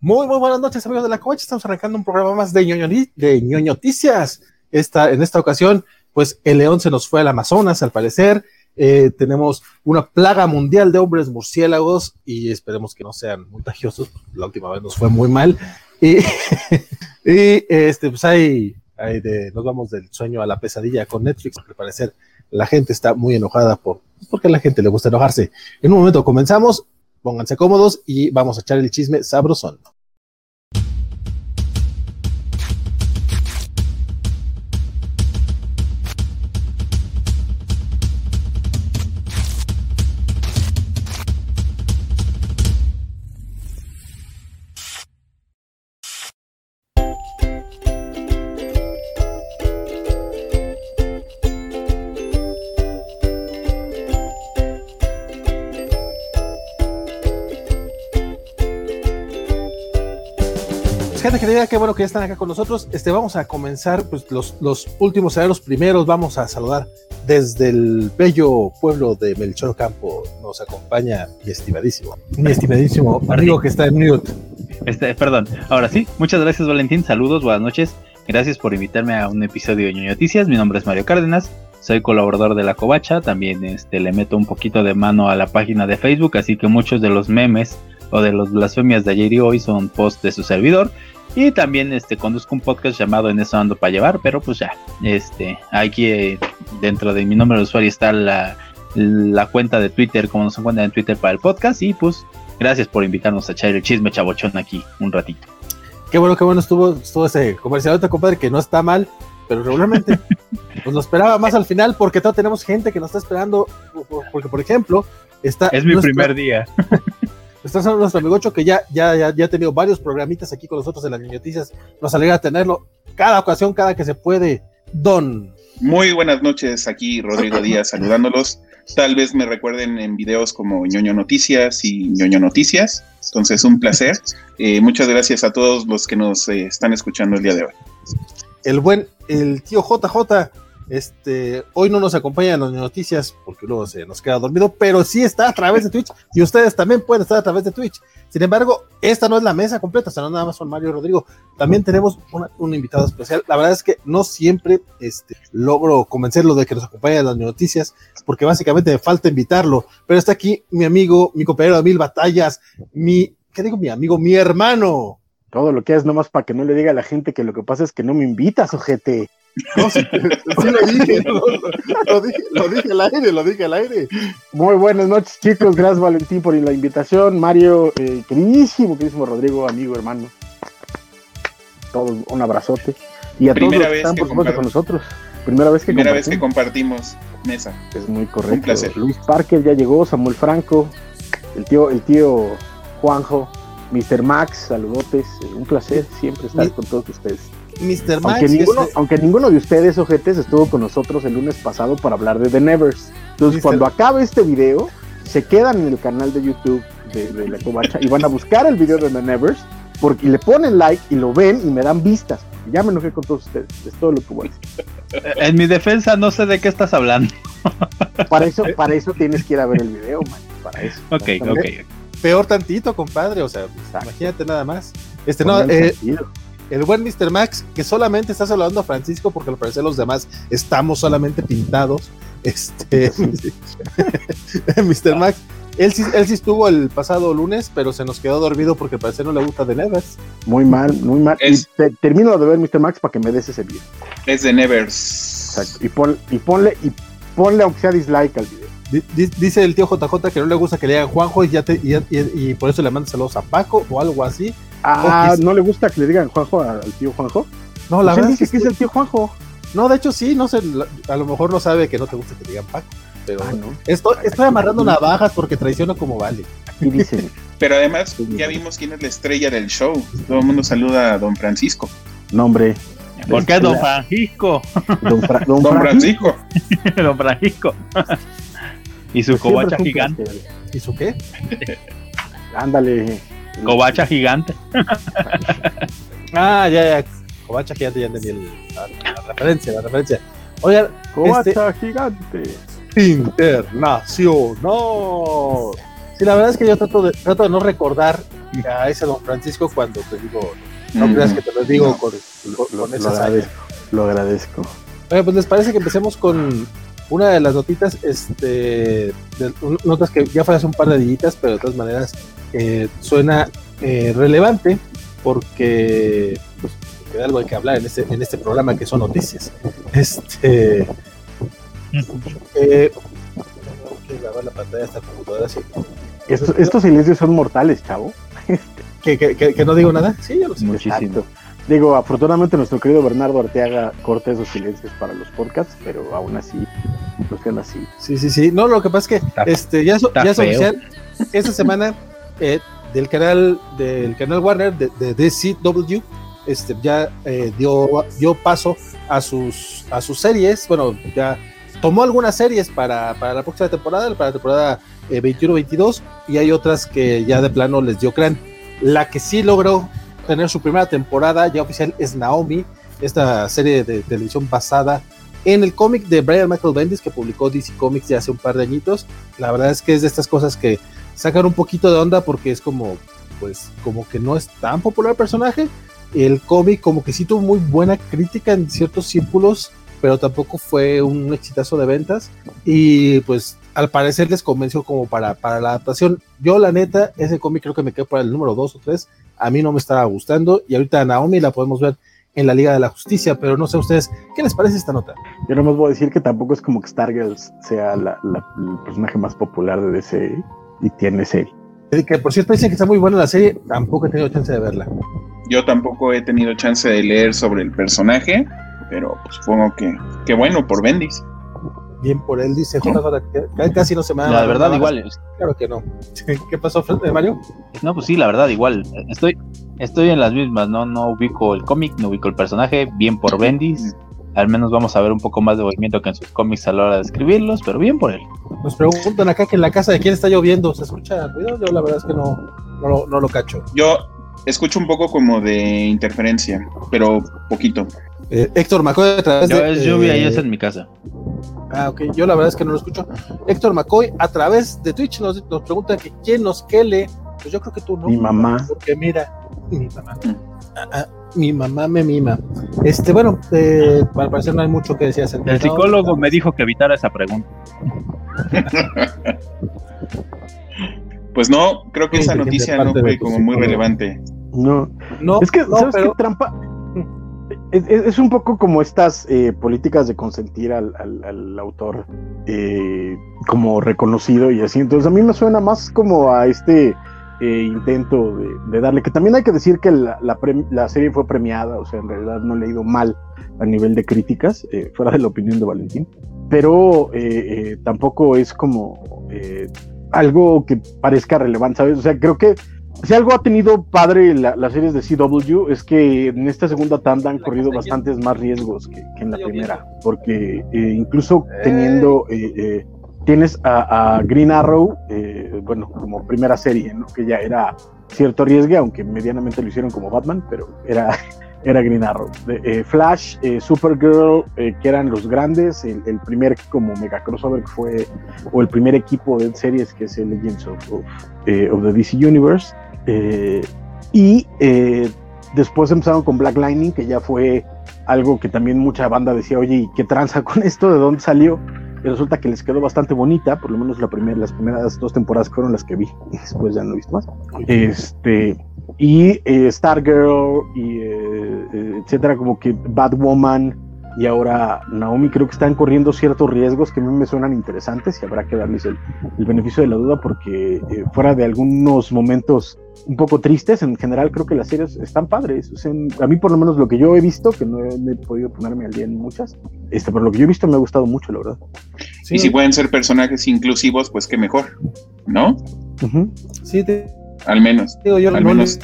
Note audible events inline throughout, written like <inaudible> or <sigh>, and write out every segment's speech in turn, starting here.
Muy, muy buenas noches, amigos de la Covacha. Estamos arrancando un programa más de ñoño, de ñoñoticias. Esta, en esta ocasión, pues el león se nos fue al Amazonas, al parecer. Eh, tenemos una plaga mundial de hombres murciélagos y esperemos que no sean contagiosos. La última vez nos fue muy mal. Y, <laughs> y este, pues hay, hay de, nos vamos del sueño a la pesadilla con Netflix. Al parecer la gente está muy enojada por, porque a la gente le gusta enojarse. En un momento comenzamos. Pónganse cómodos y vamos a echar el chisme sabrosón. Qué bueno que ya están acá con nosotros. Este, vamos a comenzar pues, los, los últimos, a los primeros. Vamos a saludar desde el bello pueblo de Melchor Campo. Nos acompaña mi estimadísimo, mi estimadísimo amigo que está en mute. Este, perdón, ahora sí, muchas gracias Valentín, saludos, buenas noches. Gracias por invitarme a un episodio de Ñoño Noticias. Mi nombre es Mario Cárdenas, soy colaborador de La Covacha. También este, le meto un poquito de mano a la página de Facebook, así que muchos de los memes o de las blasfemias de ayer y hoy son post de su servidor. Y también este conduzco un podcast llamado En eso ando para llevar, pero pues ya, este, aquí dentro de mi nombre de usuario está la, la cuenta de Twitter, como nos encuentran en Twitter para el podcast. Y pues, gracias por invitarnos a echar el chisme chabochón aquí un ratito. Qué bueno, qué bueno estuvo, estuvo ese comercial compadre, que no está mal, pero regularmente <laughs> pues lo esperaba más al final porque todavía tenemos gente que nos está esperando, porque por ejemplo, está... Es mi primer día. <laughs> Está nuestro amigo Ocho, que ya, ya, ya, ya ha tenido varios programitas aquí con nosotros en las noticias. Nos alegra tenerlo cada ocasión, cada que se puede. Don. Muy buenas noches, aquí Rodrigo Díaz <laughs> saludándolos. Tal vez me recuerden en videos como ñoño noticias y ñoño noticias. Entonces, un placer. Eh, muchas gracias a todos los que nos eh, están escuchando el día de hoy. El buen, el tío JJ, este, hoy no nos acompaña en las noticias porque luego se nos queda dormido, pero sí está a través de Twitch y ustedes también pueden estar a través de Twitch. Sin embargo, esta no es la mesa completa, no nada más son Mario y Rodrigo. También tenemos una, un invitado especial. La verdad es que no siempre este, logro convencerlo de que nos acompañe en las noticias, porque básicamente me falta invitarlo. Pero está aquí mi amigo, mi compañero de mil batallas, mi, ¿qué digo? Mi amigo, mi hermano. Todo lo que es nomás para que no le diga a la gente que lo que pasa es que no me invitas, ojete. No, sí, sí lo dije, <laughs> lo, lo, dije, lo dije al aire, lo dije al aire. Muy buenas noches, chicos. Gracias, Valentín, por la invitación. Mario, eh, queridísimo, queridísimo Rodrigo, amigo, hermano. Todos, un abrazote. Y a Primera todos los que están, que por supuesto, con nosotros. Primera vez que Primera vez que compartimos. mesa. Es muy correcto. Un placer. Luis Parker ya llegó, Samuel Franco, el tío, el tío Juanjo, Mr. Max, saludotes. eh, Un placer siempre estar Mi- con todos ustedes. Mr. Max. Aunque ninguno, este- aunque ninguno de ustedes, ojetes, estuvo con nosotros el lunes pasado para hablar de The Nevers. Entonces, cuando acabe este video, se quedan en el canal de YouTube de, de La Covacha y van a buscar el video de The Nevers porque y le ponen like y lo ven y me dan vistas. Ya me enojé con todos ustedes. Es todo lo que voy a decir. En mi defensa no sé de qué estás hablando. <laughs> Para eso, para eso tienes que ir a ver el video, man. Para eso. Ok, ok. peor tantito, compadre. O sea, Exacto. imagínate nada más. Este, no, eh, sentido. El buen Mr. Max, que solamente está saludando a Francisco porque al parecer los demás estamos solamente pintados. Este, <laughs> Mr. Max, él sí, él sí estuvo el pasado lunes, pero se nos quedó dormido porque al parecer no le gusta de Nevers. Muy mal, muy mal. Es- Y te- termino de ver Mr. Max para que me des ese video. Es de Nevers. Exacto. Y, pon, y ponle, y ponle aunque sea dislike al video. Di- di- Dice el tío JJ que no le gusta que le digan Juanjo y, ya te- y, y- y por eso le manda saludos a Paco o algo así. Ah. ¿no le gusta que le digan Juanjo al tío Juanjo? No, la Pues él verdad dice es que que es el tío Juanjo. No, de hecho sí, no sé, la- a lo mejor no sabe que no te gusta que te digan Paco, pero Ah, no. estoy, estoy amarrando navajas porque traiciono como vale. Aquí dicen. <laughs> Pero además, ya vimos quién es la estrella del show. Todo el mundo saluda a Don Francisco. Nombre. ¿Por qué Don Francisco? Don, Fra- don Don Francisco. Francisco. <laughs> Don Francisco. <laughs> y su Pues covacha gigante. ¿Y su qué? Ándale. Covacha gigante. <laughs> Ah, ya, ya. Covacha que ya te ya entendí el- la, la referencia, la referencia. Oigan, Covacha Este- gigante. internacional. Sí, la verdad es que yo trato de, trato de no recordar a ese don Francisco cuando te digo, no Mm. creas que te lo digo No. con, con- Lo, con lo esa saña. agradezco, lo agradezco. Oye, pues les parece que empecemos con una de las notitas, este, de- un- notas que ya fue hace un par de días, pero de todas maneras eh, suena eh, relevante porque pues, porque de algo hay que hablar en este, en este programa que son noticias. Este, eh, tengo que grabar la pantalla de esta computadora así. Estos, estos silencios son mortales, chavo. ¿Que, que, que- que no digo nada? Sí, yo lo sé. Muchísimo. Digo, afortunadamente nuestro querido Bernardo Arteaga corta esos silencios para los podcasts, pero aún así, los quedan así. Sí, sí, sí. No, lo que pasa es que Está- este, ya, está ya es oficial. Esta semana eh, del canal del canal Warner de, de DCW este, ya eh, dio, dio paso a sus, a sus series. Bueno, ya tomó algunas series para, para la próxima temporada, para la temporada eh, 21-22, y hay otras que ya de plano les dio crán. La que sí logró tener su primera temporada ya oficial es Naomi, esta serie de televisión basada en el cómic de Brian Michael Bendis que publicó DC Comics ya hace un par de añitos. La verdad es que es de estas cosas que sacan un poquito de onda porque es como, pues, como que no es tan popular el personaje. El cómic como que sí tuvo muy buena crítica en ciertos círculos, pero tampoco fue un exitazo de ventas. Y pues al parecer les convenció como para, para la adaptación. Yo la neta, ese cómic creo que me quedé para el número 2 o 3. A mí no me estaba gustando y ahorita a Naomi la podemos ver en la Liga de la Justicia, pero no sé a ustedes, ¿qué les parece esta nota? Yo nomás voy a decir que tampoco es como que Stargirls sea la- la- el personaje más popular de DC y tiene serie. Que por cierto dicen que está muy buena la serie, tampoco he tenido chance de verla. Yo tampoco he tenido chance de leer sobre el personaje, pero pues, supongo que, que bueno por Bendis. Bien por él, dice JJ, que casi no se me da. La verdad, igual. Claro que no. <laughs> ¿Qué pasó, Mario? No, pues sí, la verdad, igual. Estoy, estoy en las mismas, ¿no? No ubico el cómic, no ubico el personaje, bien por Bendis. Al menos vamos a ver un poco más de movimiento que en sus cómics a la hora de escribirlos, pero bien por él. Nos preguntan acá que en la casa de quién está lloviendo. ¿Se escucha ruido? Yo la verdad es que no, no, lo- no lo cacho. Yo escucho un poco como de interferencia, pero poquito. Eh, Héctor McCoy a través de. es lluvia y eh, es en mi casa. Ah, ok. Yo la verdad es que no lo escucho. Héctor McCoy a través de Twitch nos, nos pregunta que quién nos quele. Pues yo creo que tú no. Mi mamá. Porque mira, mi mamá. Mm. Ah, ah, mi mamá me mima. Este, bueno, eh, para parecer no hay mucho que decir acerca El psicólogo me dijo que evitara esa pregunta. <laughs> Pues no, creo que Sí, esa noticia no fue como muy relevante. No, No, es que, no, ¿sabes pero qué trampa? Es, es- es un poco como estas eh, políticas de consentir al, al- al autor eh, como reconocido y así. Entonces a mí me suena más como a este eh, intento de, de darle, que también hay que decir que la, la pre- la serie fue premiada, o sea, en realidad no le ha ido mal a nivel de críticas, eh, fuera de la opinión de Valentín, pero eh, eh, tampoco es como algo que parezca relevante, ¿sabes? O sea, creo que si algo ha tenido padre la- las series de CW es que en esta segunda tanda han corrido bastantes más riesgos que, que en la primera, porque incluso teniendo, eh, tienes a, Green Arrow, eh, bueno, como primera serie, que ya era cierto riesgo, aunque medianamente lo hicieron como Batman, pero era, <laughs> era Green Arrow. Eh, Flash, eh, Supergirl, que eran los grandes, el, el primer como mega crossover que fue, o el primer equipo de series que es el Legends of, of, of the DC Universe. Y después empezaron con Black Lightning, que ya fue algo que también mucha banda decía, oye, ¿y qué tranza con esto? ¿De dónde salió? Y resulta que les quedó bastante bonita, por lo menos la primera, las primeras dos temporadas fueron las que vi, y después ya no he visto más. Este, y eh, Stargirl, y eh, eh, etcétera, como que Batwoman, y ahora Naomi creo que están corriendo ciertos riesgos que a mí me suenan interesantes y habrá que darles el, el beneficio de la duda porque eh, fuera de algunos momentos un poco tristes, en general creo que las series están padres. O sea, a mí por lo menos lo que yo he visto, que no he, no he podido ponerme al día en muchas, este, pero lo que yo he visto me ha gustado mucho, la verdad. sí, Y si pueden ser personajes inclusivos, pues qué mejor, ¿no? Sí, te Al menos. digo, yo Al no menos.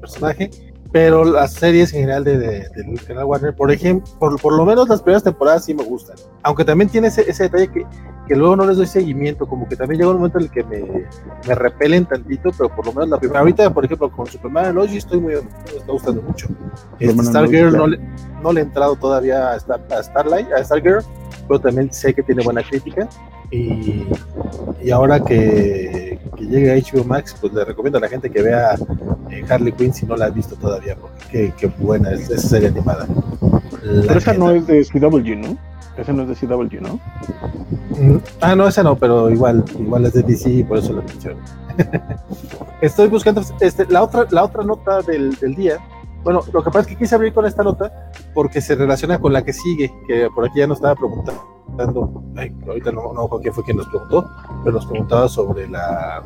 personaje, pero las series en general de, de- del canal Warner, por ejemplo, por, por lo menos las primeras temporadas sí me gustan. Aunque también tiene ese, ese detalle que, que luego no les doy seguimiento, como que también llega un momento en el que me, me repelen tantito, pero por lo menos la primera. Ahorita, por ejemplo, con Superman Lois estoy muy, me está gustando mucho. Este, Stargirl no, le, no le he entrado todavía a, Star- a Starlight, a Stargirl, pero también sé que tiene buena crítica. Y, y ahora que, que llegue a HBO Max, pues le recomiendo a la gente que vea eh, Harley Quinn si no la ha visto todavía, porque qué, qué buena es esa serie animada. La Pero esa no es de CW, ¿no? Esa no es de CW, ¿no? Mm, Ah, no, esa no, pero igual, igual es de DC y por eso la menciono. <laughs> Estoy buscando este, la otra, la otra nota del, del día. Bueno, lo que pasa es que quise abrir con esta nota porque se relaciona con la que sigue, que por aquí ya nos estaba preguntando, ay, ahorita no, no quién fue quien nos preguntó, pero nos preguntaba sobre la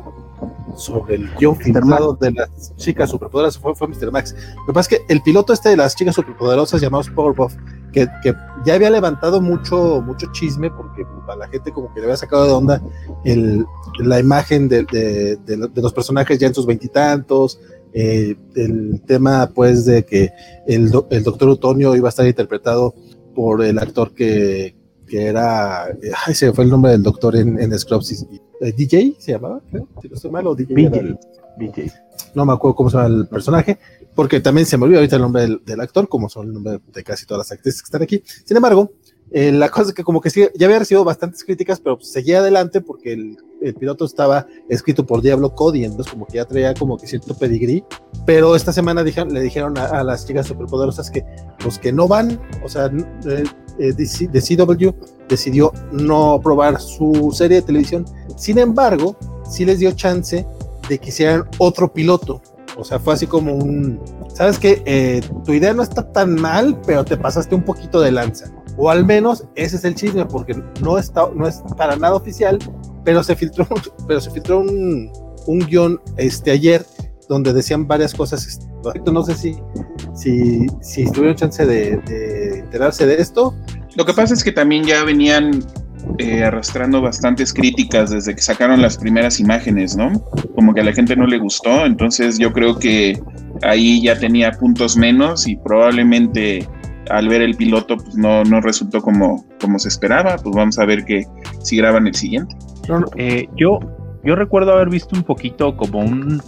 sobre el guion filtrado de las chicas superpoderosas, fue, fue Mr. Max. Lo que pasa es que el piloto este de las chicas superpoderosas llamados Powerpuff, que, que ya había levantado mucho, mucho chisme, porque a la gente como que le había sacado de onda el, la imagen de, de- de- de los personajes ya en sus veintitantos, eh, el tema pues de que el, do- el doctor Utonio iba a estar interpretado por el actor que, que era, eh, ay, se fue el nombre del doctor en, en Scrubs, eh, DJ se llamaba, creo, si no estoy mal, o DJ era el- BJ. BJ. no me acuerdo cómo se llama el personaje, porque también se me olvidó ahorita el nombre del, del actor, como son el nombre de casi todas las actrices que están aquí. Sin embargo, eh, la cosa es que como que sí, ya había recibido bastantes críticas, pero seguía adelante porque el, piloto estaba escrito por Diablo Cody, entonces como que ya traía como que cierto pedigrí, pero esta semana le dijeron a, las chicas superpoderosas que los que no van, o sea, eh, eh, DC de CW decidió no probar su serie de televisión, sin embargo, sí les dio chance de que hicieran otro piloto. O sea, fue así como un, ¿sabes qué? Eh, tu idea no está tan mal, pero te pasaste un poquito de lanza. O al menos ese es el chisme, porque no, está, no es para nada oficial, pero se filtró, <laughs> pero se filtró un, un guion este, ayer donde decían varias cosas. este, No sé si, si, tuvieron chance de, de enterarse de esto. Lo que pasa es que también ya venían eh, arrastrando bastantes críticas desde que sacaron las primeras imágenes, ¿no? Como que a la gente no le gustó, entonces yo creo que ahí ya tenía puntos menos y probablemente al ver el piloto pues no, no resultó como, como se esperaba, pues vamos a ver que si graban el siguiente. Eh, yo, yo recuerdo haber visto un poquito como un,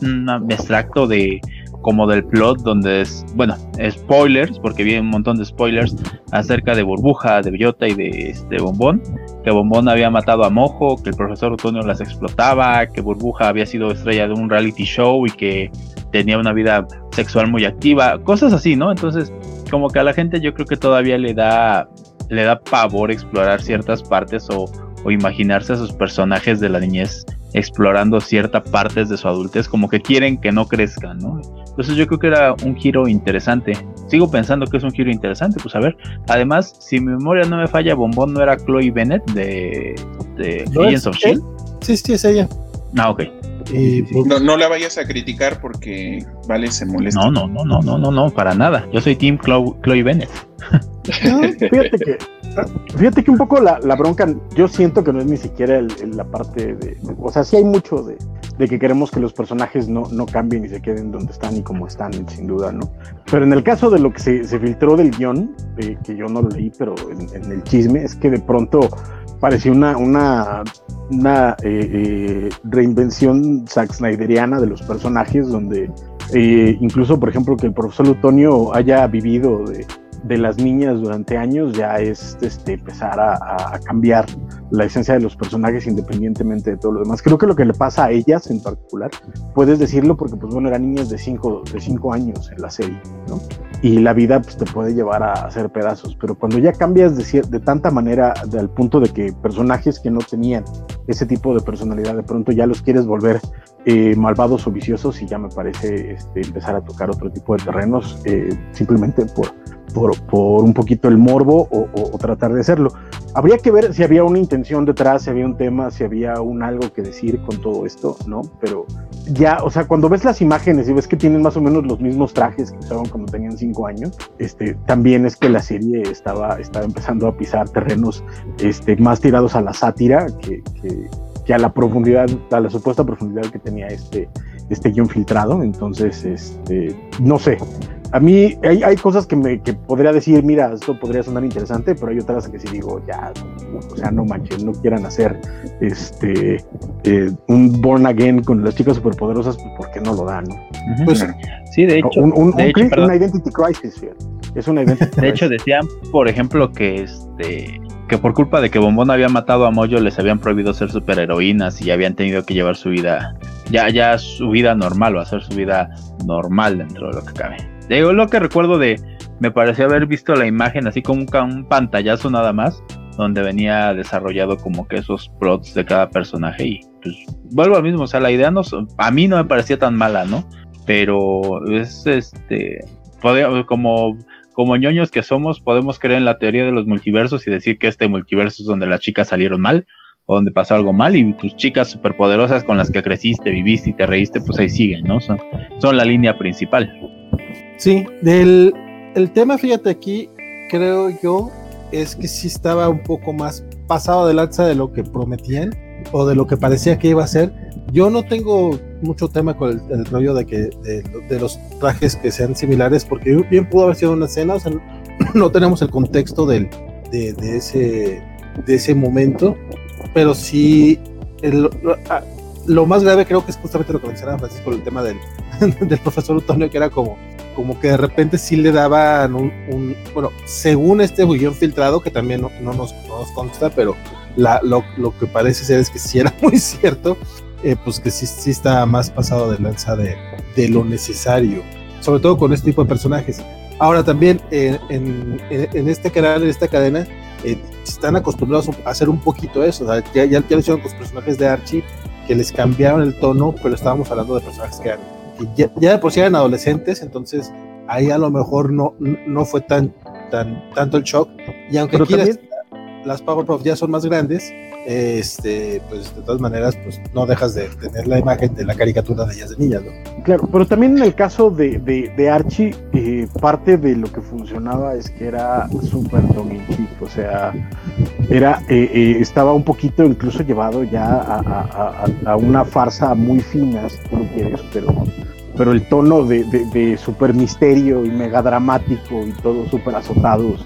extracto de como del plot donde es, bueno, spoilers, porque vi un montón de spoilers acerca de Burbuja, de Bellota y de este Bombón, que Bombón había matado a Mojo, que el profesor Otoño las explotaba, que Burbuja había sido estrella de un reality show y que tenía una vida sexual muy activa, cosas así, ¿no? Entonces, como que a la gente yo creo que todavía le da le da pavor explorar ciertas partes o, o imaginarse a sus personajes de la niñez explorando ciertas partes de su adultez, como que quieren que no crezcan, ¿no? Entonces yo creo que era un giro interesante. Sigo pensando que es un giro interesante, pues a ver. Además, si mi memoria no me falla, Bombón no era Chloe Bennett de, de ¿No Agents of Shield. Sí, sí, es ella. Ah, ok. Y, pues, No, no la vayas a criticar porque Vale se molesta. No, no, no, no, no, no, no, para nada. Yo soy Team Chloe, Chloe Bennett. No, fíjate que fíjate que un poco la, la bronca yo siento que no es ni siquiera el- el- la parte de, de- o sea sí hay mucho de, de que queremos que los personajes no, no cambien y se queden donde están y como están sin duda no pero en el caso de lo que se, se filtró del guion eh, que yo no lo leí pero en, en el chisme es que de pronto parecía una una una eh, eh, reinvención Zack Snyderiana de los personajes donde eh, incluso por ejemplo que el profesor Lutonio haya vivido de de las niñas durante años ya es este, empezar a, cambiar la esencia de los personajes independientemente de todo lo demás. Creo que lo que le pasa a ellas en particular, puedes decirlo porque pues bueno, eran niñas de 5 de cinco años en la serie, ¿no? Y la vida pues te puede llevar a hacer pedazos, pero cuando ya cambias de, de tanta manera de- al punto de que personajes que no tenían ese tipo de personalidad de pronto ya los quieres volver eh, malvados o viciosos y ya me parece este, empezar a tocar otro tipo de terrenos eh, simplemente por, por, por un poquito el morbo o, o- o tratar de hacerlo. Habría que ver si había una intención detrás, si había un tema, si había un algo que decir con todo esto, ¿no? Pero ya, o sea, cuando ves las imágenes y ves que tienen más o menos los mismos trajes que usaban cuando tenían cinco años, este, también es que la serie estaba, estaba empezando a pisar terrenos este, más tirados a la sátira que, que- que a la profundidad, a la supuesta profundidad que tenía este, este guion filtrado. Entonces, este, no sé. A mí hay, hay cosas que, me, que podría decir, mira, esto podría sonar interesante, pero hay otras que sí digo, ya, o sea, no manches, no quieran hacer este eh, un Born Again con las chicas superpoderosas, pues porque no lo dan, ¿no? Pues, sí, de hecho, un, un- de un hecho, una identity crisis. Es una identity <laughs> De hecho, crisis. decían, por ejemplo, que este que por culpa de que Bombón había matado a Moyo les habían prohibido ser superheroínas y ya habían tenido que llevar su vida, ya, ya su vida normal o hacer su vida normal dentro de lo que cabe. Digo, lo que recuerdo de, me pareció haber visto la imagen así como un, pantallazo nada más, donde venía desarrollado como que esos plots de cada personaje y pues vuelvo al mismo, o sea, la idea no, a mí no me parecía tan mala, ¿no? Pero es este, como como ñoños que somos, podemos creer en la teoría de los multiversos y decir que este multiverso es donde las chicas salieron mal o donde pasó algo mal y tus chicas superpoderosas con las que creciste, viviste y te reíste, pues ahí siguen, ¿no? Son, son la línea principal. Sí, del el tema, fíjate aquí, creo yo, es que sí estaba un poco más pasado de lanza de lo que prometían o de lo que parecía que iba a ser. Yo no tengo mucho tema con el, rollo de que de, los trajes que sean similares, porque bien pudo haber sido una escena, o sea, <clears throat> no tenemos el contexto del, de, ese, de ese momento, pero sí ah, lo, más grave creo que es justamente lo que mencionaba Francisco, el tema del, <laughs> del profesor Utonio, que era como, como que de repente sí le daban un, bueno, según este guion filtrado, que también no, nos, no nos consta, pero la, lo, lo, que parece ser es que sí era <laughs> muy cierto, eh, pues que sí, sí, está más pasado de lanza de, de, lo necesario, sobre todo con este tipo de personajes. Ahora también en, en, este canal, en esta cadena, eh, están acostumbrados a hacer un poquito eso, sea, ya, ya, lo hicieron con los personajes de Archie, que les cambiaron el tono, pero estábamos hablando de personajes que, ya, ya, de por sí eran adolescentes, entonces ahí a lo mejor no, no fue tan, tan tanto el shock. Y aunque aquí las Powerpuff ya son más grandes, este, pues de todas maneras, pues no dejas de tener la imagen de la caricatura de ellas de niñas, ¿no? Claro, pero también en el caso de, de, Archie, eh, parte de lo que funcionaba es que era súper tongue o sea, era, eh, eh, estaba un poquito incluso llevado ya a, una farsa muy fina, si tú lo quieres, pero pero el tono de, de, super misterio y mega dramático y todo súper azotados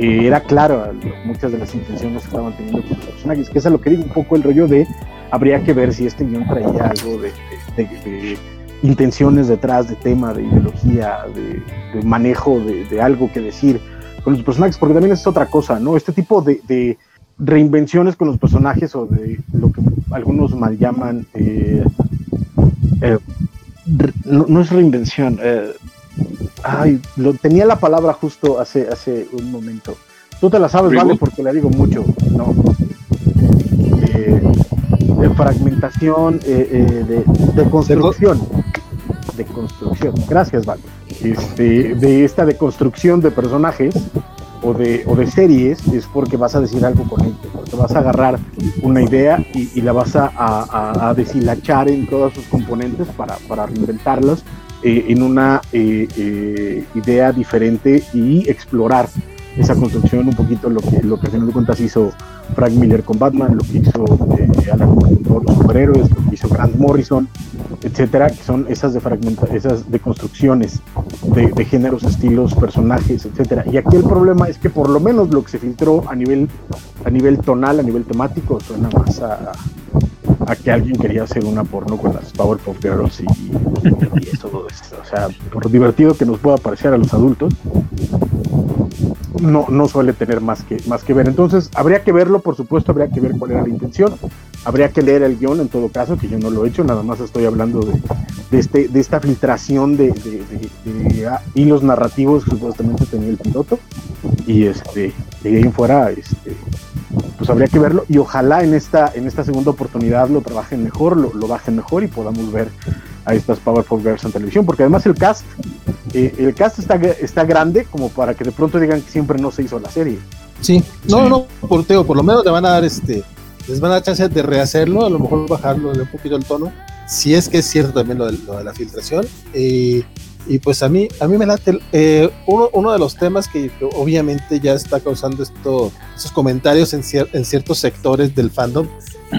eh, era claro muchas de las intenciones que estaban teniendo con los personajes, que es a lo que digo un poco el rollo de habría que ver si este guion traía algo de, intenciones detrás, de tema, de ideología, de, manejo de, algo que decir con los personajes, porque también es otra cosa, ¿no? Este tipo de, reinvenciones con los personajes o de lo que algunos mal llaman eh, eh, no, es reinvención. Eh, ay, lo, tenía la palabra justo hace, hace un momento. Tú te la sabes, ¿vale? Porque la digo mucho. No. Eh, de fragmentación, de, de, construcción. De construcción. Gracias, Vale. Este, de esta deconstrucción de personajes o de, o de series es porque vas a decir algo con ellos, porque vas a agarrar una idea y, la vas a, a, deshilachar en todos sus componentes para, para reinventarlos eh, en una eh, eh, idea diferente y explorar esa construcción un poquito lo que, lo que al final de cuentas hizo Frank Miller con Batman, lo que hizo Alan Moore con los superhéroes, lo que hizo Grant Morrison, etcétera, que son esas de esas deconstrucciones de, de géneros, estilos, personajes, etcétera. Y aquí el problema es que por lo menos lo que se filtró a nivel, a nivel tonal, a nivel temático, suena más a, a que alguien quería hacer una porno con las Powerpuff Girls y, y, eso, o sea, por divertido que nos pueda parecer a los adultos, no, no suele tener más que, más que ver. Entonces, habría que verlo, por supuesto, habría que ver cuál era la intención. Habría que leer el guion en todo caso, que yo no lo he hecho, nada más estoy hablando de, este, de esta filtración de, de, ah, hilos narrativos que supuestamente tenía el piloto. Y este, de ahí en fuera, este, pues habría que verlo. Y ojalá en esta, en esta segunda oportunidad lo trabajen mejor, lo, lo bajen mejor y podamos ver a estas Powerful Girls en televisión, porque además el cast, eh, el cast está, está grande como para que de pronto digan que siempre no se hizo la serie. Sí, no, no, por, teo, por lo menos le van a dar este, les van a dar chance de rehacerlo, a lo mejor bajarlo un poquito el tono, si es que es cierto también lo de, lo de la filtración. Eh, y pues a mí, a mí me late eh, uno, uno, de los temas que, obviamente ya está causando esto, esos comentarios en, en ciertos sectores del fandom,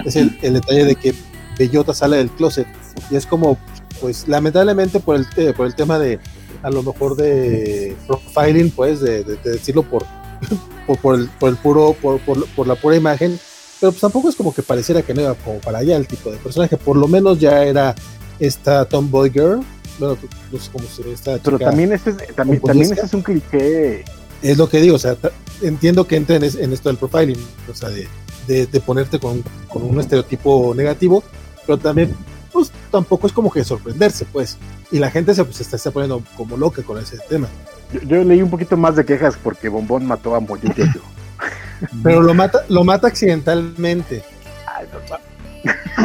es el, el detalle de que Bellota sale del closet. Y es como, pues lamentablemente por el, eh, por el tema de, a lo mejor de profiling, pues, de, decirlo <laughs> por, por, el, por, el, puro, por, por, la pura imagen, pero pues tampoco es como que pareciera que no iba como para allá el tipo de personaje, por lo menos ya era esta Tomboy Girl, bueno, pues, cómo se esta Pero también ese, también, también ese es un cliché. Es lo que digo, o sea, entiendo que entren en, esto del profiling, o sea, de, de, ponerte con, con, un estereotipo negativo, pero también, tampoco es como que sorprenderse, pues, y la gente se pues, está, está poniendo como loca con ese tema. Yo, leí un poquito más de quejas porque Bombón mató a Mollito. <laughs> pero lo mata, lo mata accidentalmente.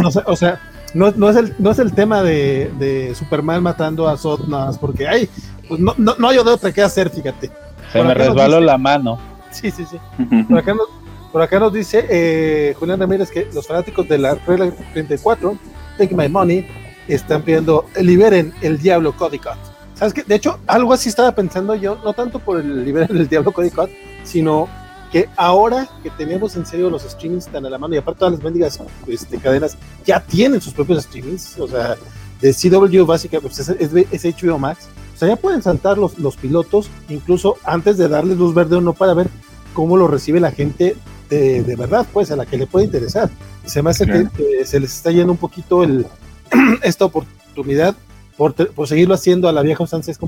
no, o sea, no, no, es el, no es el tema de, de Superman matando a Zod nada más porque, ay, pues no, no, no hay otra que hacer, fíjate. Se me resbaló la mano. <laughs> Sí, sí, sí. <laughs> Por acá nos, por acá nos dice eh, Julián Ramírez que los fanáticos de la regla 34, Take My Money, están pidiendo liberen el Diablo Codicot. ¿Sabes qué? De hecho, algo así estaba pensando yo, no tanto por el liberen el Diablo Codicot, sino que ahora que tenemos en serio los streamings tan a la mano y aparte todas las mendigas este, cadenas ya tienen sus propios streamings, o sea, de CW básicamente pues es, es, HBO Max, o sea, ya pueden saltar los, los pilotos, incluso antes de darles luz verde o no, para ver cómo lo recibe la gente de, de verdad, pues, a la que le puede interesar. Se me hace que, se les está yendo un poquito el, <clears throat> esta oportunidad por, por, seguirlo haciendo a la vieja usanza. Es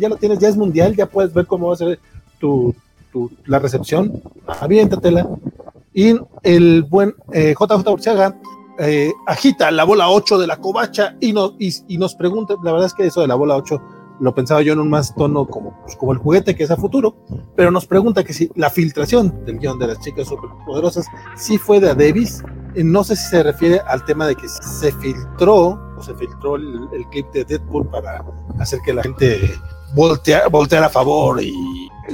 ya lo tienes, ya es mundial, ya puedes ver cómo va a ser tu, tu la recepción. Aviéntatela. Y el buen eh, JJ Urciaga eh, agita la bola 8 de la covacha y, no, y, y, nos pregunta, la verdad es que eso de la bola 8 lo pensaba yo en un más tono como, pues, como el juguete que es a futuro, pero nos pregunta que si la filtración del guion de las chicas superpoderosas sí fue de Davis, eh, no sé si se refiere al tema de que se filtró o se filtró el, clip de Deadpool para hacer que la gente volteara, a favor y,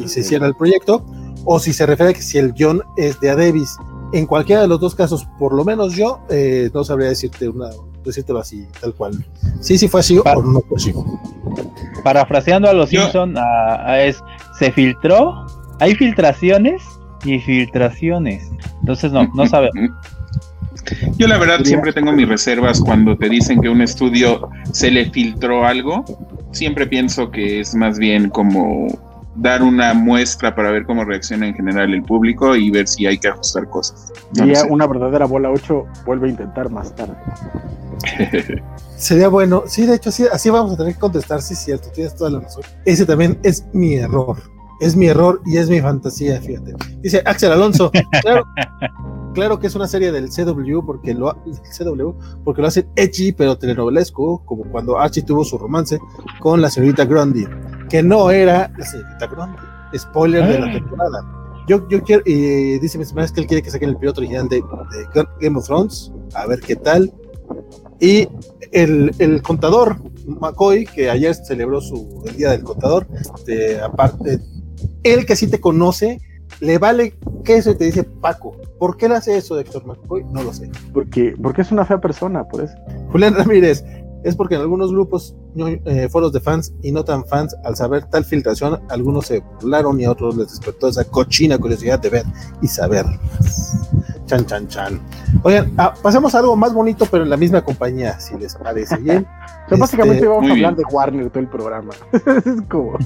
se hiciera el proyecto, o si se refiere a que si el guion es de Davis. En cualquiera de los dos casos, por lo menos yo, eh, no sabría decirte una, decírtelo así, tal cual. Sí, sí fue así o no fue así. Parafraseando a los Simpson, es se filtró, hay filtraciones y filtraciones. Entonces no, no sabemos. <laughs> Yo la verdad siempre tengo mis reservas cuando te dicen que un estudio se le filtró algo. Siempre pienso que es más bien como dar una muestra para ver cómo reacciona en general el público y ver si hay que ajustar cosas. Sería una verdadera bola 8 vuelve a intentar más tarde. <laughs> Sería bueno, sí, de hecho, sí, así vamos a tener que contestar, sí, cierto, tienes toda la razón. Ese también es mi error, es mi error y es mi fantasía, fíjate. Dice Axel Alonso, <laughs> claro, claro que es una serie del CW porque lo, CW porque lo hacen edgy pero telenovelesco, como cuando Archie tuvo su romance con la señorita Grundy, que no era la señorita Grundy. Spoiler de la ah. temporada. Yo, yo quiero, y dice mis es que él quiere que saquen el piloto original de, de Game of Thrones, a ver qué tal. Y el, el, contador, McCoy, que ayer celebró su, el Día del Contador, este, aparte, él que sí te conoce, le vale que eso y te dice Paco. ¿Por qué le hace eso, Héctor McCoy? No lo sé. Porque, porque es una fea persona, por eso. Julián Ramírez, es porque en algunos grupos, eh, foros de fans y no tan fans, al saber tal filtración, algunos se burlaron y a otros les despertó esa cochina curiosidad de ver y saber. Chan, chan, chan. Oigan, ah, pasemos a algo más bonito, pero en la misma compañía, si les parece bien. <laughs> básicamente este, vamos a hablar de Warner todo el programa. <laughs> es como,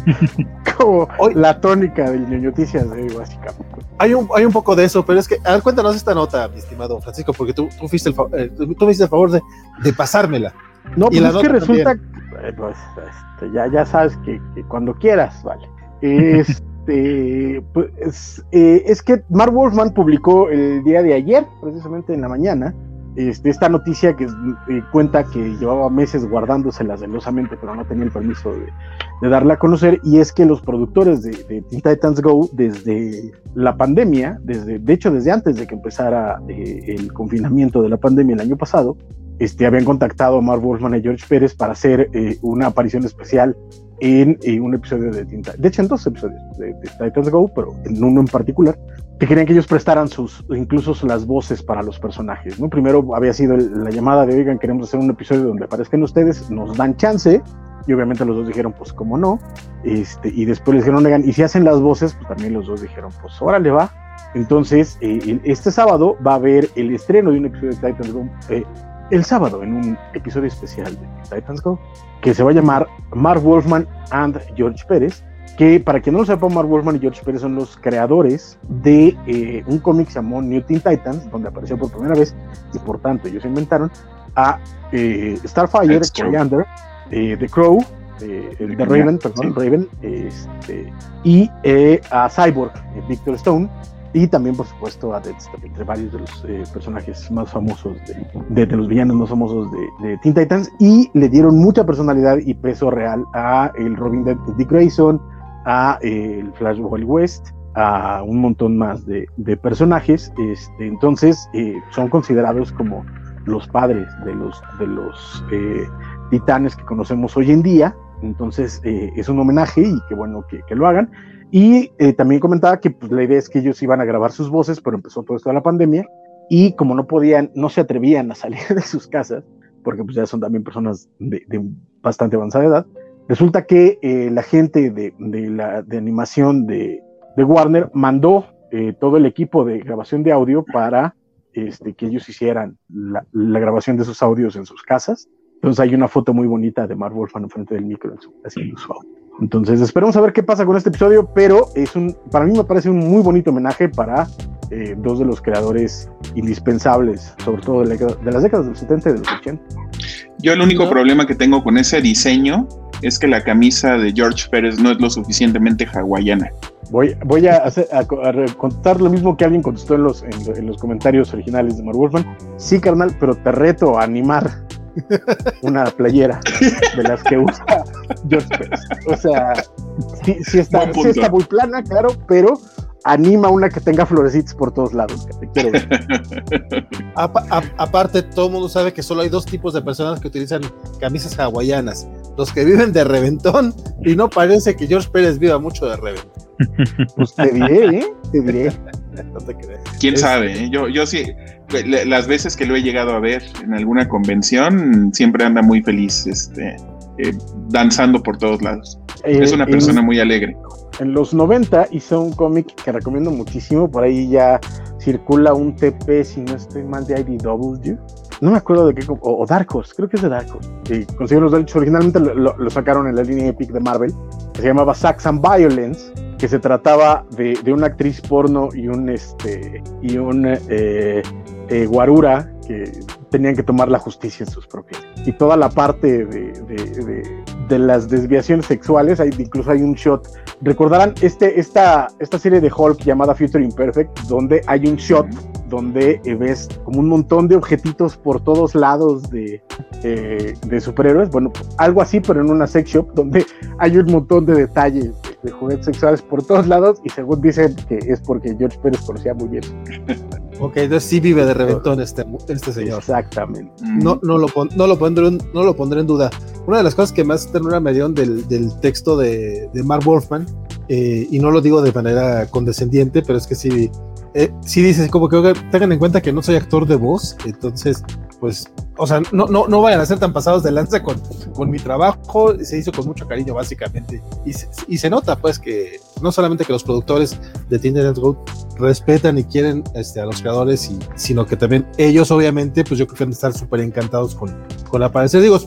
como la tónica de noticias de hoy, básicamente. Hay un, hay un poco de eso, pero es que, a ver, cuéntanos esta nota, mi estimado Francisco, porque tú, tú, fuiste el, eh, tú, me hiciste el favor de, de pasármela. No, pues es que resulta, eh, pues, este, ya, ya sabes que, cuando quieras, vale. Este, <laughs> pues, eh, es que Mark Wolfman publicó el día de ayer, precisamente en la mañana, este, esta noticia que eh, cuenta que llevaba meses guardándosela celosamente, pero no tenía el permiso de, darla a conocer, y es que los productores de, de, Teen Titans Go, desde la pandemia, desde, de hecho desde antes de que empezara el confinamiento de la pandemia el año pasado, este, habían contactado a Mark Wolfman y George Pérez para hacer eh, una aparición especial en eh, un episodio de Tinta. De hecho, en dos episodios de, Titans Go, pero en uno en particular, que querían que ellos prestaran sus, incluso las voces para los personajes. ¿no? Primero había sido la llamada de, oigan, queremos hacer un episodio donde aparezcan ustedes, nos dan chance. Y obviamente los dos dijeron, pues, ¿cómo no? Este, y después les dijeron, oigan, y si hacen las voces, pues también los dos dijeron, pues, órale, va. Entonces, eh, este sábado va a haber el estreno de un episodio de Titans Go el sábado en un episodio especial de Titans Go que se va a llamar Mark Wolfman and George Pérez, que para quien no lo sepa, Mark Wolfman y George Pérez son los creadores de eh, un cómic llamado New Teen Titans, donde apareció por primera vez y por tanto ellos inventaron a eh, Starfire, Coriander, eh, The Crow, eh, el de Raven, perdón, Raven, este, y eh, a Cyborg, eh, Victor Stone, y también, por supuesto, a Deathstroke, entre varios de los eh, personajes más famosos, de, los villanos más famosos de, de, Teen Titans, y le dieron mucha personalidad y peso real a el Robin de Dick Grayson, a eh, el Flash West, a un montón más de, personajes. Este, entonces, eh, son considerados como los padres de los, de los eh, titanes que conocemos hoy en día. Entonces, es un homenaje y qué bueno que lo hagan. Y eh, también comentaba que pues, la idea es que ellos iban a grabar sus voces, pero empezó todo esto de la pandemia y como no podían, no se atrevían a salir <laughs> de sus casas, porque pues ya son también personas de, de bastante avanzada edad, resulta que eh, la gente de, de, la, de animación de, Warner mandó eh, todo el equipo de grabación de audio para este, que ellos hicieran la, la, grabación de esos audios en sus casas. Entonces hay una foto muy bonita de Mark Wolfman frente del micro haciendo su audio. Entonces esperemos a ver qué pasa con este episodio, pero es un, para mí me parece un muy bonito homenaje para eh, dos de los creadores indispensables, sobre todo de, la, de, las décadas de los 70 y de los 80. Yo el único ¿No? problema que tengo con ese diseño es que la camisa de George Pérez no es lo suficientemente hawaiana. Voy, voy a, hacer, a, a, contar lo mismo que alguien contestó en los, en, en los comentarios originales de Mark Wolfman. Sí, carnal, pero te reto a animar una playera de las que usa George Pérez. O sea, sí, sí, está, sí está muy plana, claro, pero anima una que tenga florecitas por todos lados. Que te quiero ver. <laughs> A, a, aparte, todo el mundo sabe que solo hay dos tipos de personas que utilizan camisas hawaianas: los que viven de reventón, y no parece que George Pérez viva mucho de reventón. Pues te diré, ¿eh? Te diré. <laughs> No te crees. Quién es... sabe, ¿eh? yo, yo sí, las veces que lo he llegado a ver en alguna convención, siempre anda muy feliz, este, eh, danzando por todos lados. Eh, es una persona en, muy alegre. En los 90 hizo un cómic que recomiendo muchísimo, por ahí ya circula un TP, si no estoy mal, de IDW. No me acuerdo de qué, o, o Dark Horse, creo que es de Dark Horse. Que consiguieron los derechos, originalmente lo, sacaron en la línea Epic de Marvel, que se llamaba Sax and Violence, que se trataba de, de una actriz porno y un, este, y un eh, eh, guarura que tenían que tomar la justicia en sus propias. Y toda la parte de, de, de, de las desviaciones sexuales, hay, incluso hay un shot. Recordarán este, esta, esta serie de Hulk llamada Future Imperfect, donde hay un shot donde eh, ves como un montón de objetitos por todos lados de, eh, de superhéroes. Bueno, algo así, pero en una sex shop donde hay un montón de detalles de, de, juguetes sexuales por todos lados y según dicen que es porque George Pérez conocía muy bien. Ok, entonces sí vive de reventón este, este señor. Exactamente. No, no, lo, pon, no, lo pondré, no lo pondré en duda. Una de las cosas que más ternura me dieron del, del texto de, de Mark Wolfman, eh, y no lo digo de manera condescendiente, pero es que sí, eh, sí dices como que tengan en cuenta que no soy actor de voz, entonces, pues, o sea, no, no, no vayan a ser tan pasados de lanza con, con mi trabajo, se hizo con mucho cariño básicamente, y se, y se nota pues que no solamente que los productores de Tinder Go respetan y quieren este, a los creadores, y, sino que también ellos obviamente, pues yo creo que van a estar súper encantados con, con aparecer, digo,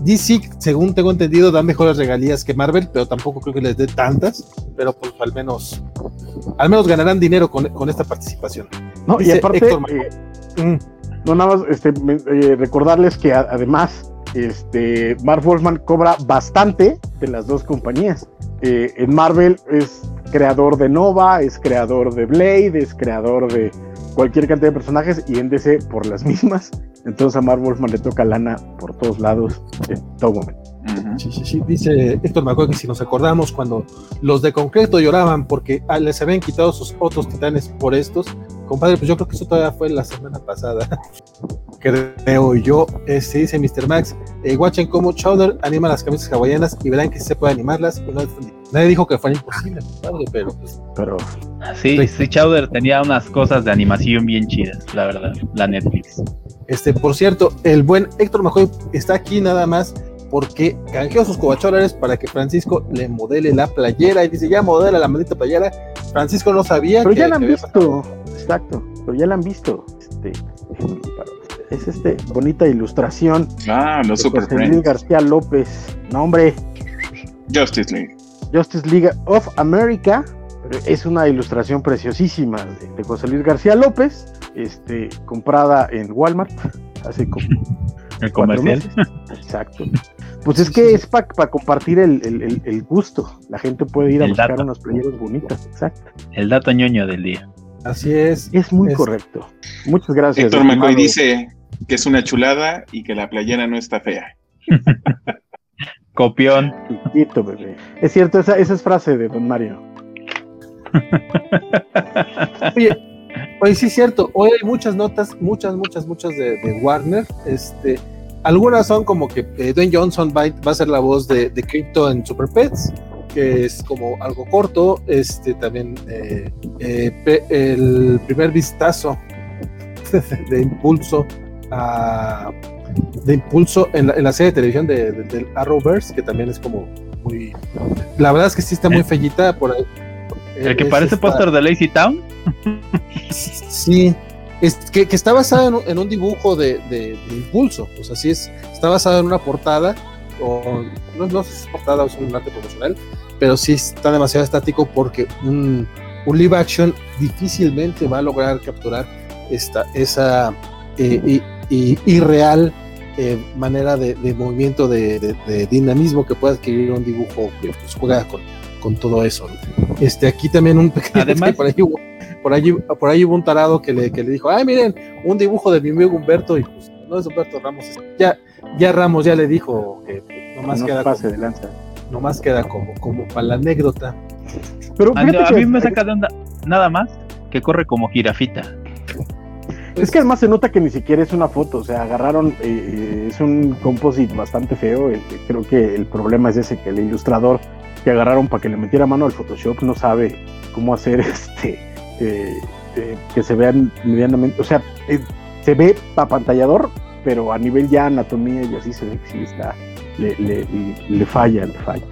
DC, según tengo entendido, da mejores regalías que Marvel, pero tampoco creo que les dé tantas, pero pues al menos, al menos ganarán dinero con, con esta participación. No, Dice y aparte, eh, mm, no nada más este, eh, recordarles que a, además este, Mark Wolfman cobra bastante de las dos compañías. Eh, en Marvel es creador de Nova, es creador de Blade, es creador de cualquier cantidad de personajes y en DC por las mismas. Entonces a Mark Wolfman le toca lana por todos lados en todo momento. Uh -huh. Sí, sí, sí. Dice Héctor McCoy que si nos acordamos cuando los de concreto lloraban porque les habían quitado sus otros titanes por estos, compadre, pues yo creo que eso todavía fue la semana pasada. <laughs> creo yo. Este dice Mr. Max, eh, watchen cómo Chowder anima las camisas hawaianas y verán que se puede animarlas. Y no, nadie dijo que fuera imposible, <laughs> pero pues. Pero. Sí, sí, Chowder tenía unas cosas de animación bien chidas, la verdad, la Netflix. Este, por cierto, el buen Héctor Majoy está aquí nada más porque canjeó sus cobacholares para que Francisco le modele la playera y dice, ya modela la maldita playera. Francisco no sabía. Pero que, ya la han visto, exacto, pero ya la han visto. Este, es este bonita ilustración. Ah, los Super. García López. No, hombre. Justice League. Justice League of America. Es una ilustración preciosísima de, de José Luis García López, este, comprada en Walmart hace como <laughs> el comercial. Exacto. Pues es que es para compartir el, el- el gusto. La gente puede ir a El buscar dato. unas playeras bonitas, exacto. El dato ñoño del día. Así es. Es muy Es- correcto. Muchas gracias. Héctor McCoy dice que es una chulada y que la playera no está fea. <laughs> Copión. Chiquito, bebé. Es cierto, esa, esa es frase de Don Mario. <laughs> Oye, oye, sí es cierto. Hoy hay muchas notas, muchas, muchas, muchas de, de Warner. Este, algunas son como que eh, Dwayne Johnson va, va a ser la voz de, de Crypto en Super Pets, que es como algo corto. Este, también eh, eh, pe- el primer vistazo <laughs> de impulso a- de impulso en la, en la serie de televisión de, de- del Arrowverse, que también es como muy. La verdad es que sí está muy El- fellita por ahí. El que parece póster de Lazy Town. Sí, es que, que está basado en un, en un dibujo de, de- de impulso, o sea, sí es, está basado en una portada, o no, no sé si es portada o es un arte promocional, pero sí está demasiado estático porque un, un live action difícilmente va a lograr capturar esta, esa eh, y- y- irreal eh, manera de, de movimiento, de, de- de dinamismo que puede adquirir un dibujo que pues, juega con, con todo eso. ¿no? Este, aquí también un pequeño Además- por ahí hubo- por allí, por ahí hubo un tarado que le, que le dijo, ay, miren, un dibujo de mi amigo Humberto, y pues, no es Humberto Ramos, es- ya, ya Ramos ya le dijo que pues, nomás, no queda pase como, de lanza. nomás queda como, como para la anécdota. Pero A, fíjate a que- mí me saca de onda nada más que corre como jirafita. Es que además se nota que ni siquiera es una foto, o sea, agarraron, eh, eh, es un composite bastante feo, el- creo que el problema es ese, que el ilustrador que agarraron para que le metiera mano al Photoshop no sabe cómo hacer <laughs> este, eh, eh, que se vean medianamente, o sea, eh, se ve apantallador, pero a nivel ya anatomía y así se ve que sí está, le, le- le falla, le falla.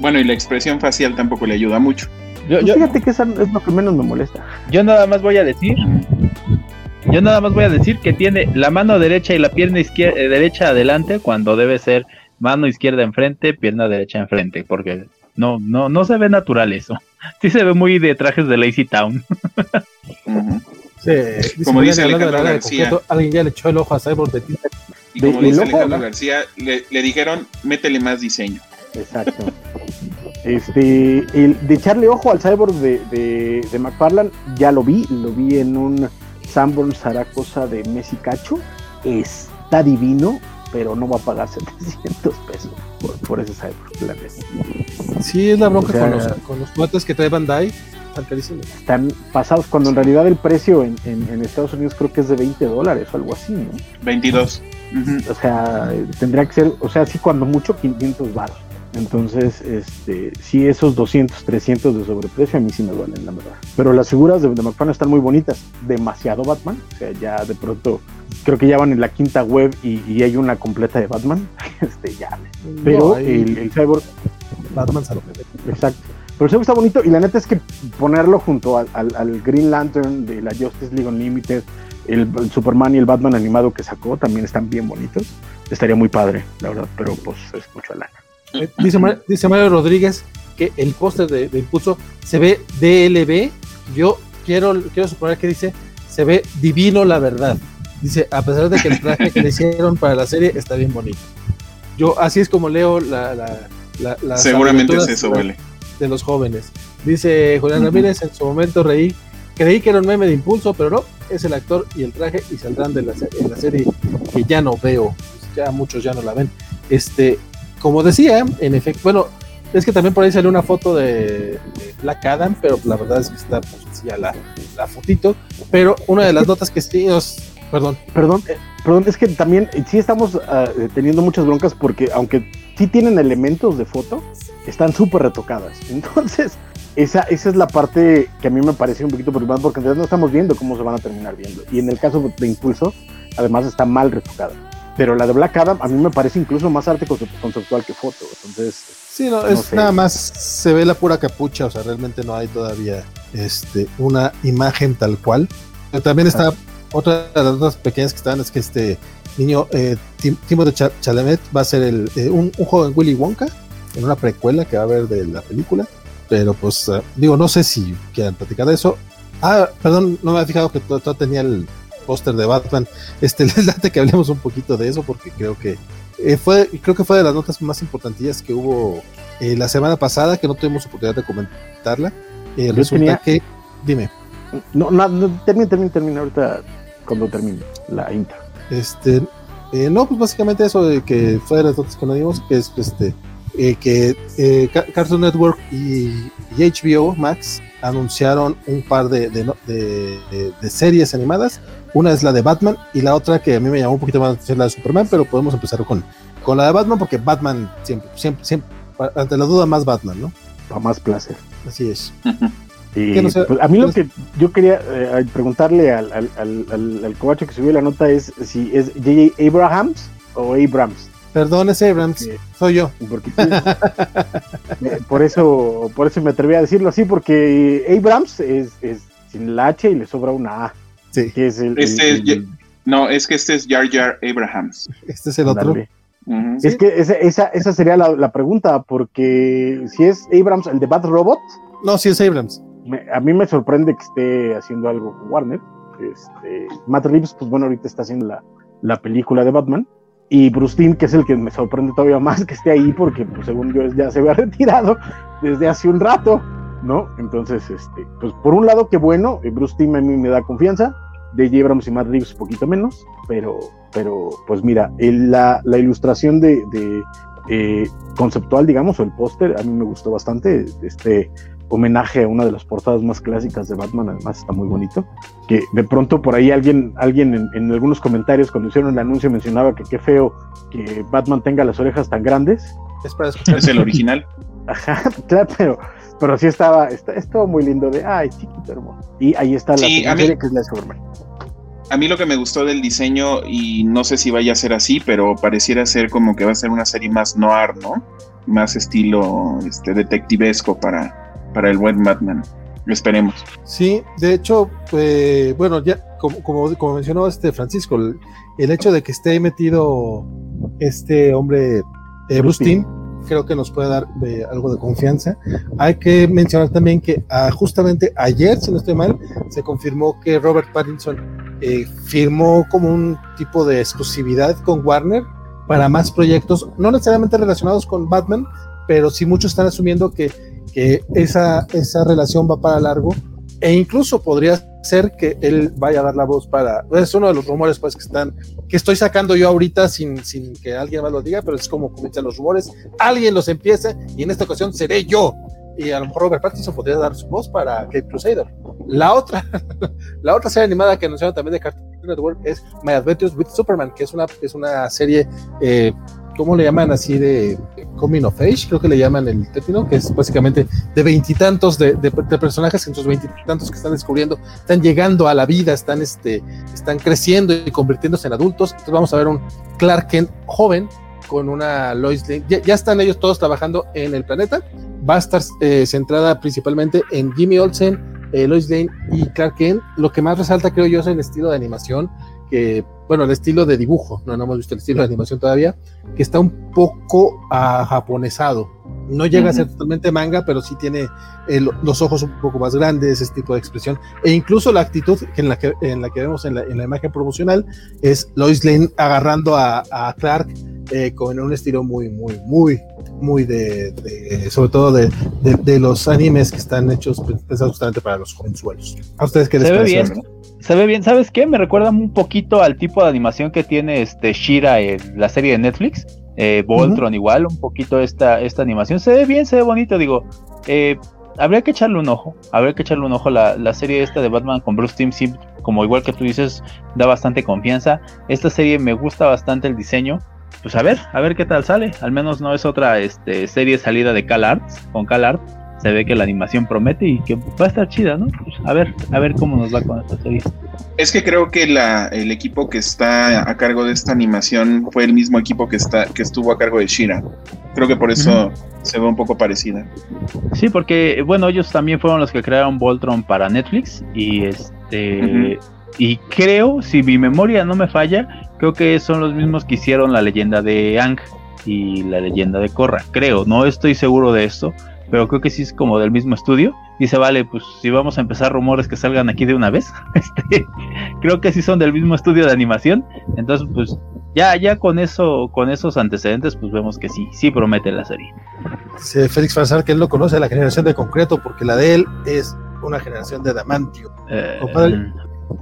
Bueno, y la expresión facial tampoco le ayuda mucho. Yo, Pues yo- fíjate que esa es lo que menos me molesta. yo nada más voy a decir. Yo nada más voy a decir que tiene la mano derecha y la pierna izquierda, derecha adelante cuando debe ser mano izquierda enfrente, pierna derecha enfrente, porque no, no, no se ve natural eso. <laughs> Sí se ve muy de trajes de Lazy Town. <laughs> Ujú. Sí, dice Como dice Alejandro García. concreto, alguien ya le echó el ojo a Cyborg de tinta. Y como dice Alejandro ¿no? García, le, le dijeron, métele más diseño. Exacto. Este, el de echarle ojo al cyborg de, de, de McFarlane, ya lo vi, lo vi en un Sanborn Zaragoza de Messi Cacho. Está divino, pero no va a pagar <laughs> 700 pesos por, por ese cyborg. Sí, es la bronca O sea, con, los, con los juguetes que trae Bandai, están carísimos. Están pasados, cuando en realidad el precio en, en- en Estados Unidos creo que es de 20 dólares o algo así, ¿no? 22. Ujú. O sea, tendría que ser, o sea, sí, cuando mucho 500 baros. Entonces, este, sí, esos 200, 300 de sobreprecio a mí sí me duelen, la verdad. Pero las figuras de, de McFarlane están muy bonitas. Demasiado Batman. O sea, ya de pronto, creo que ya van en la quinta web y, y hay una completa de Batman. <laughs> Este, ya. Pero No, ahí el, el Cyborg, Batman se lo exacto. Pero el Cyborg está bonito y la neta es que ponerlo junto al, al- al Green Lantern de la Justice League Unlimited, el, el Superman y el Batman animado que sacó también están bien bonitos. Estaría muy padre, la verdad, pero pues es mucho lana. Eh, Dice, Mar- dice Mario Rodríguez que el póster de, de Impulso se ve DLB. Yo quiero, quiero suponer que dice se ve divino la verdad. Dice, a pesar de que el traje que le hicieron para la serie está bien bonito. Yo así es como leo la, la, la- las Seguramente es eso, de- vale. de los jóvenes. Dice Julián. Ramírez, en su momento reí, creí que era un meme de impulso, pero no, es el actor y el traje y saldrán de la, en la serie que ya no veo, Pues ya muchos ya no la ven. Este, como decía, en efecto, bueno, es que también por ahí salió una foto de, Black Adam, pero la verdad es que está pues ya la, la fotito, pero una de las notas que sí perdón, Perdón, eh, perdón, es que también eh, sí estamos eh, teniendo muchas broncas porque aunque sí tienen elementos de foto, están súper retocadas. <laughs> Entonces, esa, esa es la parte que a mí me parece un poquito preocupante porque en realidad no estamos viendo cómo se van a terminar viendo. Y en el caso de Impulso, además está mal retocada. Pero la de Black Adam a mí me parece incluso más arte conce- conceptual que foto. Entonces, Sí, no, es sé. nada más se ve la pura capucha, o sea, realmente no hay todavía este una imagen tal cual. Pero también está otra de las otras pequeñas que están es que este niño eh, Tim- Timothée Cha- Chalamet va a ser el, eh, un, un juego en Willy Wonka en una precuela que va a haber de la película, pero pues ah, digo no sé si quieran platicar de eso. Ah, perdón, no me había fijado que todo tenía el póster de Batman. Este <laughs> les late que hablemos un poquito de eso porque creo que eh, fue, creo que fue de las notas más importantillas que hubo eh, la semana pasada, que no tuvimos oportunidad de comentarla. Eh, resulta que, dime. No, no, termina, termina, termina ahorita cuando termine la intro. Este, no, pues básicamente eso de que fue de las notas que nos dimos, que es este, que Cartoon Network y, y, HBO Max anunciaron un par de, de, de, de, series animadas. Una es la de Batman y la otra que a mí me llamó un poquito más la atención, la de Superman, pero podemos empezar con, con la de Batman porque Batman siempre, siempre, siempre, ante la duda más Batman, ¿no? A más placer. Así es. <laughs> Y, no sé, pues a mí lo que yo quería eh, preguntarle al, al, al, al, cobacho que subió la nota es si es J.J. Abrahams o Abrams. Perdón, es Abrams, sí. soy yo. Porque, eh, por eso por eso me atreví a decirlo así, porque Abrams es, es, sin la H y le sobra una A. Sí. Que es el, este el, el, no, es que este es Jar Jar Abrahams. Este es el otro. Uh -huh. Es que esa, esa, esa sería la, la, pregunta, porque si es Abrams el de Bad Robot. No, si es Abrams. Me, a mí me sorprende que esté haciendo algo con Warner. Este, Matt Reeves, pues bueno, ahorita está haciendo la, la película de Batman. Y Bruce Timm, que es el que me sorprende todavía más que esté ahí, porque pues, según yo ya se había <laughs> retirado desde hace un rato, ¿no? Entonces, este, pues por un lado, qué bueno, Bruce Timm a mí me da confianza, de J. Abrams y Matt Reeves un poquito menos, pero, pero pues mira, el, la, la, ilustración de, de eh, conceptual, digamos, o el póster, a mí me gustó bastante, este homenaje a una de las portadas más clásicas de Batman, además está muy bonito, que de pronto por ahí alguien, alguien en, en algunos comentarios cuando hicieron el anuncio mencionaba que qué feo que Batman tenga las orejas tan grandes. Es, para es el original. Ajá, <laughs> claro, pero, pero sí estaba, está, estaba muy lindo de, ay, chiquito hermoso. Y ahí está la sí, serie mí, que es la Superman. A mí lo que me gustó del diseño, y no sé si vaya a ser así, pero pareciera ser como que va a ser una serie más noir, ¿no? Más estilo este, detectivesco para, para el buen Batman. Esperemos. Sí, de hecho, eh, bueno, ya como, como, como, mencionó este Francisco, el, el, hecho de que esté metido este hombre eh, Bruce Timm, creo que nos puede dar algo de confianza. Hay que mencionar también que ah, justamente ayer, si no estoy mal, se confirmó que Robert Pattinson eh, firmó como un tipo de exclusividad con Warner para más proyectos, no necesariamente relacionados con Batman, pero sí muchos están asumiendo que que esa, esa relación va para largo e incluso podría ser que él vaya a dar la voz para es uno de los rumores pues que están que estoy sacando yo ahorita sin, sin que alguien más lo diga pero es como comienzan los rumores alguien los empieza y en esta ocasión seré yo. Y a lo mejor Robert Pattinson podría dar su voz para Cape Crusader. La otra <laughs> la otra serie animada que anunciaron también de Cartoon Network es My Adventures with Superman que es una es una serie eh, ¿cómo le llaman así de coming of age? Creo que le llaman el término, que es básicamente de veintitantos de, personajes, en sus veintitantos que están descubriendo, están llegando a la vida, están, este, están creciendo y convirtiéndose en adultos. Entonces vamos a ver un Clark Kent joven con una Lois Lane. Ya, ya están ellos todos trabajando en el planeta. Va a estar eh, centrada principalmente en Jimmy Olsen, eh, Lois Lane y Clark Kent. Lo que más resalta, creo yo, es el estilo de animación que, bueno, el estilo de dibujo, no, no hemos visto el estilo de animación todavía, que está un poco uh, japonesado. No llega uh -huh. a ser totalmente manga, pero sí tiene el, los ojos un poco más grandes, ese tipo de expresión. E incluso la actitud en la que, en la que vemos en la, en la imagen promocional es Lois Lane agarrando a, a Clark eh, con un estilo muy, muy, muy, muy de, de sobre todo de, de, de, los animes que están hechos pensados justamente para los jovenzuelos. ¿A ustedes qué les parece? Se ve bien, ¿sabes qué? Me recuerda un poquito al tipo de animación que tiene este Shira en la serie de Netflix. Eh, Voltron uh -huh. igual, un poquito esta, esta animación. Se ve bien, se ve bonito, digo. Eh, habría que echarle un ojo, habría que echarle un ojo. La, la serie esta de Batman con Bruce Timm, sí, como igual que tú dices, da bastante confianza. Esta serie me gusta bastante el diseño. Pues a ver, a ver qué tal sale. Al menos no es otra este, serie salida de Cal Arts, con Cal Art. Se ve que la animación promete y que va a estar chida, ¿no? Pues a ver, a ver cómo nos va con esta serie. Es que creo que la, el equipo que está a cargo de esta animación fue el mismo equipo que está que estuvo a cargo de Shira. Creo que por eso uh -huh. se ve un poco parecida. Sí, porque bueno, ellos también fueron los que crearon Voltron para Netflix y este uh -huh. y creo, si mi memoria no me falla, creo que son los mismos que hicieron la leyenda de Ang y la leyenda de Korra. Creo, no estoy seguro de esto, pero creo que sí es como del mismo estudio. Dice, vale, pues si vamos a empezar rumores que salgan aquí de una vez, <laughs> este, creo que sí son del mismo estudio de animación. Entonces, pues ya, ya con eso, con esos antecedentes, pues vemos que sí, sí promete la serie. Dice Félix Farsar que él no conoce la generación de concreto porque la de él es una generación de adamantio. Eh, Compadre.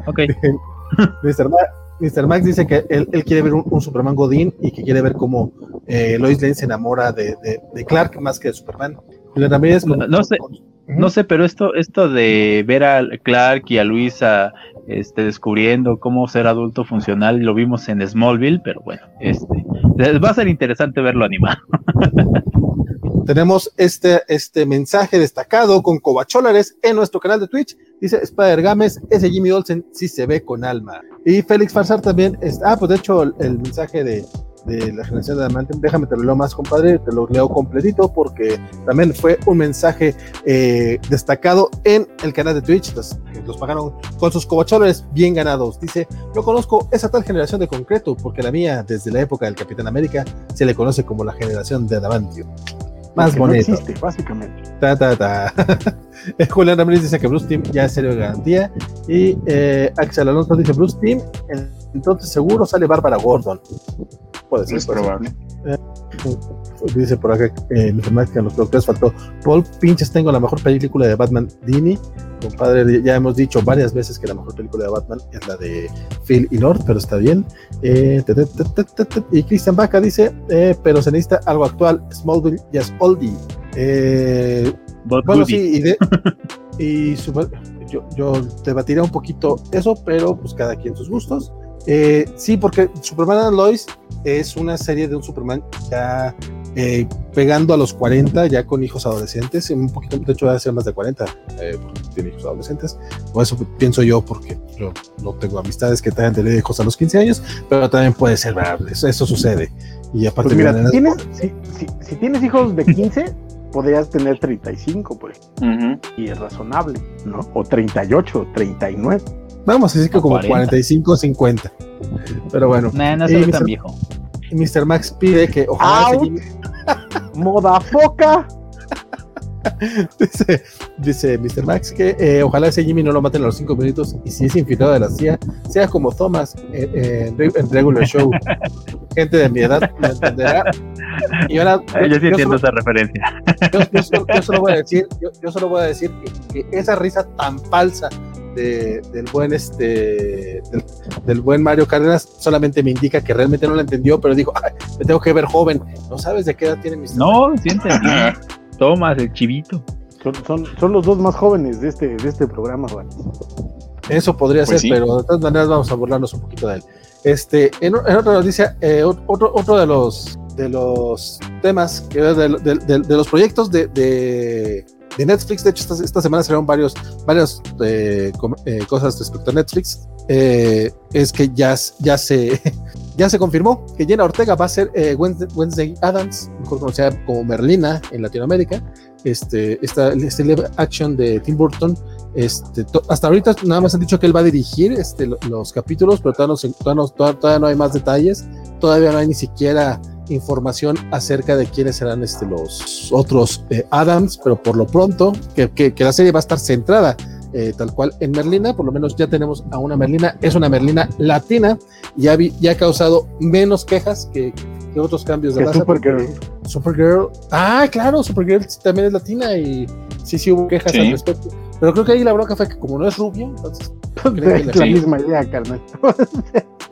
ok. <laughs> Mr. Ma- Mr. Max dice que él, él quiere ver un, un Superman Godín y que quiere ver cómo eh, Lois Lane se enamora de, de- de Clark más que de Superman. No- no sé. No sé, pero esto, esto de ver a Clark y a Luisa este, descubriendo cómo ser adulto funcional, lo vimos en Smallville, pero bueno, este va a ser interesante verlo animado. <laughs> Tenemos este, este mensaje destacado con Cobacholares en nuestro canal de Twitch. Dice Spider Games, ese Jimmy Olsen sí se ve con alma. Y Félix Farsar también. es- ah, pues de hecho, el, el mensaje de, de la generación de Diamante, déjame te lo leo más, compadre. Te lo leo completito porque también fue un mensaje eh, destacado en el canal de Twitch. Los, los pagaron con sus Cobacholares bien ganados. Dice: No conozco esa tal generación de concreto porque la mía, desde la época del Capitán América, se le conoce como la generación de Adamantio. Más Porque no bonito. existe, básicamente. Ta, ta, ta. <laughs> <laughs> Julián Ramírez dice que Bruce Team ya es serio de garantía. Y eh, Axel Alonso dice Bruce Team, entonces seguro sale Bárbara Gordon. Puede ser. Es puede ser. probable. Dice por acá eh, que a los productores faltó Paul Pinches tengo la mejor película de Batman Dini. Compadre, ya hemos dicho varias veces que la mejor película de Batman es la de Phil y Lord, pero está bien. Eh, te, te, te, te, te, te. y Christian Baca dice, eh, pero se necesita algo actual. Smallville ya es oldie. Eh, But bueno, Goody. sí, y, de, <laughs> y super- yo, yo debatiré un poquito eso, pero pues cada quien sus gustos. Eh, sí, porque Superman and Lois es una serie de un Superman ya eh, pegando a los 40, ya con hijos adolescentes, un poquito, de hecho, debe ser más de 40, eh, porque tiene hijos adolescentes, o eso pienso yo, porque yo no tengo amistades que tengan tenido hijos a los 15 años, pero también puede ser, ¿verdad? eso, eso sucede. Y aparte, Pues mira, tienes, si, si- si tienes hijos de 15, <laughs> podrías tener 35, por ejemplo, Ujú. y es razonable, ¿no? O 38, 39. vamos a decir que O como 40. 45, 50. Pero bueno, Nah, no se Eh, ve tan Mr. viejo. Y Mr. Max pide que ojalá Moda foca. <laughs> dice, dice Mr. Max que eh, ojalá ese Jimmy no lo maten a los cinco minutos y si es infiltrado de la CIA, sea como Thomas eh, eh, en, re- en Regular Show. <laughs> Gente de mi edad lo entenderá. Y ahora, <laughs> Ah, Yo sí entiendo solo, esa referencia. yo- yo solo- yo solo voy a decir, yo, solo voy a decir que, que esa risa tan falsa de- del buen este del, del buen Mario Cárdenas solamente me indica que realmente no la entendió, pero dijo, "Ay, me tengo que ver joven. ¿No sabes de qué edad tiene Mr. No, sí entendí. Tomas el chivito. Son, son, son los dos más jóvenes de este, de este programa, Juan. Eso podría Pues ser, sí. pero de todas maneras vamos a burlarnos un poquito de él. Este, en, en otra noticia, eh, ot- otro, otro de los de los temas que de, de- de- de los proyectos de, de, de Netflix, de hecho esta, esta semana salieron varios varias eh, com- eh, cosas respecto a Netflix. eh, es que ya, ya se ya se confirmó que Jenna Ortega va a ser eh, Wednesday, Adams, mejor conocida como Merlina en Latinoamérica. Este, esta, este live action de Tim Burton este, hasta ahorita nada más han dicho que él va a dirigir este, lo- los capítulos, pero todavía no, todavía no- hay más detalles. Todavía no hay ni siquiera información acerca de quiénes serán este, los otros eh, Adams, pero por lo pronto, que- que la serie va a estar centrada eh, tal cual en Merlina, por lo menos ya tenemos a una Merlina, es una Merlina latina, y ya, vi- ya ha causado menos quejas que, que otros cambios de Que raza. Supergirl. porque Supergirl, ah, claro, Supergirl también es latina y sí, sí hubo quejas Sí. al respecto. Pero creo que ahí la bronca fue que como no es rubia, entonces creo que Es la Sí. misma idea, carnal.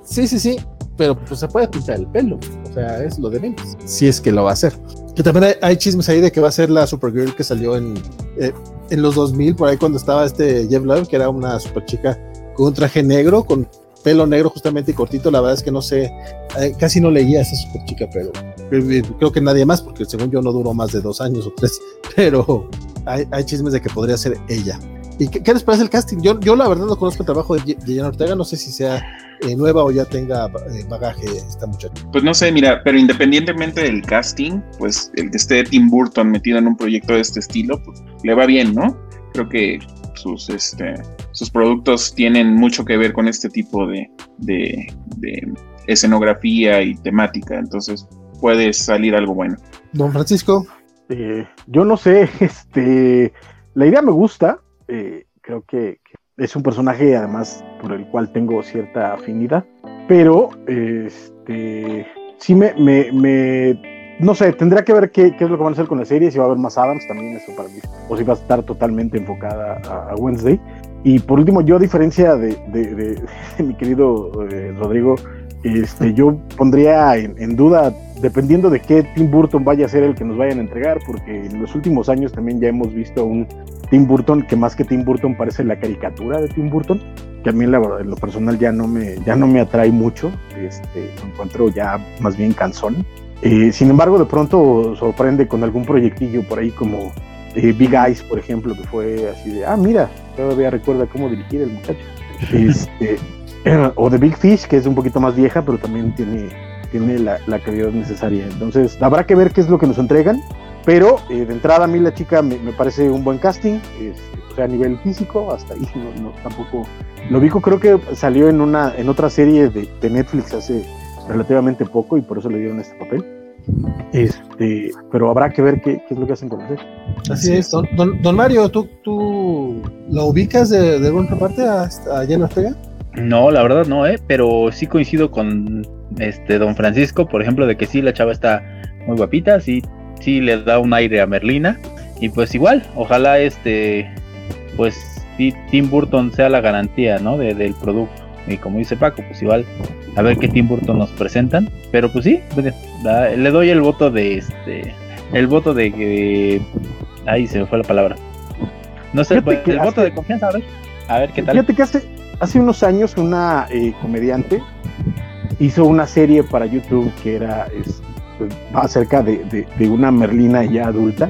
Sí, sí, sí, pero pues se puede pintar el pelo, o sea, es lo de menos, si es que lo va a hacer. Que también hay, hay chismes ahí de que va a ser la Supergirl que salió en, eh, en los 2000, por ahí cuando estaba este Jeff Love, que era una super chica con un traje negro, con pelo negro justamente y cortito, la verdad es que no sé, eh, casi no leía esa super chica, pero eh, creo que nadie más, porque según yo no duró más de dos años o tres, <laughs> pero hay, hay chismes de que podría ser ella. ¿Y qué, qué les parece el casting? Yo, yo la verdad no conozco el trabajo de Jenna Ortega, no sé si sea eh, nueva o ya tenga eh, bagaje esta muchacha. Pues no sé, mira, pero independientemente del casting, pues el que esté Tim Burton metido en un proyecto de este estilo, pues le va bien, ¿no? Creo que sus, este, sus productos tienen mucho que ver con este tipo de, de, de escenografía y temática, entonces puede salir algo bueno. Don Francisco, Eh, yo no sé, <laughs> este, la idea me gusta, eh, creo que, que es un personaje además por el cual tengo cierta afinidad. pero este sí me, me, me no sé, tendría que ver qué, qué, es lo que van a hacer con la serie, si va a haber más Adams también, eso para mí, o si va a estar totalmente enfocada a, Wednesday. Y por último, yo a diferencia de, de, <laughs> mi querido eh, Rodrigo, este, yo pondría en, duda, dependiendo de qué Tim Burton vaya a ser el que nos vayan a entregar, porque en los últimos años también ya hemos visto un Tim Burton que más que Tim Burton parece la caricatura de Tim Burton, que a mí la, en lo personal ya no me, ya no me atrae mucho, este, lo encuentro ya más bien cansón. Eh, sin embargo, de pronto sorprende con algún proyectillo por ahí como eh, Big Eyes, por ejemplo, que fue así de, ah, mira, todavía recuerda cómo dirigir el muchacho. <laughs> Este, o The Big Fish, que es un poquito más vieja, pero también tiene, tiene la, la calidad necesaria. Entonces, habrá que ver qué es lo que nos entregan. Pero eh, de entrada, a mí la chica me, me parece un buen casting, este, o sea, a nivel físico, hasta ahí no, no, tampoco. Lo vi, creo que salió en una en otra serie de, de Netflix hace relativamente poco y por eso le dieron este papel. Este, pero habrá que ver qué, qué es lo que hacen con él. Así es, don, don, don Mario, ¿tú, ¿tú lo ubicas de, de alguna parte a, a Jenna Ortega? No, la verdad no, ¿eh? pero sí coincido con este don Francisco, por ejemplo, de que sí, la chava está muy guapita, sí, sí le da un aire a Merlina, y pues igual, ojalá este, pues sí, Tim Burton sea la garantía, ¿no? De, del producto. Y como dice Paco, pues igual a ver qué Tim Burton nos presentan. Pero pues sí, le doy el voto de este. El voto de que. Ahí se me fue la palabra. No sé, el hace, voto de confianza, a ver. A ver qué tal. Fíjate que hace, hace unos años una eh, comediante hizo una serie para YouTube que era es, acerca de, una Merlina ya adulta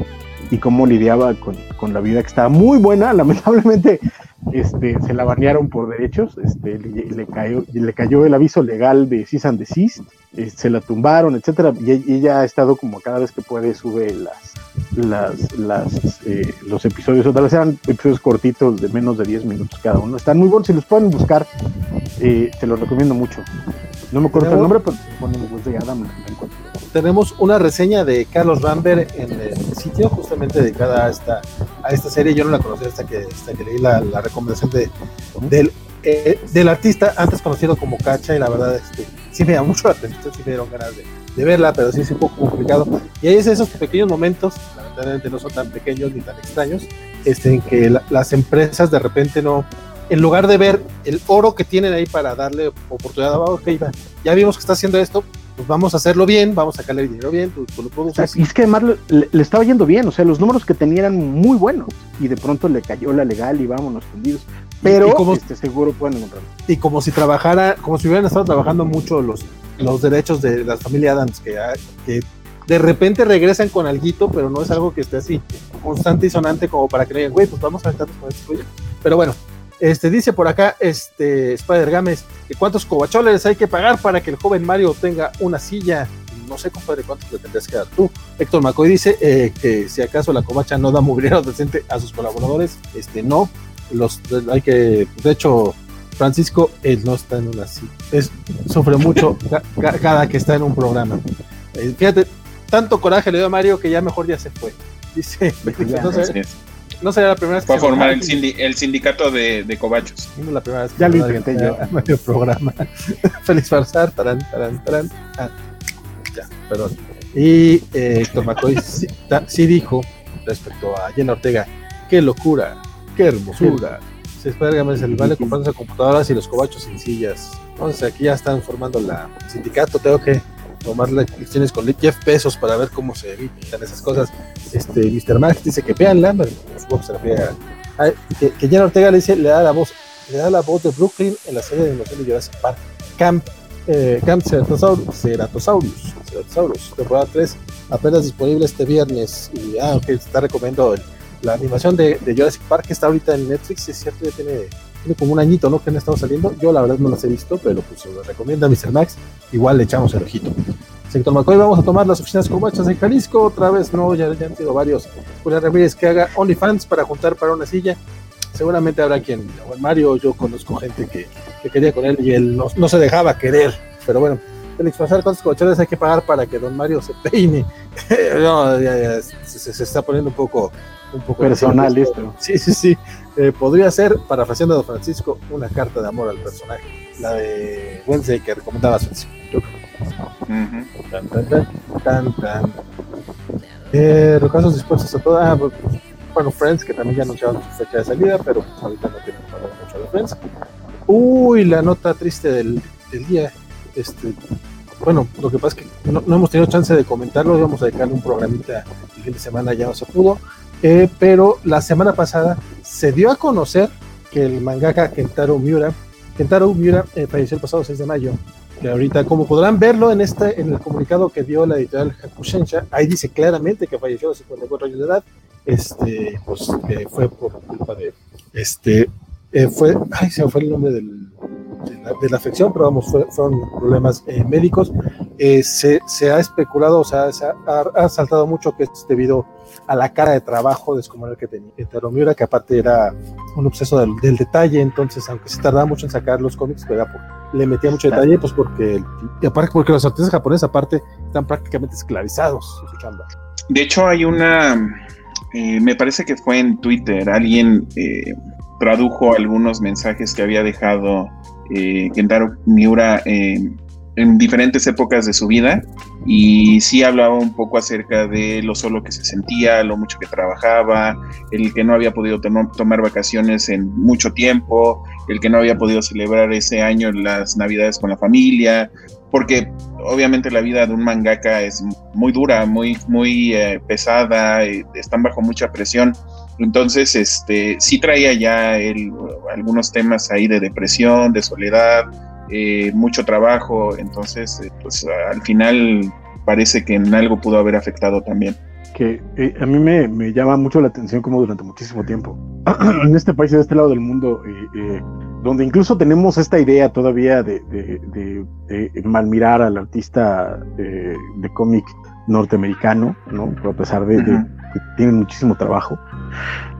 y cómo lidiaba con, con, la vida que estaba muy buena. <laughs> Lamentablemente este, se la banearon por derechos, este, le, cayó, le cayó el aviso legal de cease and desist, eh, se la tumbaron, etcétera, y ella ha estado como cada vez que puede sube las, las, las eh, los episodios, otra vez eran episodios cortitos de menos de 10 minutos cada uno, están muy buenos, si los pueden buscar, eh, te los recomiendo mucho. No me acuerdo el nombre, pero ponen de Adam tenemos una reseña de Carlos Rambert en el sitio justamente dedicada a esta, a esta serie. Yo no la conocía hasta que, hasta que leí la, la recomendación de, del, eh, del artista, antes conocido como Cacha, y la verdad este, sí me da mucho la atención, sí me dieron ganas de, de, verla, pero sí es un poco complicado. Y ahí es esos pequeños momentos, lamentablemente no son tan pequeños ni tan extraños, este, en que la, las empresas de repente no, en lugar de ver el oro que tienen ahí para darle oportunidad a ok, ya vimos que está haciendo esto, pues vamos a hacerlo bien, vamos a sacarle dinero bien, tú, tú lo produces. Y es que además le, le, estaba yendo bien, o sea, los números que tenía eran muy buenos y de pronto le cayó la legal y vámonos fundidos. Pero y como, este, seguro pueden encontrarlo. Y como si trabajara, como si hubieran estado trabajando mucho los, los derechos de la familia Adams, que, que de repente regresan con alguito, pero no es algo que esté así constante y sonante como para que le digan, güey, pues vamos a aventarnos con este proyecto. Pero bueno, este, dice por acá, este, Spider Games, que cuántos cobacholes hay que pagar para que el joven Mario tenga una silla. No sé, compadre, cuántos le tendrías que dar tú. Héctor McCoy dice eh, que si acaso la covacha no da mobiliario decente a sus colaboradores, este, no. Los, hay que, de hecho, Francisco, él no está en una silla. Es, sufre mucho ca, cada que está en un programa. Eh, fíjate, tanto coraje le dio a Mario que ya mejor ya se fue. Dice, ya, no sería la primera vez que. Fue a formar el, sindi el, sindicato de, de cobachos. No la primera vez que ya lo intenté yo. medio programa. <laughs> Feliz Farsar, tarán, tarán, tarán. Ah, ya, perdón. Y eh, Tomacoy <laughs> sí, sí, dijo respecto a Jenna Ortega: qué locura, qué hermosura. Sí. Se espera que el vale comprándose computadoras y los cobachos sin sillas. Entonces aquí ya están formando la, el sindicato. Tengo que tomar lecciones con Jeff Pesos para ver cómo se evitan esas cosas. Este, Mr. Max dice que veanla, supongo que se que, Ortega le dice, le da la voz, le da la voz de Brooklyn en la serie de animación de Jurassic Park, Camp, eh, Camp Ceratosaurus, Ceratosaurus, Ceratosaurus, temporada 3, apenas disponible este viernes. Y ah, ok, está recomendando el, la animación de, de, Jurassic Park que está ahorita en Netflix, es cierto, ya tiene, tiene como un añito, ¿no? Que han estado saliendo. Yo la verdad no las he visto, pero pues se lo recomienda Mr. Max. Igual le echamos el ojito. Sector Macoy, vamos a tomar las oficinas cobachas en Jalisco. Otra vez, no, ya, ya han sido varios. Julián Ramírez que haga OnlyFans para juntar para una silla. Seguramente habrá quien, o Mario, yo conozco gente que, que, quería con él y él no, no se dejaba querer. Pero bueno, Félix Pasar, ¿cuántos covachones hay que pagar para que don Mario se peine? <laughs> no, ya, ya, se, se, está poniendo un poco, un poco personal esto. Sí, sí, sí. Eh, podría ser, parafraseando a don Francisco, una carta de amor al personaje. La de Wednesday que recomendaba Francisco. Tan, tan, tan, tan, tan. Eh, los casos dispuestos a toda. Ah, bueno, Friends, que también ya anunciaron su fecha de salida, pero pues, ahorita no tienen hablar mucho de Friends. Uy, la nota triste del, del día. Este, bueno, lo que pasa es que no, no, hemos tenido chance de comentarlo, íbamos a dedicarle un programita el fin de semana, ya no se pudo, eh, pero la semana pasada se dio a conocer que el mangaka Kentaro Miura, Kentaro Miura eh, falleció el pasado 6 de mayo, que ahorita, como podrán verlo en este, en el comunicado que dio la editorial Hakushensha, ahí dice claramente que falleció a los 54 años de edad, este, pues fue por culpa de, este, eh, fue, ay, se me fue el nombre del, de, la, de, la, afección, pero vamos, fue, fueron problemas eh, médicos. Eh, se, se, ha especulado, o sea, se ha, ha, saltado mucho que es debido a la cara de trabajo descomunal que tenía Miura, que aparte era un obseso del, del, detalle, entonces, aunque se tardaba mucho en sacar los cómics, pero le metía mucho detalle, pues porque, y aparte porque los artistas japoneses, aparte, están prácticamente esclavizados. De hecho, hay una, eh, me parece que fue en Twitter, alguien eh, tradujo algunos mensajes que había dejado eh, Kentaro Miura eh, en diferentes épocas de su vida y sí hablaba un poco acerca de lo solo que se sentía, lo mucho que trabajaba, el que no había podido tom tomar vacaciones en mucho tiempo, el que no había podido celebrar ese año las navidades con la familia, porque obviamente la vida de un mangaka es muy dura, muy, muy eh, pesada, están bajo mucha presión. Entonces, este, sí traía ya él algunos temas ahí de depresión, de soledad, eh, mucho trabajo. Entonces, eh, pues al final parece que en algo pudo haber afectado también. Que eh, a mí me, me, llama mucho la atención como durante muchísimo tiempo, <clears throat> en este país, de este lado del mundo, eh, donde incluso tenemos esta idea todavía de, de, de, de malmirar al artista de, cómic norteamericano, ¿no? a pesar de, -huh. que tienen muchísimo trabajo.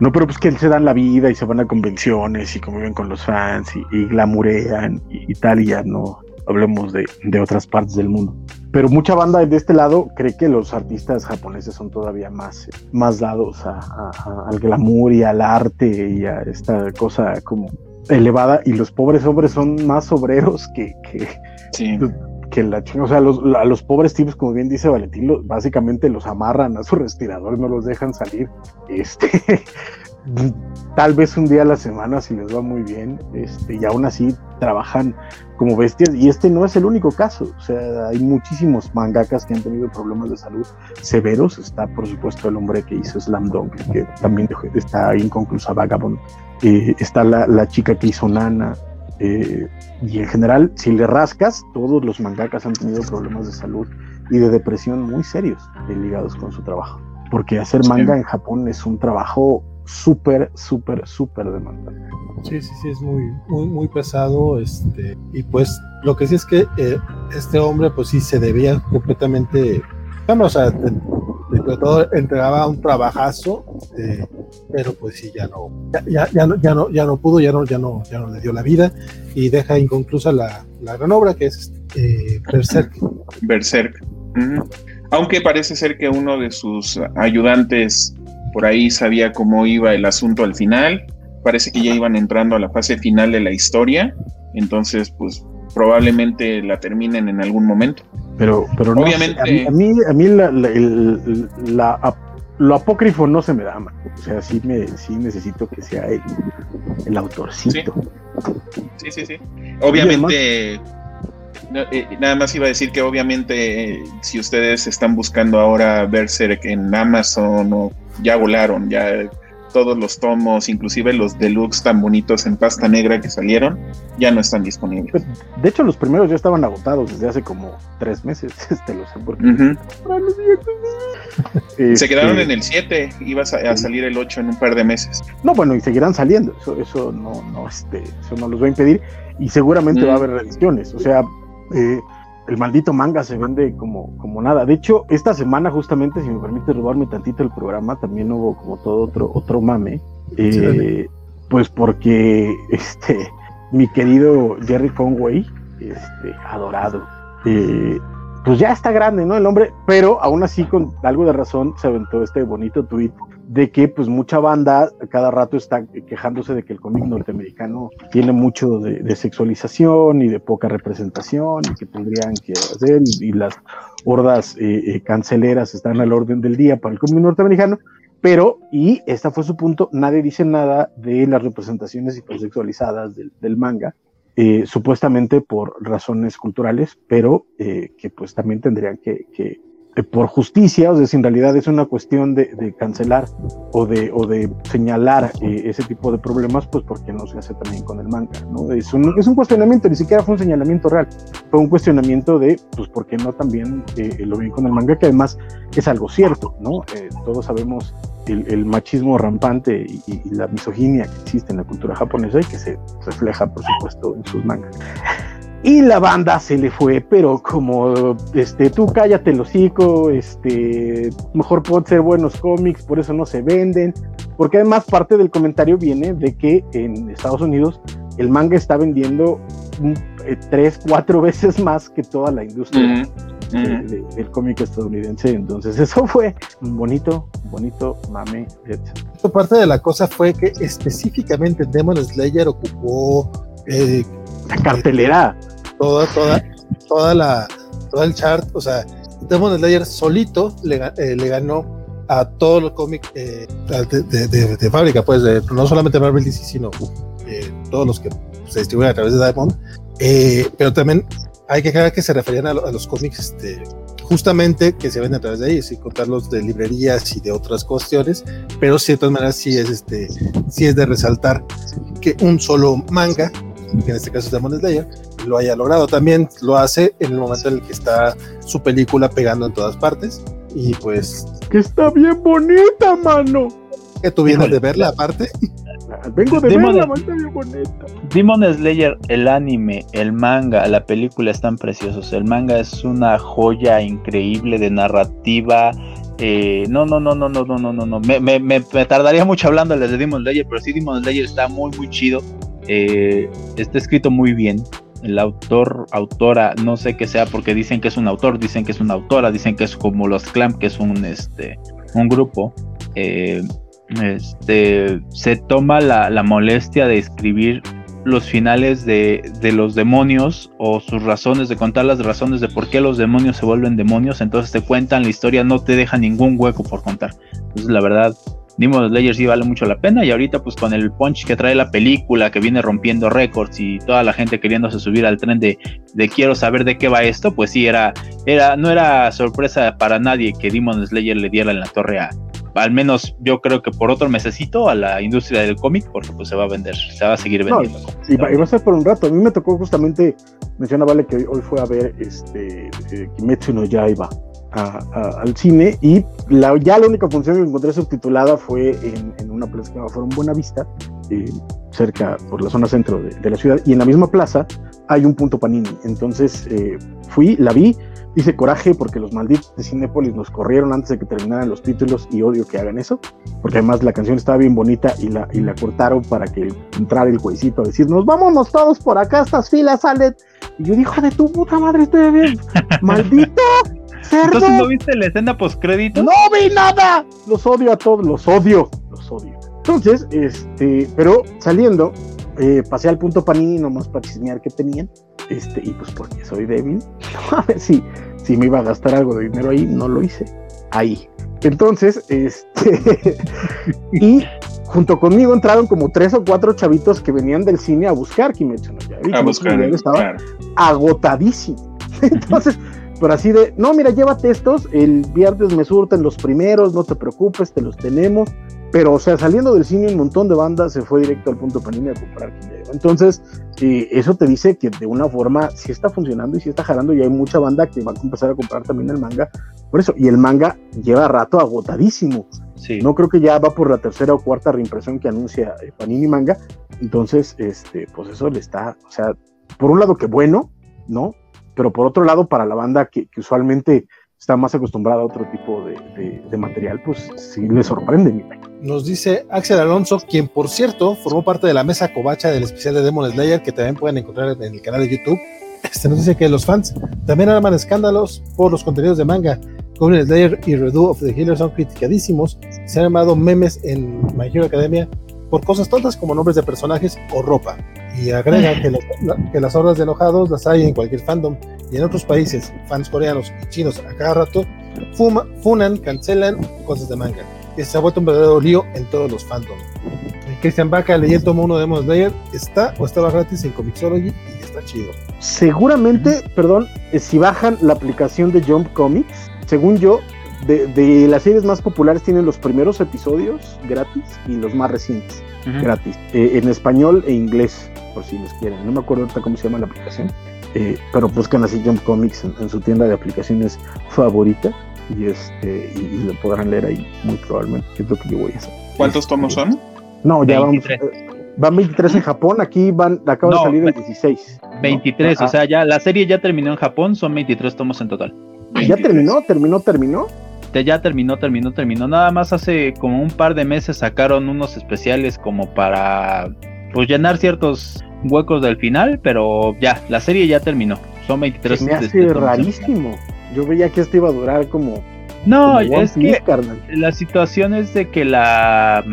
No, pero pues que se dan la vida y se van a convenciones y conviven con los fans y, y glamurean y, y, tal, y ya no hablemos de, de, otras partes del mundo. Pero mucha banda de este lado cree que los artistas japoneses son todavía más, más dados a, a, a, al glamour y al arte y a esta cosa como elevada y los pobres hombres son más obreros que, que, sí. Que la o sea, a los pobres tipos, como bien dice Valentín, los, básicamente los amarran a su respirador, no los dejan salir. Este, <laughs> tal vez un día a la semana si les va muy bien, este, y aún así trabajan como bestias, y este no es el único caso, o sea, hay muchísimos mangakas que han tenido problemas de salud severos, está por supuesto el hombre que hizo Slam Dunk, que también está inconclusa Vagabond, eh, está la, la, chica que hizo Nana, eh, y en general, si le rascas, todos los mangakas han tenido problemas de salud y de depresión muy serios eh, ligados con su trabajo. Porque hacer manga sí. en Japón es un trabajo súper, súper, súper demandante. Sí, sí, sí, es muy, muy, muy pesado. Este, y pues lo que sí es que eh, este hombre, pues sí se debía completamente, bueno, todo entregaba un trabajazo, eh, pero pues sí, ya no, ya, ya, no, ya no, ya no pudo, ya no, ya no, ya no le dio la vida y deja inconclusa la, gran obra que es eh, Berserk. Berserk. Aunque parece ser que uno de sus ayudantes por ahí sabía cómo iba el asunto al final. Parece que ya iban entrando a la fase final de la historia. Entonces, pues probablemente la terminen en algún momento. Pero, pero no, obviamente. a mí, a mí, la, la, el, la, lo apócrifo no se me da, man. O sea, sí, me, sí necesito que sea el, el autorcito. Sí, sí, sí. sí. Obviamente. No, eh, nada más iba a decir que obviamente eh, si ustedes están buscando ahora Berserk en Amazon o ya volaron, ya todos los tomos, inclusive los deluxe tan bonitos en pasta negra que salieron, ya no están disponibles. Pues, de hecho, los primeros ya estaban agotados desde hace como tres meses, <laughs> este lo sé porque... Uh -huh. este... Se quedaron en el 7, iba a, salir el 8 en un par de meses. No, bueno, y seguirán saliendo, eso, eso no, no, este, eso no los va a impedir, y seguramente va a haber reediciones, o sea, eh, el maldito manga se vende como, como nada. De hecho, esta semana, justamente, si me permite robarme tantito el programa, también hubo como todo otro, otro mame. Eh, sí, pues porque <laughs> este mi querido Jerry Conway, este, adorado, eh, pues ya está grande, ¿no? El hombre, pero aún así con algo de razón se aventó este bonito tweet de que pues mucha banda cada rato está quejándose de que el cómic norteamericano tiene mucho de, sexualización y de poca representación y que tendrían que hacer y, las hordas eh, eh, canceleras están al orden del día para el cómic norteamericano, pero, y este fue su punto, nadie dice nada de las representaciones hipersexualizadas del, manga, eh, supuestamente por razones culturales, pero que pues también tendrían que, por justicia, o sea, si en realidad es una cuestión de, cancelar o de, o de señalar eh, ese tipo de problemas, pues porque no se hace también con el manga, ¿no? Es un, es un cuestionamiento, ni siquiera fue un señalamiento real, fue un cuestionamiento de, pues, ¿por qué no también eh, lo ven con el manga? Que además es algo cierto, ¿no? todos sabemos el, machismo rampante y, y, la misoginia que existe en la cultura japonesa y que se refleja, por supuesto, en sus mangas. Y la banda se le fue, pero como este, tú cállate el hocico, este, mejor pueden ser buenos cómics, por eso no se venden. Porque además parte del comentario viene de que en Estados Unidos el manga está vendiendo eh, tres, cuatro <laughs> veces más que toda la industria del cómic estadounidense. Entonces eso fue un bonito, bonito mame. Parte de la cosa fue que específicamente Demon Slayer ocupó eh, la cartelera. Toda, toda, toda la, todo el chart, o sea, Demon Slayer solito le, eh, le ganó a todos los cómics eh, de, fábrica, pues, no solamente Marvel DC, sino eh, todos los que se distribuyen a través de Diamond. pero también hay que aclarar que se referían a, los cómics este, justamente que se venden a través de ahí, sin contarlos de librerías y de otras cuestiones, pero de todas maneras sí es, este, sí es de resaltar que un solo manga que en este caso es Demon Slayer, lo haya logrado. También lo hace en el momento en el que está su película pegando en todas partes. Y pues. Que está bien bonita, mano. Que tú vienes de verla aparte. Vengo de verla, está bien bonita. Demon Slayer, el anime, el manga, la película están preciosos. El manga es una joya increíble de narrativa. Eh, no, no, no, no, no, no, no, no, no. Me, me, me, tardaría mucho hablando de Demon Slayer, pero sí, Demon Slayer está muy, muy chido. Eh, está escrito muy bien. El autor, autora, no sé qué sea, porque dicen que es un autor, dicen que es una autora, dicen que es como los Clamp, que es un, este, un grupo. Eh, este, se toma la, molestia de escribir los finales de, de, los demonios o sus razones, de contar las razones de por qué los demonios se vuelven demonios, entonces te cuentan la historia, no te deja ningún hueco por contar. Entonces la verdad, Demon Slayer sí vale mucho la pena y ahorita pues con el punch que trae la película que viene rompiendo récords y toda la gente queriéndose subir al tren de, de quiero saber de qué va esto, pues sí era, era, no era sorpresa para nadie que Demon Slayer le diera en la torre a, al menos yo creo que por otro mesecito a la industria del cómic porque pues se va a vender, se va a seguir vendiendo. y, va, a ser por un rato. A mí me tocó justamente, menciona Vale que hoy, fue a ver este eh, Kimetsu no Yaiba al cine y la, ya la única función que encontré subtitulada fue en, una plaza que se llama Forum Buena Vista, eh, cerca por la zona centro de, la ciudad, y en la misma plaza hay un punto Panini. Entonces eh, fui, la vi, hice coraje porque los malditos de Cinépolis nos corrieron antes de que terminaran los títulos y odio que hagan eso, porque además la canción estaba bien bonita y la, y la cortaron para que entrara el juecito a decirnos, vámonos todos por acá, estas filas salen. Y yo dijo, de tu puta madre, estoy bien, <laughs> maldito entonces no viste la escena post crédito. No vi nada. Los odio a todos, los odio, los odio. Entonces, este, pero saliendo, eh, pasé al punto Panini nomás para chismear que tenían. Este, y pues porque soy débil, <laughs> a ver si, si me iba a gastar algo de dinero ahí, no lo hice. Ahí. Entonces, este, <laughs> y junto conmigo entraron como tres o cuatro chavitos que venían del cine a buscar Kimetsu no A buscar, estaba agotadísimo. <laughs> Entonces, pero así de, no, mira, llévate estos, el viernes me surten los primeros, no te preocupes, te los tenemos. Pero, o sea, saliendo del cine, un montón de bandas se fue directo al punto Panini a comprar Entonces, eh, eso te dice que de una forma sí está funcionando y sí está jalando, y hay mucha banda que va a empezar a comprar también el manga. Por eso, y el manga lleva rato agotadísimo. Sí. No creo que ya va por la tercera o cuarta reimpresión que anuncia eh, Panini Manga. Entonces, este, pues eso le está, o sea, por un lado que bueno, ¿no? Pero por otro lado, para la banda que, usualmente está más acostumbrada a otro tipo de, material, pues sí le sorprende. Nos dice Axel Alonso, quien por cierto formó parte de la mesa covacha del especial de Demon Slayer, que también pueden encontrar en el canal de YouTube. Este nos dice que los fans también arman escándalos por los contenidos de manga. Goblin Slayer y Redo of the Healer son criticadísimos. Se han armado memes en My Hero Academia por cosas tontas como nombres de personajes o ropa. Y agrega que, las- que las hordas de enojados las hay en cualquier fandom y en otros países, fans coreanos y chinos a cada rato, fuma- funan, cancelan cosas de manga. Que se ha vuelto un verdadero lío en todos los fandoms. Christian Baca leí el tomo 1 de Demon Slayer, está o estaba gratis en Comixology y está chido. Seguramente, perdón, eh, si bajan la aplicación de Jump Comics, según yo, de, de las series más populares tienen los primeros episodios gratis y los más recientes gratis, eh, en español e inglés, por si los quieren. No me acuerdo ahorita cómo se llama la aplicación, eh, pero buscan así Jump Comics en, en su tienda de aplicaciones favorita y este y, y lo podrán leer ahí muy probablemente. Es lo que yo voy a hacer. ¿Cuántos tomos son? No, ya vamos. 23. eh, Van 23 en Japón, aquí van, acaba No, de salir el ve- 16. ¿no? 23, o sea, ya la serie ya terminó en Japón, son 23 tomos en total. ¿Ya terminó? ¿Terminó? ¿Terminó? Te- Ya terminó, terminó, terminó. Nada más hace como un par de meses sacaron unos especiales como para pues llenar ciertos huecos del final, pero ya, la serie ya terminó. Son 23 Se me hace de total. rarísimo. Yo veía que esto iba a durar como, No, como es que carnal. la situación es de que la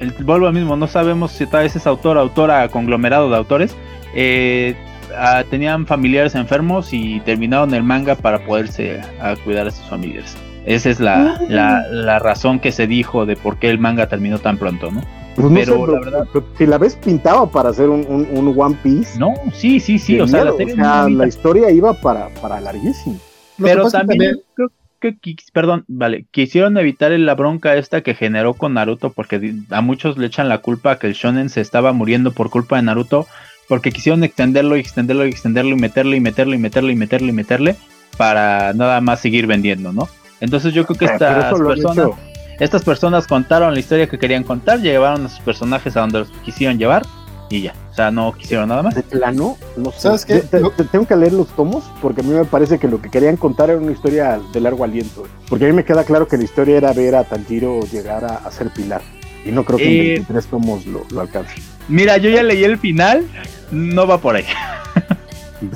el vuelvo al mismo, no sabemos si tal vez es autor, autora, conglomerado de autores, eh, ah, tenían familiares enfermos y terminaron el manga para poderse a cuidar a sus familiares. Esa es la, Ah. la, la razón que se dijo de por qué el manga terminó tan pronto, ¿no? Pues no pero sé, la verdad- pero si la ves pintaba para hacer un, un- un One Piece. No, sí, sí, sí, o sea, la o sea, la historia iba para, para larguísimo. Lo pero también, creo que, perdón, vale, quisieron evitar la bronca esta que generó con Naruto porque a muchos le echan la culpa que el shonen se estaba muriendo por culpa de Naruto porque quisieron extenderlo y extenderlo y extenderlo y meterle y meterle y meterle y meterle y meterle para nada más seguir vendiendo, ¿no? Entonces yo creo que Eh, pero estas personas, hecho. estas personas contaron la historia que querían contar, llevaron a sus personajes a donde los quisieron llevar y ya, o sea, no quisieron nada más. De plano, no sé. ¿Sabes qué? Te- tengo que leer los tomos porque a mí me parece que lo que querían contar era una historia de largo aliento. Porque a mí me queda claro que la historia era ver a Tanjiro llegar a, a ser pilar. Y no creo que Eh, en 23 tomos lo, lo alcance. Mira, yo ya leí el final, no va por ahí.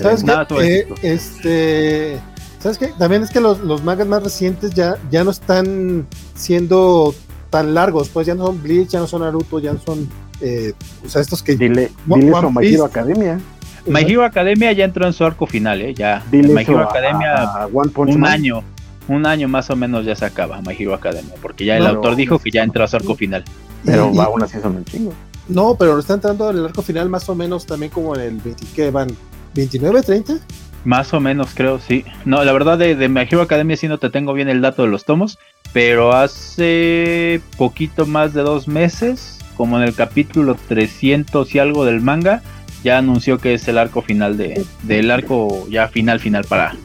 ¿Sabes qué? Eh, este, ¿Sabes qué? También es que los, los mangas más recientes ya, ya no están siendo tan largos, pues ya no son Bleach, ya no son Naruto, ya no son, eh, o sea, estos que... Dile, One- dile One eso a My. Hero Academia. My Hero Academia ya entró en su arco final, ¿eh? Ya. Dile My Hero a- Academia, a, a One Punch un Man. año, un año más o menos ya se acaba My Hero Academia, porque ya el autor dijo que ya entró a su arco final. Pero y- aún así son un chingo. No, pero está entrando en el arco final más o menos también como en el 20, ¿qué van? ¿29, 30? Más o menos, creo, sí. No, la verdad de, de My Hero Academia sí no te tengo bien el dato de los tomos, pero hace poquito más de dos meses, como en el capítulo 300 y algo del manga, ya anunció que es el arco final de, del arco ya final final para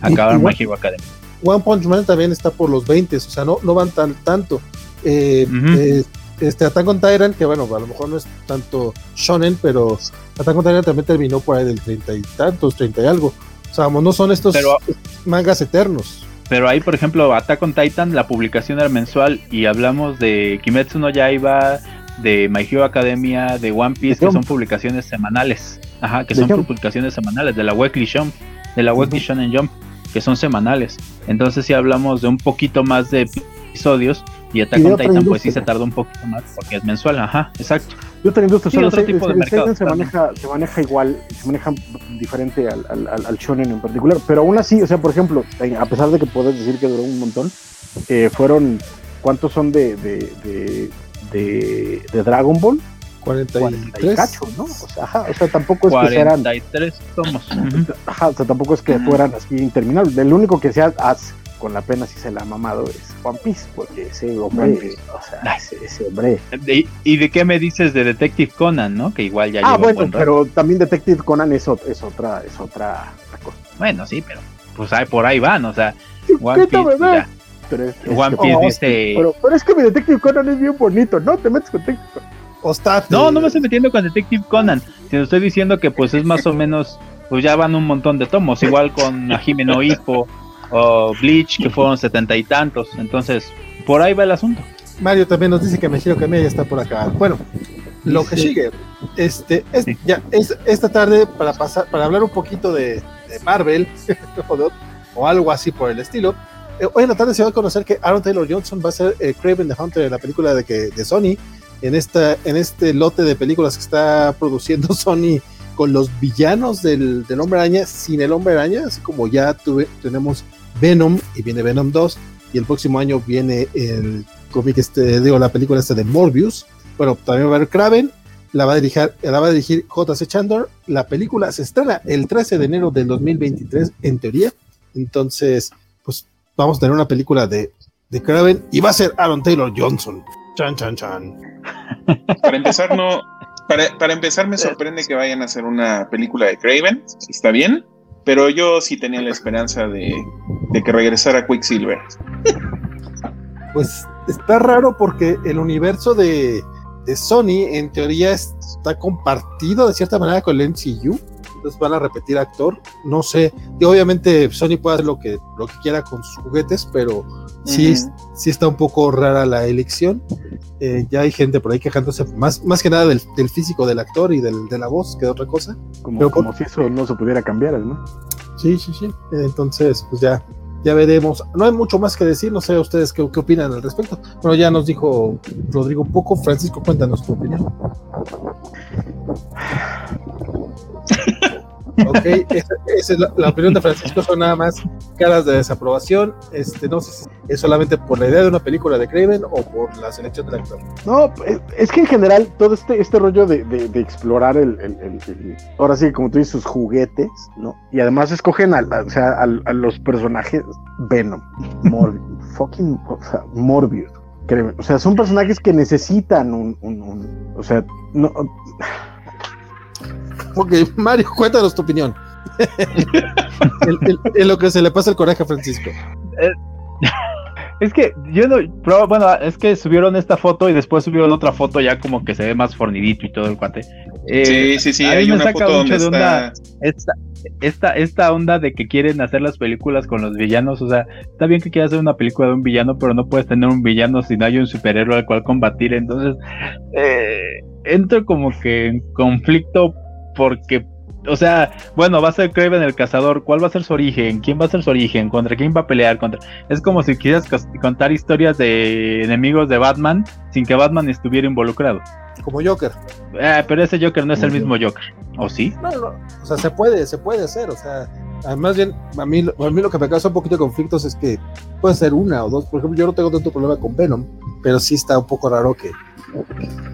acabar My Hero Academia. One Punch Man también está por los 20, o sea, no, no van tan tanto. Eh, eh, este Attack on Titan, que bueno, a lo mejor no es tanto shonen, pero Attack on Titan también terminó por ahí del 30 y tantos, 30 y algo. O sea, no son estos Pero- mangas eternos. Pero ahí, por ejemplo, Attack on Titan, la publicación era mensual y hablamos de Kimetsu no Yaiba, de My Hero Academia, de One Piece, que son publicaciones semanales. Ajá, que son Jump. publicaciones semanales, de la Weekly Jump, de la Weekly Ujú. Shonen Jump, que son semanales. Entonces sí hablamos de un poquito más de episodios y Attack Y on otra Titan pues sí se tarda un poquito más porque es mensual, ajá, exacto. Yo también industria, Sí, solo otro sé, tipo de mercado se maneja, se maneja igual, se maneja diferente al, al, al, al shonen en particular, pero aún así, o sea, por ejemplo, eh, a pesar de que puedes decir que duró un montón, eh, fueron, ¿cuántos son de, de, de, de, de Dragon Ball? 40 y 43. cacho, ¿no? O sea, ajá, o sea, tampoco es que fueran, 43 tomos. ajá, o sea, tampoco es que fueran así interminables. El único que se has- con la pena si se la ha mamado es One Piece, porque ese hombre, o sea, ese, ese hombre De- ¿Y de qué me dices de Detective Conan, no? Que igual ya Ah, lleva bueno, pero también Detective Conan es, es otra, es otra, otra cosa. Bueno, sí, pero pues ahí por ahí van, o sea, ¿Qué One Piece, ya. Pero es- One Piece oh, dice- Pero, pero es que mi Detective Conan es bien bonito, ¿no? Te metes con Detective Conan. No, no me estoy metiendo con Detective Conan, sino estoy diciendo que pues es más o menos, pues ya van un montón de tomos, igual con Hajime no Ippo o Bleach, que fueron setenta y tantos, entonces por ahí va el asunto. Mario también nos dice que Mejiro Kamiya ya está por acá. Bueno, lo que sigue. Este, es, ya, es, esta tarde para pasar, para hablar un poquito de, de Marvel <laughs> o, algo así por el estilo. Eh, hoy en la tarde se va a conocer que Aaron Taylor Johnson va a ser eh, Craven the Hunter en la película de, que, de Sony, en, esta, en este lote de películas que está produciendo <laughs> Sony con los villanos del, del Hombre Araña sin el Hombre Araña, así como ya tuve, tenemos Venom y viene Venom 2 y el próximo año viene el cómic este, digo, la película esta de Morbius. Bueno, también va a haber Kraven, la va a dirigir, la va a dirigir J.C. Chandler. La película se estrena el 13 de enero del 2023, en teoría. Entonces, pues vamos a tener una película de, de Kraven y va a ser Aaron Taylor Johnson. Chan, chan, chan. Para empezar, no. Para, para empezar, me sorprende que vayan a hacer una película de Kraven. Está bien. Pero yo sí tenía la esperanza de, de que regresara Quicksilver. Pues está raro porque el universo de, de Sony en teoría está compartido de cierta manera con el MCU. Entonces van a repetir actor. No sé. Y obviamente Sony puede hacer lo que, lo que quiera con sus juguetes, pero sí, sí está un poco rara la elección. Eh, ya hay gente por ahí quejándose más, más que nada del, del físico del actor y del, de la voz que de otra cosa. Como, Pero como si eso no se pudiera cambiar, ¿no? Sí, sí, sí. Entonces, pues ya, ya veremos. No hay mucho más que decir, no sé ustedes qué, qué opinan al respecto. Bueno, ya nos dijo Rodrigo poco. Francisco, cuéntanos tu opinión. Ok, esa, es la, la opinión de Francisco, son nada más caras de desaprobación. Este, no sé si es solamente por la idea de una película de Craven o por la selección del actor. No, es- que en general todo este, este rollo de, explorar el, ahora sí, como tú dices, sus juguetes, ¿no? Y además escogen a, a- o sea, a, los personajes Venom, Morbius, <laughs> fucking, o sea, Morbius, créeme. O sea, son personajes que necesitan un- o sea, no, Ok, Mario, cuéntanos tu opinión. En lo que se le pasa el coraje a Francisco. <laughs> Es que yo no, pero bueno, es que subieron esta foto y después subieron otra foto ya como que se ve más fornidito y todo el cuate. Eh, sí, sí, sí. Hay me una saca foto donde está. onda esta, esta, esta onda de que quieren hacer las películas con los villanos, o sea, está bien que quieras hacer una película de un villano, pero no puedes tener un villano si no hay un superhéroe al cual combatir, entonces eh, entro como que en conflicto porque, o sea, bueno, va a ser Kraven el cazador, ¿cuál va a ser su origen? ¿Quién va a ser su origen? ¿Contra quién va a pelear? Contra... Es como si quisieras contar historias de enemigos de Batman sin que Batman estuviera involucrado. Como Joker. Eh, pero ese Joker no es el mismo Joker, ¿o sí? No, no, o sea, se puede, se puede hacer, o sea, además bien, a mí, a mí lo que me causa un poquito de conflictos es que puede ser una o dos, por ejemplo, yo no tengo tanto problema con Venom, pero sí está un poco raro que,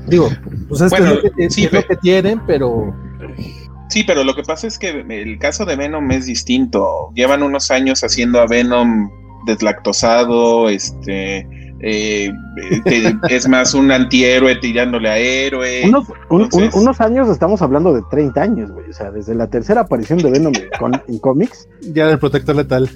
digo, pues es, que es lo que, es sí, lo pero- que tienen, pero Sí, pero lo que pasa es que el caso de Venom es distinto. Llevan unos años haciendo a Venom deslactosado, este. Eh, que es más un antihéroe tirándole a héroe. unos, un- un- entonces- unos años estamos hablando de 30 años, güey. O sea, desde la tercera aparición de Venom en, con- en cómics, ya era el protector letal.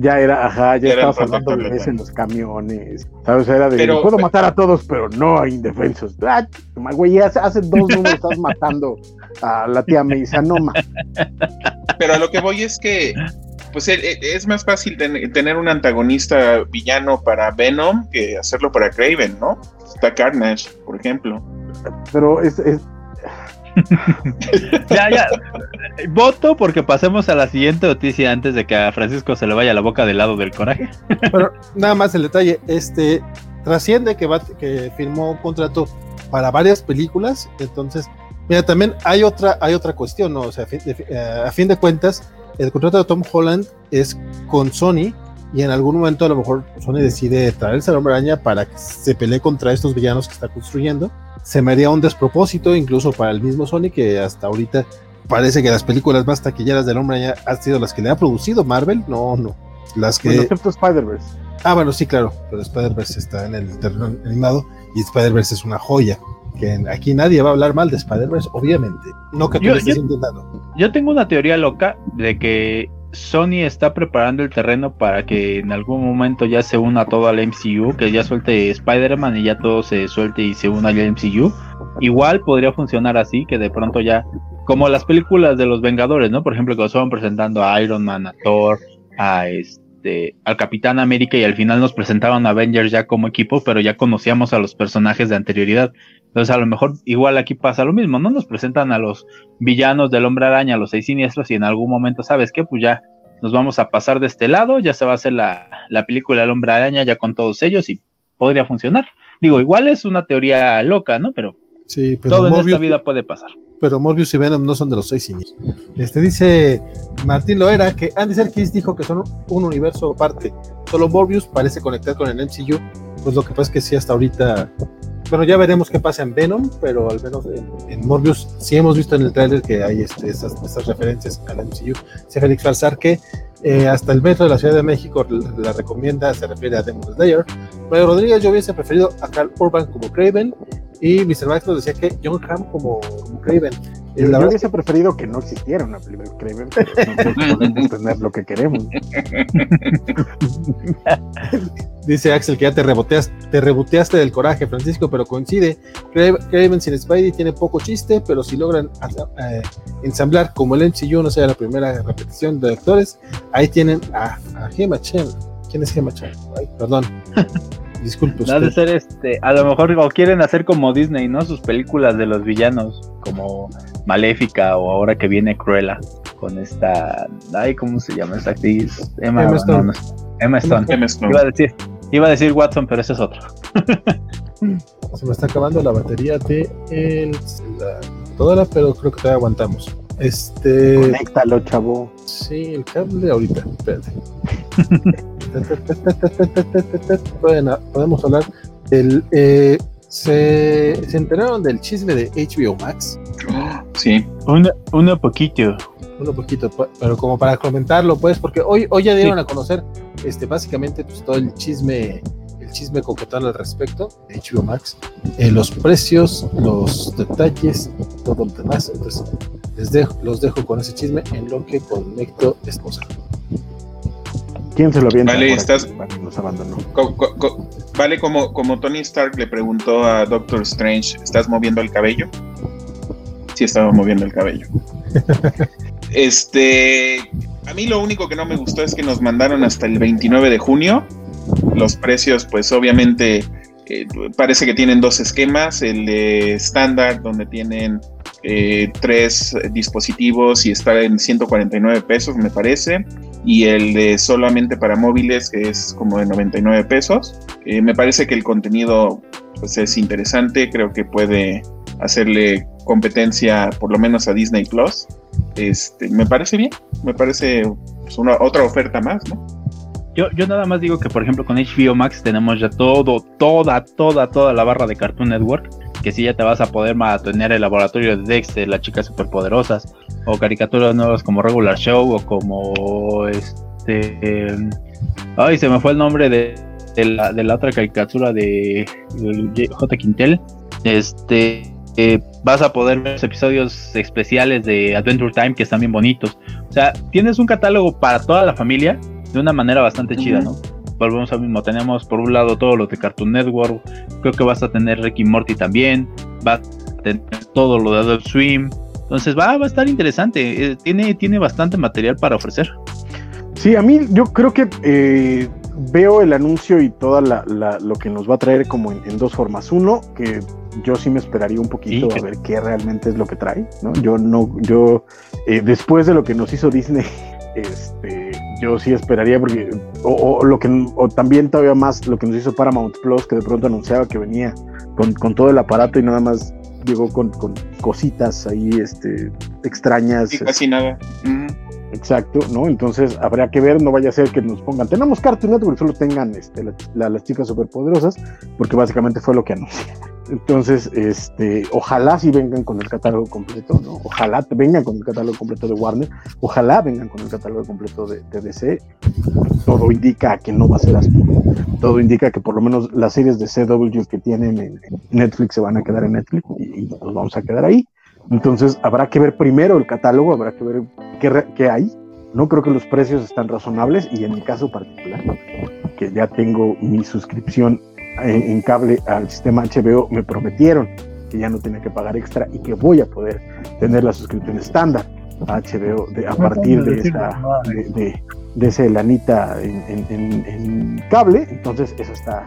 ya era, ajá, ya estabas hablando de eso en los camiones. ¿Sabes? O sea, era de, Pero- puedo matar a todos, pero no a indefensos. Ah, güey, hace, hace dos números <laughs> estás matando a la tía sea, no, ma. Pero a lo que voy es que. Pues e- e- es más fácil ten- tener un antagonista villano para Venom que hacerlo para Craven, ¿no? Está Carnage, por ejemplo. Pero es, es- Ya, ya. Voto porque pasemos a la siguiente noticia antes de que a Francisco se le vaya la boca del lado del coraje. Pero nada más el detalle, este trasciende que va que firmó un contrato para varias películas, entonces, mira, también hay otra hay otra cuestión, ¿no? O sea, a fin de, eh, a fin de cuentas, el contrato de Tom Holland es con Sony y en algún momento a lo mejor Sony decide traerse al hombre araña para que se pelee contra estos villanos que está construyendo. Se me haría un despropósito incluso para el mismo Sony que hasta ahorita parece que las películas más taquilleras del hombre araña han sido las que le ha producido Marvel, no, no. Las que bueno, Spider-Verse. Ah, bueno, sí, claro, pero Spider-Verse está en el terreno animado y Spider-Verse es una joya. Que aquí nadie va a hablar mal de Spider-Verse, obviamente. No que tú Yo- lo estés yo- intentando. Yo tengo una teoría loca de que Sony está preparando el terreno para que en algún momento ya se una todo al MCU, que ya suelte Spider-Man y ya todo se suelte y se una al MCU. Igual podría funcionar así, que de pronto ya, como las películas de los Vengadores, ¿no? Por ejemplo, que estaban presentando a Iron Man, a Thor, a este este al Capitán América y al final nos presentaban a Avengers ya como equipo, pero ya conocíamos a los personajes de anterioridad. Entonces a lo mejor igual aquí pasa lo mismo, ¿no? Nos presentan a los villanos del Hombre Araña, a los seis siniestros y en algún momento, ¿sabes qué? Pues ya nos vamos a pasar de este lado, ya se va a hacer la, la película del Hombre Araña ya con todos ellos y podría funcionar. Digo, igual es una teoría loca, ¿no? Pero, Sí, pero todo en esta vida puede pasar. pero Morbius y Venom no son de los seis cines. Este dice Martín Loera que Andy Serkis dijo que son un universo aparte. Solo Morbius parece conectar con el MCU. Pues lo que pasa es que sí, hasta ahorita. Bueno, ya veremos qué pasa en Venom, pero al menos en, en Morbius sí hemos visto en el tráiler que hay este, esas, esas referencias al MCU. Dice Félix Falsar que eh, hasta el metro de la Ciudad de México la, la recomienda, se refiere a Demon Slayer. Mario Rodríguez, yo hubiese preferido a Carl Urban como Craven. Y Mr. Max nos decía que John Hamm como, como Craven. Eh, Yo, yo hubiese preferido que no existiera una película de Kraven, pero no podemos tener lo que queremos. <laughs> Dice Axel que ya te reboteaste, te reboteaste del coraje, Francisco, pero coincide. Cra- Craven sin Spidey tiene poco chiste, pero si logran eh, ensamblar como el MCU no sea la primera repetición de actores, ahí tienen a, a Gemma Chen. ¿Quién es Gemma Chen? Ay, perdón. <laughs> Disculpe No ha de ser este, a lo mejor o quieren hacer como Disney, ¿no? Sus películas de los villanos, como Maléfica o ahora que viene Cruella, con esta, ay, ¿cómo se llama esta actriz? Emma, Emma Stone. no, Emma Stone. ¿Qué mezcló? Iba a decir, iba a decir Watson, pero ese es otro. Se me está acabando la batería de el, la computadora, pero creo que todavía aguantamos. Este. Conéctalo, chavo. Sí, el cable ahorita, espérate. <laughs> Pueden- podemos hablar del. eh, se, se enteraron del chisme de HBO Max. Sí. Una, una poquito. Uno poquito, pero como para comentarlo, pues, porque hoy, hoy ya dieron a conocer este, básicamente pues, todo el chisme, el chisme coquetón al respecto de HBO Max, eh, los precios, los detalles, todo lo demás. Entonces, les dejo, los dejo con ese chisme en lo que conecto esposa. ¿Quién se lo avienta? Vale, estás- que nos abandonó. Co- co- co- vale, como, como Tony Stark le preguntó a Doctor Strange, ¿estás moviendo el cabello? Sí, estaba moviendo el cabello. <laughs> Este, a mí lo único que no me gustó es que nos mandaron hasta el 29 de junio. Los precios, pues obviamente, eh, parece que tienen dos esquemas, el de estándar, donde tienen eh, tres dispositivos y está en 149 pesos, me parece, y el de solamente para móviles, que es como de 99 pesos. Eh, me parece que el contenido pues, es interesante, creo que puede hacerle competencia por lo menos a Disney Plus. Este, me parece bien, me parece pues, una otra oferta más, ¿no? Yo, yo nada más digo que, por ejemplo, con HBO Max tenemos ya todo, toda, toda, toda la barra de Cartoon Network. Que si ya te vas a poder tener el laboratorio de Dexter, las chicas superpoderosas, o caricaturas nuevas como Regular Show, o como este. eh, ay, se me fue el nombre de, la, de la otra caricatura de J. Quintel. Este. Eh, vas a poder ver los episodios especiales de Adventure Time que están bien bonitos. O sea, tienes un catálogo para toda la familia de una manera bastante chida, ¿no? Volvemos al mismo, tenemos por un lado todo lo de Cartoon Network, creo que vas a tener Ricky Morty también, vas a tener todo lo de Adult Swim, entonces va, va a estar interesante, eh, tiene, tiene bastante material para ofrecer. Sí, a mí yo creo que eh, veo el anuncio y toda la, la- lo que nos va a traer como en, en dos formas. Uno, que yo sí me esperaría un poquito Sí, a ver qué realmente es lo que trae, ¿no? Yo no, yo eh, después de lo que nos hizo Disney, <laughs> este, yo sí esperaría porque o, o lo que o también todavía más lo que nos hizo Paramount Plus, que de pronto anunciaba que venía con, con todo el aparato y nada más llegó con, con cositas ahí, este, extrañas. Sí, casi nada. Exacto, ¿no? Entonces habrá que ver, no vaya a ser que nos pongan, tenemos Cartoon Network, solo tengan este, la- la- las chicas superpoderosas, porque básicamente fue lo que anunciaron. Entonces, este, ojalá sí vengan con el catálogo completo, ¿no? Ojalá vengan con el catálogo completo de Warner, ojalá vengan con el catálogo completo de, de DC. Todo indica que no va a ser así. Todo indica que por lo menos las series de CW que tienen en Netflix se van a quedar en Netflix y nos vamos a quedar ahí. Entonces habrá que ver primero el catálogo, habrá que ver qué, qué hay. No creo que los precios están razonables y en mi caso particular, que ya tengo mi suscripción en, en cable al sistema HBO, me prometieron que ya no tenía que pagar extra y que voy a poder tener la suscripción estándar a HBO de- a partir de esta, de, de- de ese lanita en, en, cable, entonces eso está,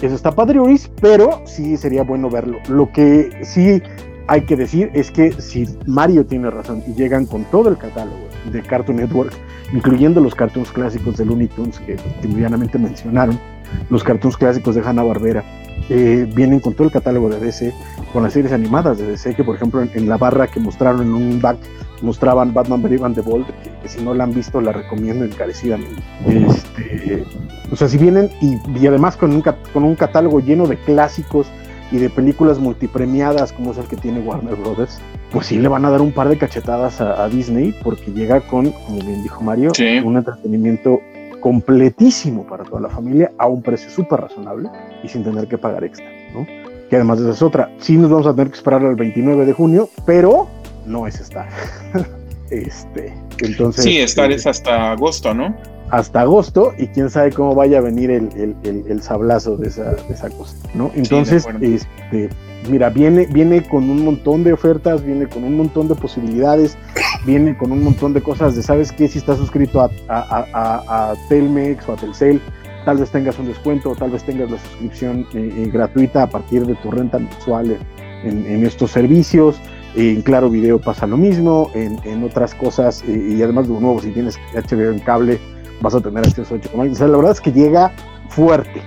eso está padriuris, pero sí sería bueno verlo. Lo que sí hay que decir es que si Mario tiene razón y llegan con todo el catálogo de Cartoon Network, incluyendo los cartoons clásicos de Looney Tunes que cotidianamente mencionaron, los cartoons clásicos de Hanna Barbera, eh, vienen con todo el catálogo de DC, con las series animadas de DC, que por ejemplo en, la barra que mostraron en un back mostraban Batman Brave the Bold, que, si no la han visto la recomiendo encarecidamente. Este, o sea, si vienen y, y además con un, con un catálogo lleno de clásicos y de películas multipremiadas como es el que tiene Warner Brothers, pues sí le van a dar un par de cachetadas a, Disney porque llega con, como bien dijo Mario, un entretenimiento completísimo para toda la familia a un precio súper razonable y sin tener que pagar extra, ¿no? Que además esa es otra, sí nos vamos a tener que esperar al 29 de junio, pero no es Star. <laughs> este, entonces... Sí, Star es hasta agosto, ¿no? Hasta agosto y quién sabe cómo vaya a venir el, el, sablazo de esa, de esa, cosa, ¿no? Entonces, este, mira, viene, viene con un montón de ofertas, viene con un montón de posibilidades, viene con un montón de cosas de, ¿sabes qué? Si estás suscrito a, a, Telmex o a Telcel, tal vez tengas un descuento, tal vez tengas la suscripción eh, eh, gratuita a partir de tu renta mensual en, en estos servicios. En Claro Video pasa lo mismo, en, en otras cosas, eh, y además de nuevo, si tienes HBO en cable, vas a tener estos 8 O sea, la verdad es que llega fuerte.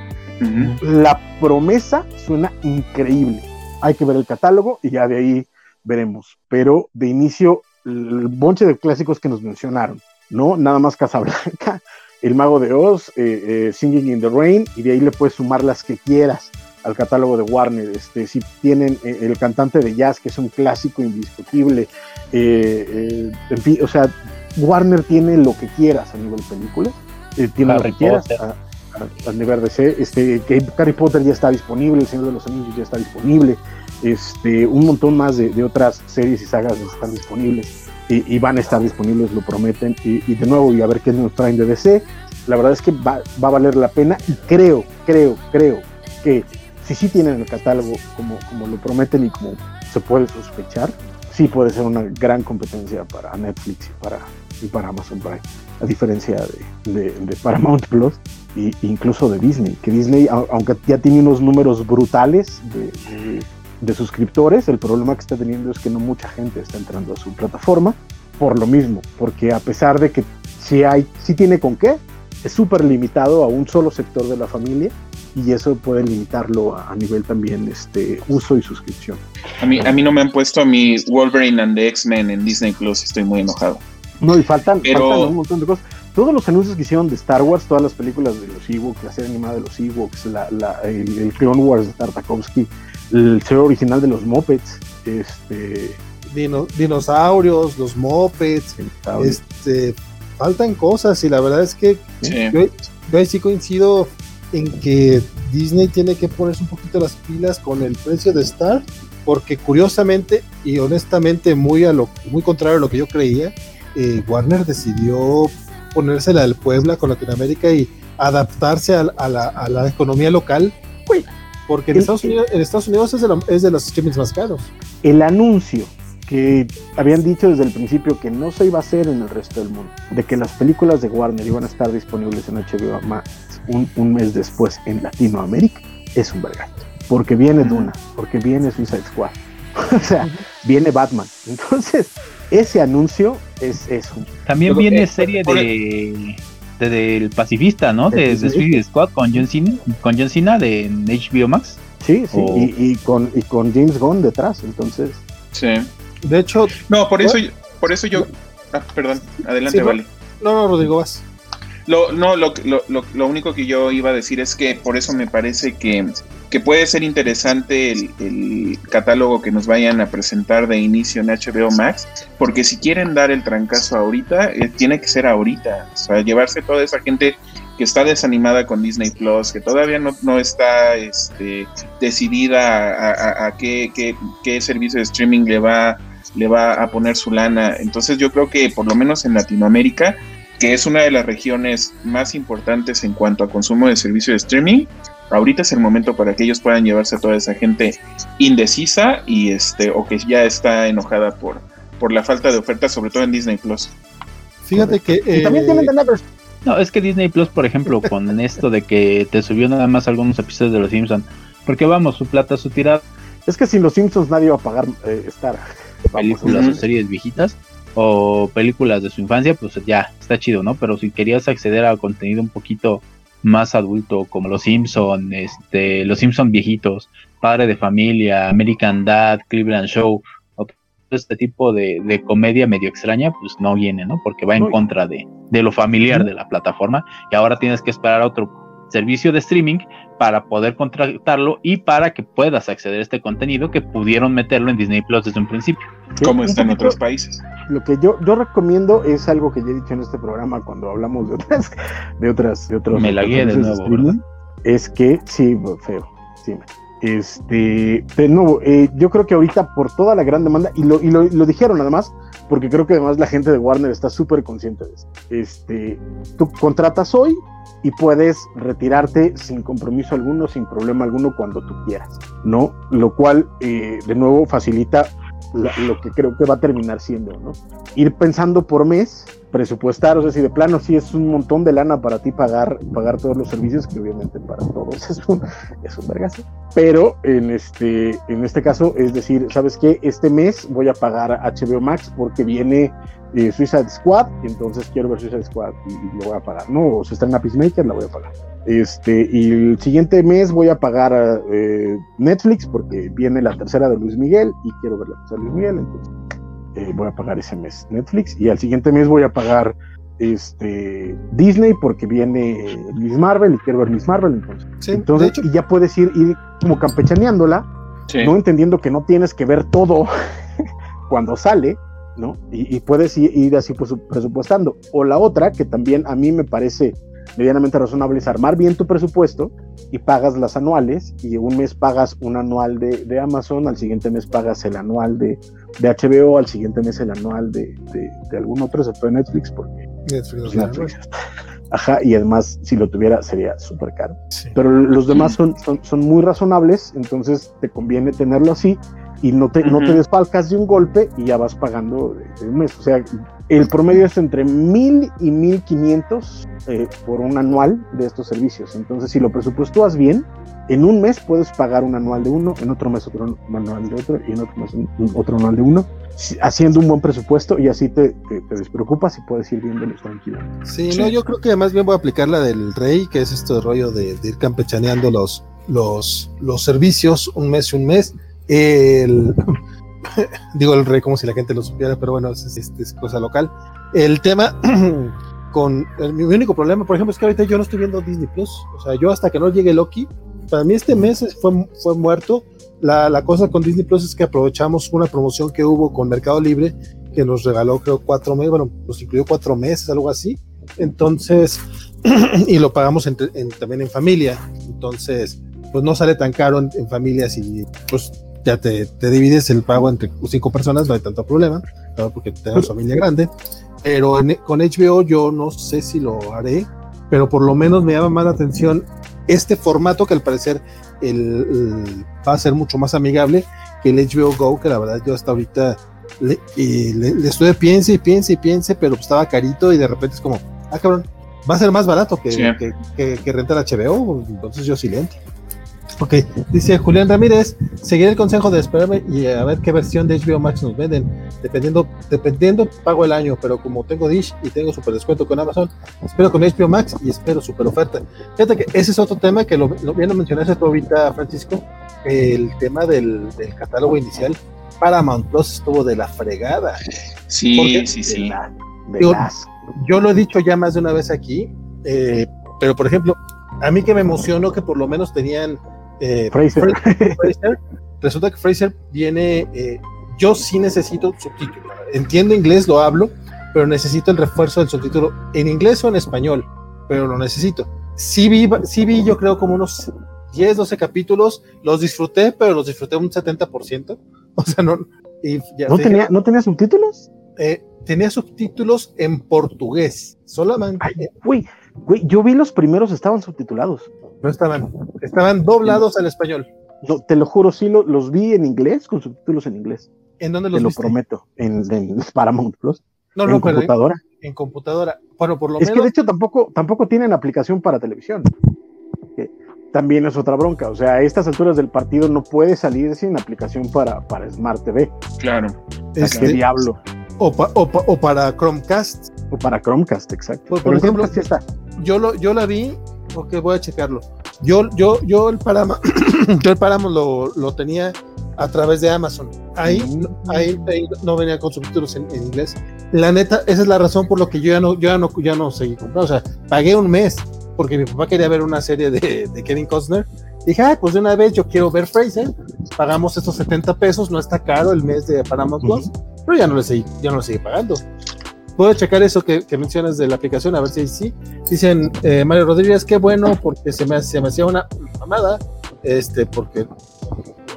La promesa suena increíble. Hay que ver el catálogo y ya de ahí veremos. Pero de inicio, el bonche de clásicos que nos mencionaron, ¿no? Nada más Casablanca, <laughs> El Mago de Oz, eh, eh, Singing in the Rain, y de ahí le puedes sumar las que quieras al catálogo de Warner. Este, si tienen eh, el cantante de jazz, que es un clásico indiscutible, en fin, o sea, Warner tiene lo que quieras a nivel película, eh, tiene lo que quieras a, nivel de este, que Harry Potter ya está disponible, El Señor de los Anillos ya está disponible, este, un montón más de, otras series y sagas están disponibles y, van a estar disponibles, lo prometen, y, de nuevo, y a ver qué nos traen de DC, la verdad es que va, va, a valer la pena y creo, creo, creo que si sí tienen el catálogo como, como lo prometen y como se puede sospechar, sí puede ser una gran competencia para Netflix y para, y para Amazon Prime, a diferencia de, de, Paramount Plus e incluso de Disney, que Disney, aunque ya tiene unos números brutales de, de, suscriptores, el problema que está teniendo es que no mucha gente está entrando a su plataforma por lo mismo, porque a pesar de que sí, hay, sí tiene con qué, es súper limitado a un solo sector de la familia y eso puede limitarlo a, nivel también este uso y suscripción. A mí, a mí no me han puesto a mi Wolverine and the X-Men en Disney Plus, estoy muy enojado. No, y faltan, un montón de cosas. Todos los anuncios que hicieron de Star Wars, todas las películas de los Ewoks, la serie animada de los Ewoks, la, el, Clone Wars de Tartakovsky, el ser original de los Muppets, este... dinosaurios, los Muppets, este, faltan cosas y la verdad es que yo, yo sí coincido en que Disney tiene que ponerse un poquito las pilas con el precio de Star, porque curiosamente y honestamente muy a lo muy contrario a lo que yo creía, eh, Warner decidió ponérsela del Puebla con Latinoamérica y adaptarse a, la, economía local, porque en, Estados Unidos, en Estados Unidos es de, es de los streamings más caros. El anuncio que habían dicho desde el principio que no se iba a hacer en el resto del mundo, de que las películas de Warner iban a estar disponibles en HBO Max un, mes después en Latinoamérica, es un vergato. Porque viene Duna, porque viene Suicide Squad, <laughs> o sea, viene Batman. Entonces, ese anuncio es, eso. También viene serie de, del pacifista, ¿no? De, Suicide Squad con John Cena, con John Cena de HBO Max. Sí, sí, y, con, y con James Gunn detrás, entonces. Sí. De hecho. No, por eso, por eso yo. Ah, perdón, adelante, vale. No, no, Rodrigo, vas. Lo, no, lo, lo, lo, único que yo iba a decir es que por eso me parece que, que puede ser interesante el, catálogo que nos vayan a presentar de inicio en HBO Max, porque si quieren dar el trancazo ahorita, eh, tiene que ser ahorita, o sea, llevarse toda esa gente que está desanimada con Disney Plus, que todavía no, no está este, decidida a, a, qué, qué, qué servicio de streaming le va le va a poner su lana. Entonces yo creo que por lo menos en Latinoamérica, que es una de las regiones más importantes en cuanto a consumo de servicio de streaming, ahorita es el momento para que ellos puedan llevarse a toda esa gente indecisa y este o que ya está enojada por, por la falta de oferta, sobre todo en Disney Plus. Fíjate que también tienen The No, es que Disney Plus, por ejemplo, <laughs> con esto de que te subió nada más algunos episodios de Los Simpsons, porque vamos, su plata, su tirada. Es que sin Los Simpsons nadie va a pagar eh, Star. Películas o series viejitas o películas de su infancia, pues ya está chido, ¿no? Pero si querías acceder a contenido un poquito más adulto, como Los Simpson, este, Los Simpson viejitos, Padre de Familia, American Dad, Cleveland Show, o todo este tipo de, comedia medio extraña, pues no viene, ¿no? Porque va en contra de, de lo familiar de la plataforma y ahora tienes que esperar a otro servicio de streaming para poder contratarlo y para que puedas acceder a este contenido que pudieron meterlo en Disney Plus desde un principio. Como está en otros países. Lo que yo, yo recomiendo es algo que ya he dicho en este programa cuando hablamos de otras, de otras, de otros. Me la guía de nuevo. es que, sí, feo, sí. Este, de nuevo, eh, yo creo que ahorita por toda la gran demanda, y lo, y lo, lo dijeron además, porque creo que además la gente de Warner está súper consciente de esto. Este, tú contratas hoy, y puedes retirarte sin compromiso alguno, sin problema alguno cuando tú quieras, ¿no? Lo cual, eh, de nuevo, facilita lo que creo que va a terminar siendo, ¿no? Ir pensando por mes, presupuestar, o sea, si de plano sí es un montón de lana para ti pagar, pagar todos los servicios, que obviamente para todos <laughs> es un, es un vergazo, pero en este, en este caso es decir, ¿sabes qué? Este mes voy a pagar HBO Max porque viene eh, Suicide Squad, entonces quiero ver Suicide Squad y, lo voy a pagar. No, o está en la Peacemaker, la voy a pagar. Este, y el siguiente mes voy a pagar eh, Netflix porque viene la tercera de Luis Miguel y quiero ver la tercera de Luis Miguel, entonces eh, voy a pagar ese mes Netflix. Y al siguiente mes voy a pagar este Disney porque viene Miss Marvel y quiero ver Miss Marvel entonces. entonces y ya puedes ir, ir como campechaneándola, no entendiendo que no tienes que ver todo <laughs> cuando sale, ¿no? Y, puedes ir, así pues, presupuestando. O la otra, que también a mí me parece medianamente razonable, es armar bien tu presupuesto y pagas las anuales y un mes pagas un anual de, Amazon, al siguiente mes pagas el anual de, HBO, al siguiente mes el anual de, algún otro, excepto de Netflix, porque Netflix, pues, <laughs> Ajá, y además si lo tuviera sería súper caro. Pero los demás son, son, son muy razonables, entonces te conviene tenerlo así y no te, no te desfalcas de un golpe y ya vas pagando el mes. O sea, el promedio es entre mil y mil quinientos eh, por un anual de estos servicios. Entonces, si lo presupuestúas bien, en un mes puedes pagar un anual de uno, en otro mes otro anual de otro y en otro mes otro anual de uno, haciendo un buen presupuesto y así te, te, despreocupas y puedes ir viéndolo tranquilo. Sí, no, yo creo que más bien voy a aplicar la del rey, que es esto de rollo de, ir campechaneando los, los, los servicios un mes y un mes el, <laughs> digo el rey como si la gente lo supiera, pero bueno, es, cosa local. El tema <clears throat> con mi único problema, por ejemplo, es que ahorita yo no estoy viendo Disney Plus. O sea, yo hasta que no llegue Loki, para mí este mes fue, fue muerto. La, la, cosa con Disney Plus es que aprovechamos una promoción que hubo con Mercado Libre, que nos regaló creo cuatro meses, bueno, nos incluyó cuatro meses, algo así. Entonces, <clears throat> y lo pagamos también en familia. Entonces, pues no sale tan caro en, en familias y pues ya te, divides el pago entre cinco personas, no hay tanto problema, porque tenemos familia grande. Pero con HBO yo no sé si lo haré, pero por lo menos me llama más la atención este formato que al parecer el, va a ser mucho más amigable que el HBO Go, que la verdad yo hasta ahorita le, le, estuve piense y piense y piense, pero estaba carito y de repente es como, ah cabrón, va a ser más barato que, que, que, que rentar HBO, entonces yo silente. Ok, dice Julián Ramírez, seguir el consejo de esperarme y a ver qué versión de HBO Max nos venden. Dependiendo, dependiendo, pago el año, pero como tengo Dish y tengo super descuento con Amazon, espero con HBO Max y espero super oferta. Fíjate que ese es otro tema que lo, lo bien lo mencionaste tú ahorita, Francisco, el tema del, catálogo inicial. Paramount Plus estuvo de la fregada. Sí, sí, sí. yo, lo he dicho ya más de una vez aquí, eh, pero por ejemplo, a mí que me emocionó que por lo menos tenían eh, Fraser. Resulta que Fraser viene, eh, yo sí necesito subtítulo. Entiendo inglés, lo hablo, pero necesito el refuerzo del subtítulo en inglés o en español, pero lo necesito. Sí vi, sí vi yo creo como unos 10, 12 capítulos, los disfruté, pero los disfruté un 70%. <laughs> O sea, no... ¿No, tenía, ¿No tenía subtítulos? Eh, tenía subtítulos en portugués, solamente. Ay, uy, yo vi los primeros, estaban subtitulados. No estaban, estaban doblados al español. No, te lo juro, sí los vi en inglés, con subtítulos en inglés. ¿En dónde los Te lo prometo, en, Paramount Plus. No, no, en computadora. en computadora. Bueno, por lo es menos. que de hecho tampoco, tampoco tienen aplicación para televisión. Que también es otra bronca. O sea, a estas alturas del partido no puede salir sin aplicación para, para Smart TV. Claro. este, ¿Qué diablo? o, pa- o pa- o para Chromecast. O para Chromecast, exacto. Pues, por ejemplo, Chromecast ya está. Yo lo, yo la vi, porque voy a checarlo. Yo, yo, yo el Paramount, <clears throat> yo el Paramount lo, lo tenía a través de Amazon. Ahí, no- ahí, ahí no venía con subtítulos en, en inglés. La neta, esa es la razón por lo que yo ya no, yo ya no, ya no seguí comprando. O sea, pagué un mes porque mi papá quería ver una serie de, de Kevin Costner. Dije, ah, pues de una vez yo quiero ver Fraser. Pagamos estos 70 pesos, no está caro el mes de Paramount Plus, pero ya no le seguí, ya no le seguí pagando. Puedo checar eso que, que mencionas de la aplicación, a ver si sí. Dicen eh, Mario Rodríguez, qué bueno, porque se me, se hacía una mamada, este, porque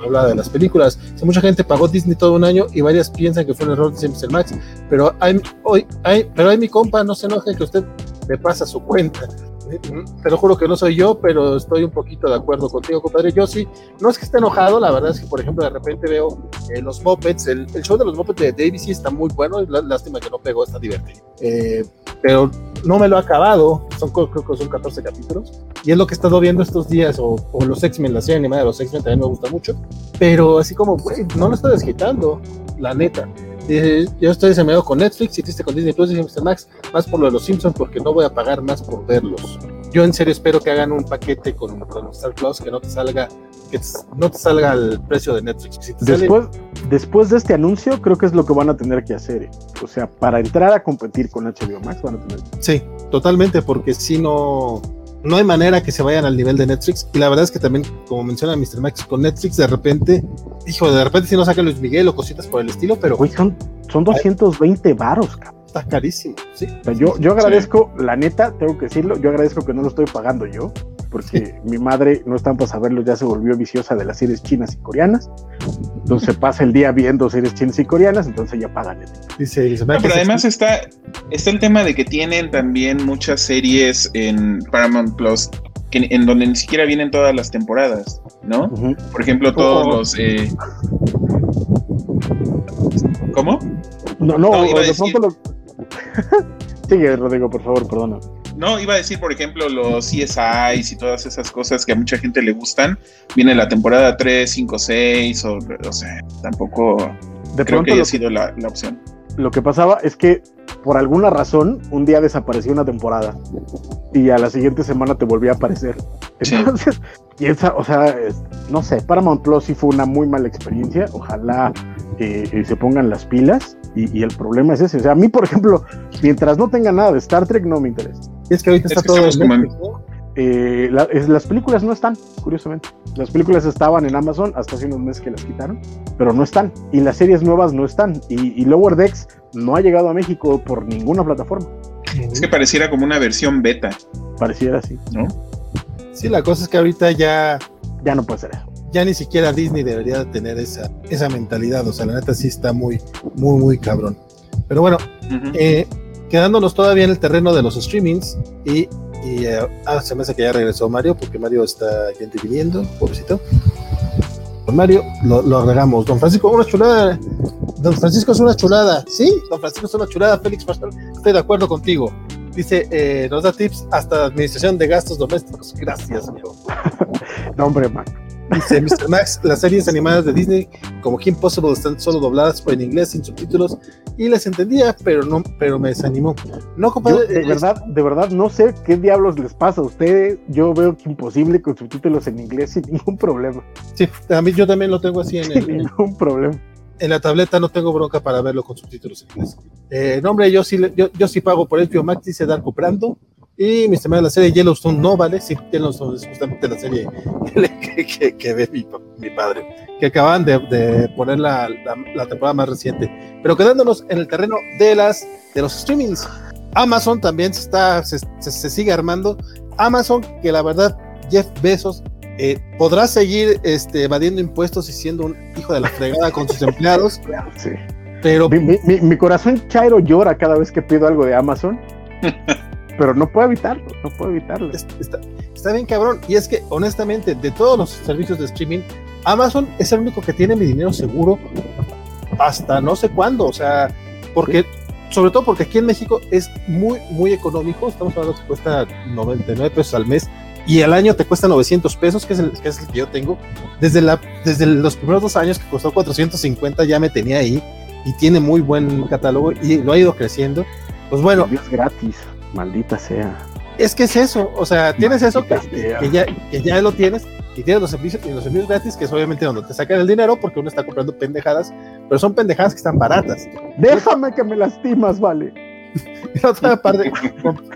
habla de las películas. O mucha gente pagó Disney todo un año y varias piensan que fue un error de Mr. Max, pero hay, hoy, hay, pero hay mi compa, no se enoje que usted me pasa su cuenta. Te lo juro que no soy yo, pero estoy un poquito de acuerdo contigo, compadre. Yo sí, no es que esté enojado, la verdad es que, por ejemplo, de repente veo eh, los Muppets, el, el show de los Muppets de David sí está muy bueno, la- lástima que no pegó, está divertido. Eh, pero no me lo ha acabado, son, creo que son 14 capítulos, y es lo que he estado viendo estos días, o, o los X-Men, la serie animada de los X-Men también me gusta mucho, pero así como, güey, no lo estoy desquitando, la neta. Eh, yo estoy desempeñado con Netflix, hiciste con Disney Plus Mr. Max, más por lo de los Simpsons, porque no voy a pagar más por verlos. Yo en serio espero que hagan un paquete con, con Star Plus que no te salga, que no te salga el precio de Netflix. Si te sale- Después, después de este anuncio, creo que es lo que van a tener que hacer. eh. O sea, para entrar a competir con HBO Max, van a tener Sí, totalmente, porque si no, no hay manera que se vayan al nivel de Netflix. Y la verdad es que también, como menciona Mr. Max, con Netflix de repente, hijo, de repente si no saca Luis Miguel o cositas por el estilo, pero Güey, son, son 220 varos, cabrón. está carísimo. Sí, O sea, yo, yo agradezco, la neta, tengo que decirlo, yo agradezco que no lo estoy pagando yo, porque mi madre, no están para saberlo, ya se volvió viciosa de las series chinas y coreanas. Entonces pasa el día viendo series chinas y coreanas, entonces ella paga Netflix. dice, dice No, pero además está, está el tema de que tienen también muchas series en Paramount Plus que, en donde ni siquiera vienen todas las temporadas, ¿no? Por ejemplo, todos Oh. los... eh, ¿Cómo? No, no, No, de decir- pronto lo... <laughs> Sigue, Rodrigo, por favor, perdona. No, iba a decir, por ejemplo, los CSIs y todas esas cosas que a mucha gente le gustan. Viene la temporada 3, 5, 6, o, o sea, tampoco De creo pronto que haya sido la, la opción. lo que pasaba es que por alguna razón un día desapareció una temporada y a la siguiente semana te volvía a aparecer. <laughs> Sí. Entonces, y esa, o sea, es- no sé, Paramount Plus sí fue una muy mala experiencia. Ojalá eh, eh, se pongan las pilas y, y el problema es ese. O sea, a mí, por ejemplo, mientras no tenga nada de Star Trek, no me interesa. es que ahorita Es está que todo. Eh, la- es- las películas no están, curiosamente. Las películas estaban en Amazon hasta hace unos meses que las quitaron, pero no están. Y las series nuevas no están. Y, y Lower Decks no ha llegado a México por ninguna plataforma. Es que pareciera como una versión beta, Pareciera así. ¿no? Sí, la cosa es que ahorita ya, Ya no puede ser eso. Ya ni siquiera Disney debería de tener esa, esa mentalidad. O sea, la neta sí está muy, muy, muy cabrón. Pero bueno, eh, quedándonos todavía en el terreno de los streamings y, y, eh, ah, se me hace que ya regresó Mario porque Mario está ya viniendo, pobrecito. Don Mario, lo, lo agregamos. Don Francisco, una chulada. Don Francisco es una chulada. Sí, Don Francisco es una chulada. Félix Pastor, estoy de acuerdo contigo. Dice, eh, nos da tips hasta administración de gastos domésticos. Gracias, amigo. <laughs> No, hombre, man. Dice Mr. Max, las series animadas de Disney como Kim Possible están solo dobladas en inglés sin subtítulos y las entendía, pero no, pero me desanimó. No, Yo, compadre, de es- verdad, de verdad, no sé qué diablos les pasa a ustedes. Yo veo que imposible con subtítulos en inglés sin ningún problema. sí, a mí yo también lo tengo así en, Sin el- en, ningún problema. en la tableta, no tengo bronca para verlo con subtítulos en inglés. Eh, no, hombre, yo sí, yo, yo sí pago por HBO Max, dice Darko Brando. Y mi semana la serie Yellowstone no vale, sí, Yellowstone es justamente la serie <laughs> que, que- que ve mi, mi padre, que acaban de, de poner la, la- la temporada más reciente. Pero quedándonos en el terreno de las de los streamings, Amazon también se está, se, se- se sigue armando. Amazon, que la verdad, Jeff Bezos eh, podrá seguir este, evadiendo impuestos y siendo un hijo de la fregada con sus empleados, <laughs> Sí. pero Mi, mi- mi- mi corazón chairo llora cada vez que pido algo de Amazon, <laughs> pero no puedo evitarlo, no puedo evitarlo. es- está, está bien cabrón. Y es que, honestamente, de todos los servicios de streaming, Amazon es el único que tiene mi dinero seguro hasta no sé cuándo. O sea, porque sobre todo porque aquí en México es muy, muy económico. Estamos hablando que cuesta 99 pesos al mes y al año te cuesta 900 pesos, que es el que, es el que yo tengo. Desde, la, desde los primeros dos años que costó 450 ya me tenía ahí y tiene muy buen catálogo y lo ha ido creciendo. Pues bueno. Es gratis, maldita sea. Es que es eso, o sea, tienes eso que, que, ya, que ya lo tienes y tienes los servicios, y los envíos gratis, que es obviamente donde te sacan el dinero porque uno está comprando pendejadas, pero son pendejadas que están baratas. Déjame que me lastimas, vale. y <laughs> la otra parte,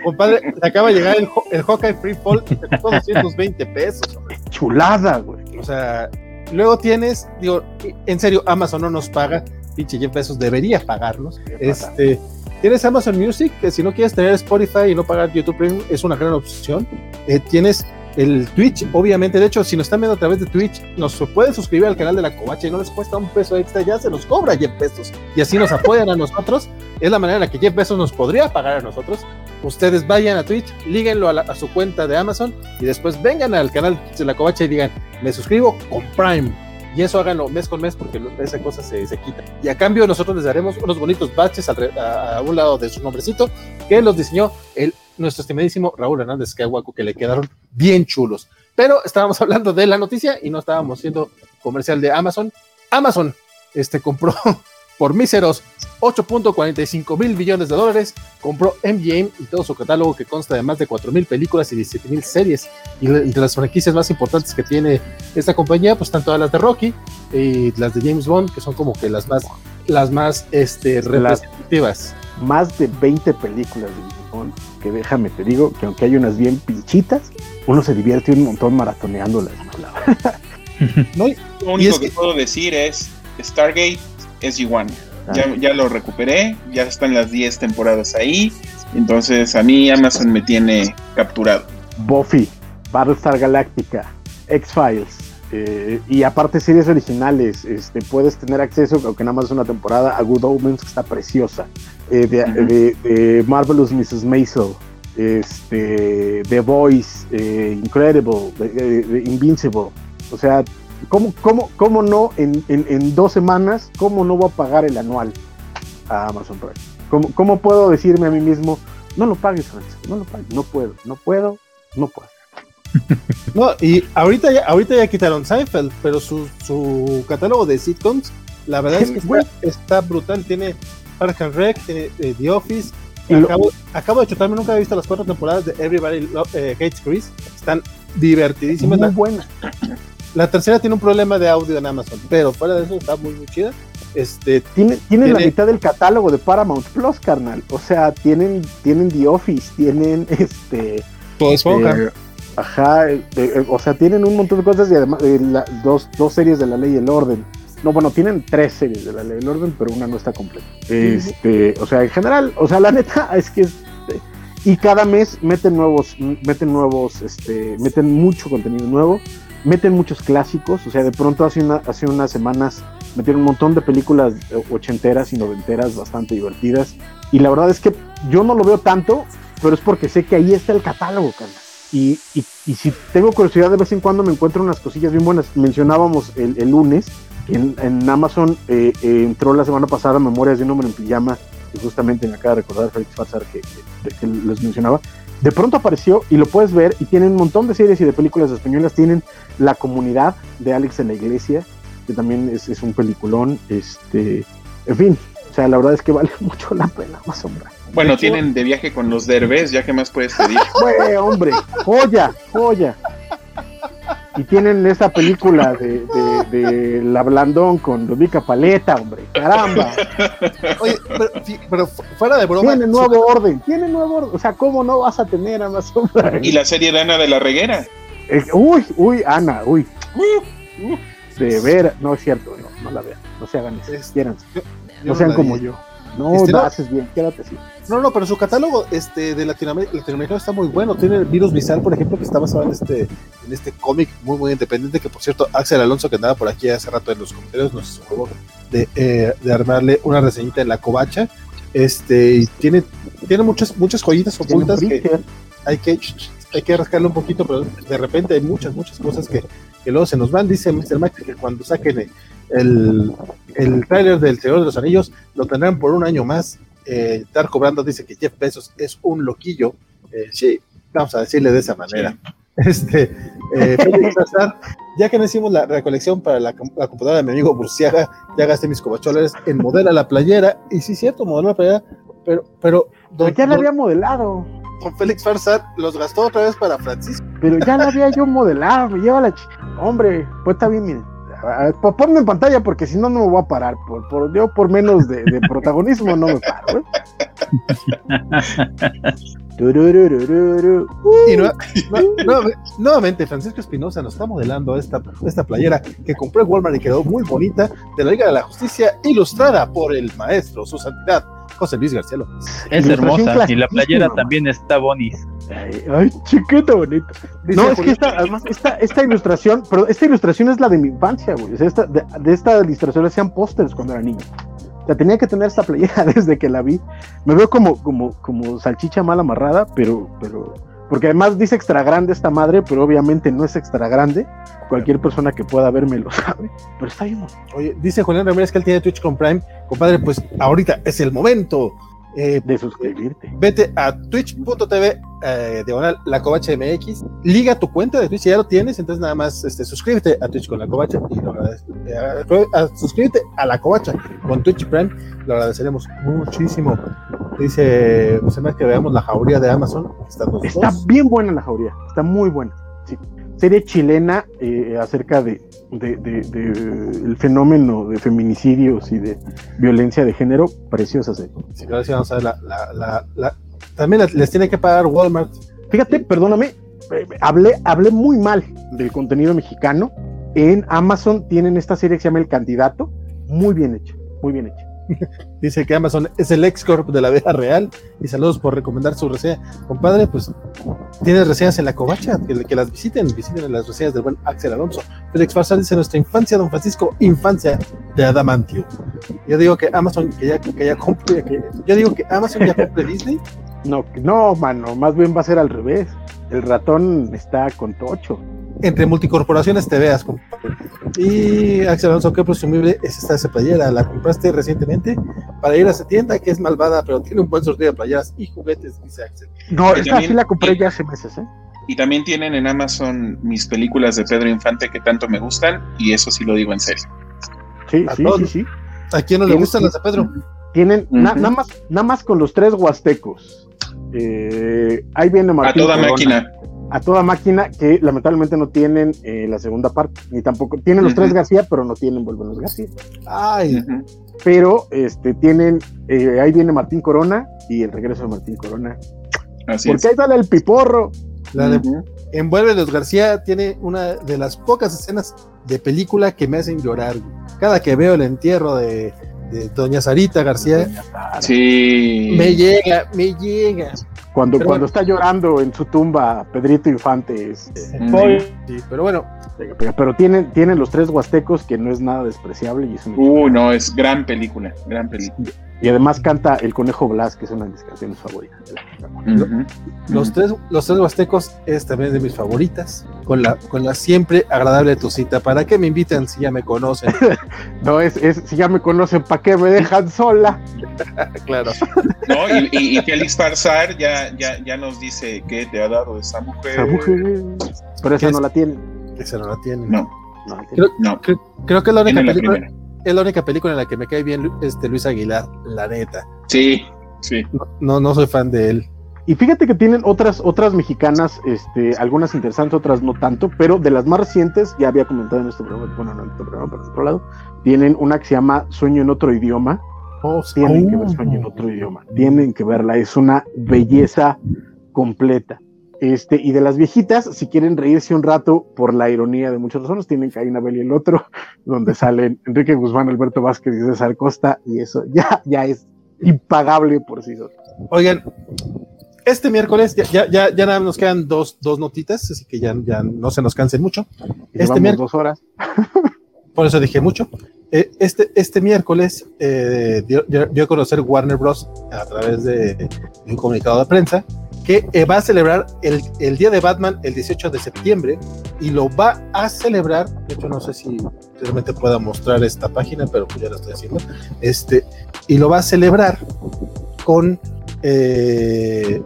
compadre, te acaba de llegar el, el Hawkeye Free Fall, te costó 220 pesos. Hombre. Chulada, güey. O sea, luego tienes, digo, en serio, Amazon no nos paga, pinche Jeff Bezos debería pagarnos. Este, tienes Amazon Music, que si no quieres tener Spotify y no pagar YouTube Premium, es una gran opción. Eh, tienes el Twitch, obviamente, de hecho, si nos están viendo a través de Twitch, nos pueden suscribir al canal de la Covacha y no les cuesta un peso extra, ya se nos cobra Jeff Bezos y así nos apoyan a nosotros. Es la manera en la que Jeff Bezos nos podría pagar a nosotros. Ustedes vayan a Twitch, líguenlo a, a su cuenta de Amazon y después vengan al canal de la Covacha y digan, me suscribo con Prime. Y eso háganlo mes con mes porque esa cosa se, se quita. Y a cambio nosotros les daremos unos bonitos baches a, un lado de su nombrecito que los diseñó el nuestro estimadísimo Raúl Hernández Caguaco, que le quedaron bien chulos. Pero estábamos <laughs> hablando de la noticia y no estábamos siendo comercial de Amazon. Amazon este, compró por míseros 8.45 mil billones de dólares, compró MGM y todo su catálogo que consta de más de 4 mil películas y 17 mil series. Y entre las franquicias más importantes que tiene esta compañía, pues están todas las de Rocky y las de James Bond, que son como que las más, las más este, representativas. Más de 20 películas de James Bond, que déjame te digo que aunque hay unas bien pinchitas, uno se divierte un montón maratoneándolas. ¿no? <laughs> Lo único es que, que, puedo decir es Stargate SG-1. Ya, ya, lo recuperé, ya están las 10 temporadas ahí. Entonces a mí Amazon me tiene capturado. Buffy, Battlestar Galactica, X-Files. Eh, y aparte series originales, este, puedes tener acceso, aunque nada más es una temporada, a Good Omens, que está preciosa. Eh, de, uh -huh. de, de, Marvelous Mrs. Maisel, este, The Voice, eh, Incredible, Invincible. O sea, ¿Cómo, cómo, cómo no en, en, en, dos semanas, cómo no voy a pagar el anual a Amazon Prime? ¿Cómo, cómo puedo decirme a mí mismo, no lo pagues, Francisco, no lo pagues, no puedo, no puedo, no puedo? <laughs> no, y ahorita ya, ahorita ya quitaron Seinfeld, pero su, su catálogo de sitcoms, la verdad es que está, está brutal. Tiene Park and Rec, tiene eh, The Office. Acabo, acabo, de chutarme, nunca he visto las cuatro temporadas de Everybody Love, eh, Hates Chris. Están divertidísimas. Muy buenas. La tercera tiene un problema de audio en Amazon, pero fuera de eso está muy, muy chida. Este, tiene, tiene, tiene, la mitad del catálogo de Paramount Plus, carnal. O sea, tienen, tienen The Office, tienen <laughs> este. Todo es eh, Ajá, eh, eh, o sea, tienen un montón de cosas y además eh, la, dos, dos series de la ley y el orden. No, bueno, tienen tres series de la ley y el orden, pero una no está completa. Este, o sea, en general, o sea, la <laughs> neta es que este, y cada mes meten nuevos, meten nuevos, este, meten mucho contenido nuevo meten muchos clásicos, o sea, de pronto hace, una, hace unas semanas metieron un montón de películas ochenteras y noventeras bastante divertidas. Y la verdad es que yo no lo veo tanto, pero es porque sé que ahí está el catálogo. Y, y, si tengo curiosidad, de vez en cuando me encuentro unas cosillas bien buenas. Mencionábamos el, el lunes que en, Amazon eh, eh, entró la semana pasada Memorias de un hombre en pijama, que justamente me acaba de recordar Félix que, que les mencionaba de pronto apareció y lo puedes ver y tienen un montón de series y de películas españolas. Tienen La Comunidad de Alex en la Iglesia, que también es, es un peliculón. Este, en fin, o sea, la verdad es que vale <laughs> mucho la pena, más hombre. Bueno, tienen de viaje con los derbés, ya que más puedes pedir. <laughs> Güey, hombre, joya, joya. Y tienen esa película de, de, de La Blandón con Ludica Paleta, hombre. Caramba. Oye, pero, pero, fuera de broma. Tiene nuevo su... orden, tiene nuevo orden. O sea, ¿cómo no vas a tener a más? Y la serie de Ana de la Reguera. Eh, uy, uy, Ana, uy. Uh, uh. De ver, no es cierto, no, no la vean. No se hagan eso. Es, Quieranse. No sean como yo. No, este, no, haces bien, quédate así. No, no, pero su catálogo este, de Latinoamérica, Latinoamérica está muy bueno. Tiene el Virus Bizarre, por ejemplo, que está basado en este, en este cómic muy, muy independiente. Que por cierto, Axel Alonso, que andaba por aquí hace rato en los comentarios, nos favor de, eh, de armarle una reseñita en la covacha. Este, y tiene, tiene muchas, muchas joyitas ocultas que hay que, hay que rascarle un poquito, pero de repente hay muchas, muchas cosas que, que luego se nos van. Dice Mr. Mike que cuando saquen el, el tráiler del Señor de los Anillos lo tendrán por un año más. Eh, Darko Brando dice que Jeff Bezos es un loquillo. Eh, sí, vamos a decirle de esa manera. <laughs> Este, eh, Félix <laughs> ya que no hicimos la recolección para la, com- la computadora de mi amigo Burciaga, ya gasté mis covacholes en modela la playera. Y sí, cierto, modela la playera, pero, pero don, ya la había modelado. don Félix Farsar los gastó otra vez para Francisco. Pero ya la había yo modelado, me lleva la. Hombre, pues está bien, miren. Ah, po- Ponme en pantalla porque si no, no me voy a parar. Por, por- yo por menos de, de protagonismo no me paro. ¿eh? <laughs> Y nueve- nuevamente, Francisco Espinosa nos está modelando esta, esta playera que compró en Walmart y quedó muy bonita de la Liga de la Justicia, ilustrada por el maestro, su santidad, José Luis García López. Es hermosa y la playera también está bonis. Ay, ay. Dice No, es que esta, además, esta, esta ilustración, pero esta ilustración es la de mi infancia, güey. O sea, esta, de, de esta ilustración hacían pósters cuando era niño. Sea, tenía que tener esta playera <laughs> desde que la vi. Me veo como, como, como salchicha mal amarrada, pero, pero, porque además dice extra grande esta madre, pero obviamente no es extra grande. Cualquier persona que pueda verme lo <laughs> sabe. Pero está bien. Oye, dice Julián Ramírez que él tiene Twitch con Prime. Compadre, pues ahorita es el momento. Eh, de suscribirte. vete a twitch.tv eh, diagonal la covacha mx liga tu cuenta de Twitch si ya lo tienes entonces nada más este, suscríbete a Twitch con la covacha y lo eh, a- suscríbete a la covacha con Twitch Prime lo agradeceremos muchísimo dice se me que veamos la jauría de Amazon Está bien buena la jauría, está muy buena. sí. Serie chilena eh, acerca de, de- de- de el fenómeno de feminicidios y de violencia de género, preciosa serie. Sí, ver la, la- también les tiene que pagar Walmart Fíjate, perdóname, eh, hablé, hablé muy mal del contenido mexicano. En Amazon tienen esta serie que se llama El Candidato, muy bien hecha, muy bien hecha. <laughs> Dice que Amazon es el ex corp de la vida real. Y saludos por recomendar su reseña. Compadre, pues tienes reseñas en la covacha, que, las visiten, visiten las reseñas del buen Axel Alonso. Félix Farsal dice nuestra infancia, don Francisco, infancia de Adamantio. Yo digo que Amazon, que ya, que ya que- yo digo que Amazon ya compre Disney. <laughs> No, no, mano, más bien va a ser al revés. El ratón está con tocho. Entre multicorporaciones te veas, compadre. Y Axel Alonso, qué presumible es esta esa playera. La compraste recientemente para ir a esa tienda que es malvada, pero tiene un buen surtido de playeras y juguetes, dice Axel. No, Y esta también- sí la compré ya hace meses, ¿eh? Y también tienen en Amazon mis películas de Pedro Infante que tanto me gustan, y eso sí lo digo en serio. Sí, A sí, todos. sí, sí. ¿A quién no le gustan las de Pedro? Tienen na- nada más, nada más con los tres huastecos. Eh, ahí viene A Martín toda Corona. máquina. A toda máquina que lamentablemente no tienen eh, la segunda parte, ni tampoco tienen los tres García, pero no tienen Vuelven los García. Ay. Pero este tienen, eh, ahí viene Martín Corona y el regreso de Martín Corona. Así Porque es. ahí sale el piporro. la de Ujú. Envuelve los García tiene una de las pocas escenas de película que me hacen llorar. Cada que veo el entierro de, de Doña Sarita García, Sí. me llega, me llega. Cuando, Pero cuando bueno. está llorando en su tumba Pedrito Infante. es-. Sí, pero bueno, pero, pero tienen, tienen los tres huastecos que no es nada despreciable y es una Uh, no, es gran película, gran película. Y además canta El Conejo Blas, que es una de mis canciones favoritas. de la película. Ujú. los tres, los tres huastecos es también de mis favoritas. Con la, con la siempre agradable tucita. ¿Para qué me invitan si ya me conocen? <laughs> No, es, es, si ya me conocen, ¿para qué me dejan sola? <laughs> claro. No, y, y, y Félix Farsar ya, ya, ya nos dice que te ha dado esa mujer. Esa mujer. Pero esa ¿Qué no es? la tiene. Esa no la tienen. No, No la tiene. Creo, no, creo, creo que es la única tiene la película. Es la única película en la que me cae bien este Luis Aguilar, la neta. Sí, sí. No, no, no soy fan de él. Y fíjate que tienen otras, otras mexicanas, este, algunas interesantes, otras no tanto, pero de las más recientes, ya había comentado en este programa, bueno, no en este programa, pero en otro lado, tienen una que se llama Sueño en otro idioma. Oh. Tienen que Oh. ver Sueño en otro idioma. Tienen que verla, es una belleza completa. Este, y de las viejitas, si quieren reírse un rato por la ironía de muchas razones, tienen Caín Abel y el otro, <laughs> donde salen Enrique Guzmán, Alberto Vázquez y César Costa, y eso ya, ya es impagable por sí solo. Oigan, este miércoles ya, ya, ya, ya nada más nos quedan dos, dos notitas, así que ya, ya no se nos cansen mucho. Y Este miércoles- dos horas. <laughs> Por eso dije mucho. Eh, este, este miércoles eh, dio, dio- a conocer Warner Bros. a través de un comunicado de prensa que eh, va a celebrar el, el Día de Batman el 18 de septiembre y lo va a celebrar. De hecho, no sé si realmente pueda mostrar esta página, pero pues ya lo estoy haciendo. Este, y lo va a celebrar con eh,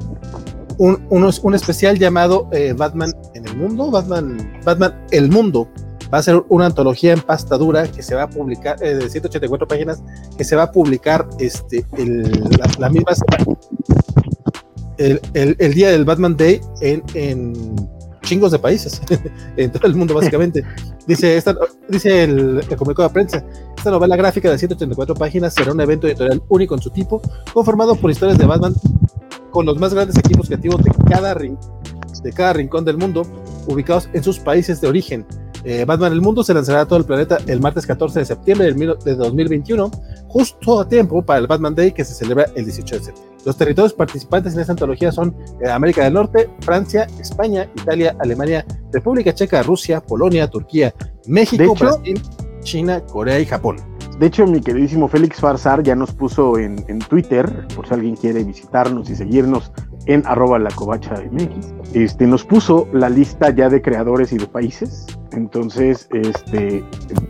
un, unos- un especial llamado eh, Batman en el mundo, Batman, Batman el mundo. Va a ser una antología en pasta dura que se va a publicar, de 184 páginas, que se va a publicar este, el, la, la misma semana- el, el- el día del Batman Day en, en chingos de países, <laughs> en todo el mundo básicamente. <laughs> Dice, esta, dice el, el comunicado de prensa, esta novela gráfica de 184 páginas será un evento editorial único en su tipo, conformado por historias de Batman con los más grandes equipos creativos de cada, rin- de cada rincón del mundo, ubicados en sus países de origen. Eh, Batman el Mundo se lanzará a todo el planeta el martes 14 de septiembre de 2021, justo a tiempo para el Batman Day que se celebra el 18 de septiembre. Los territorios participantes en esta antología son eh, América del Norte, Francia, España, Italia, Alemania, República Checa, Rusia, Polonia, Turquía, México, hecho- Brasil, China, Corea y Japón. De hecho, mi queridísimo Félix Farsar ya nos puso en, en Twitter, por si alguien quiere visitarnos y seguirnos en arroba la covacha MX, este, nos puso la lista ya de creadores y de países. Entonces, este,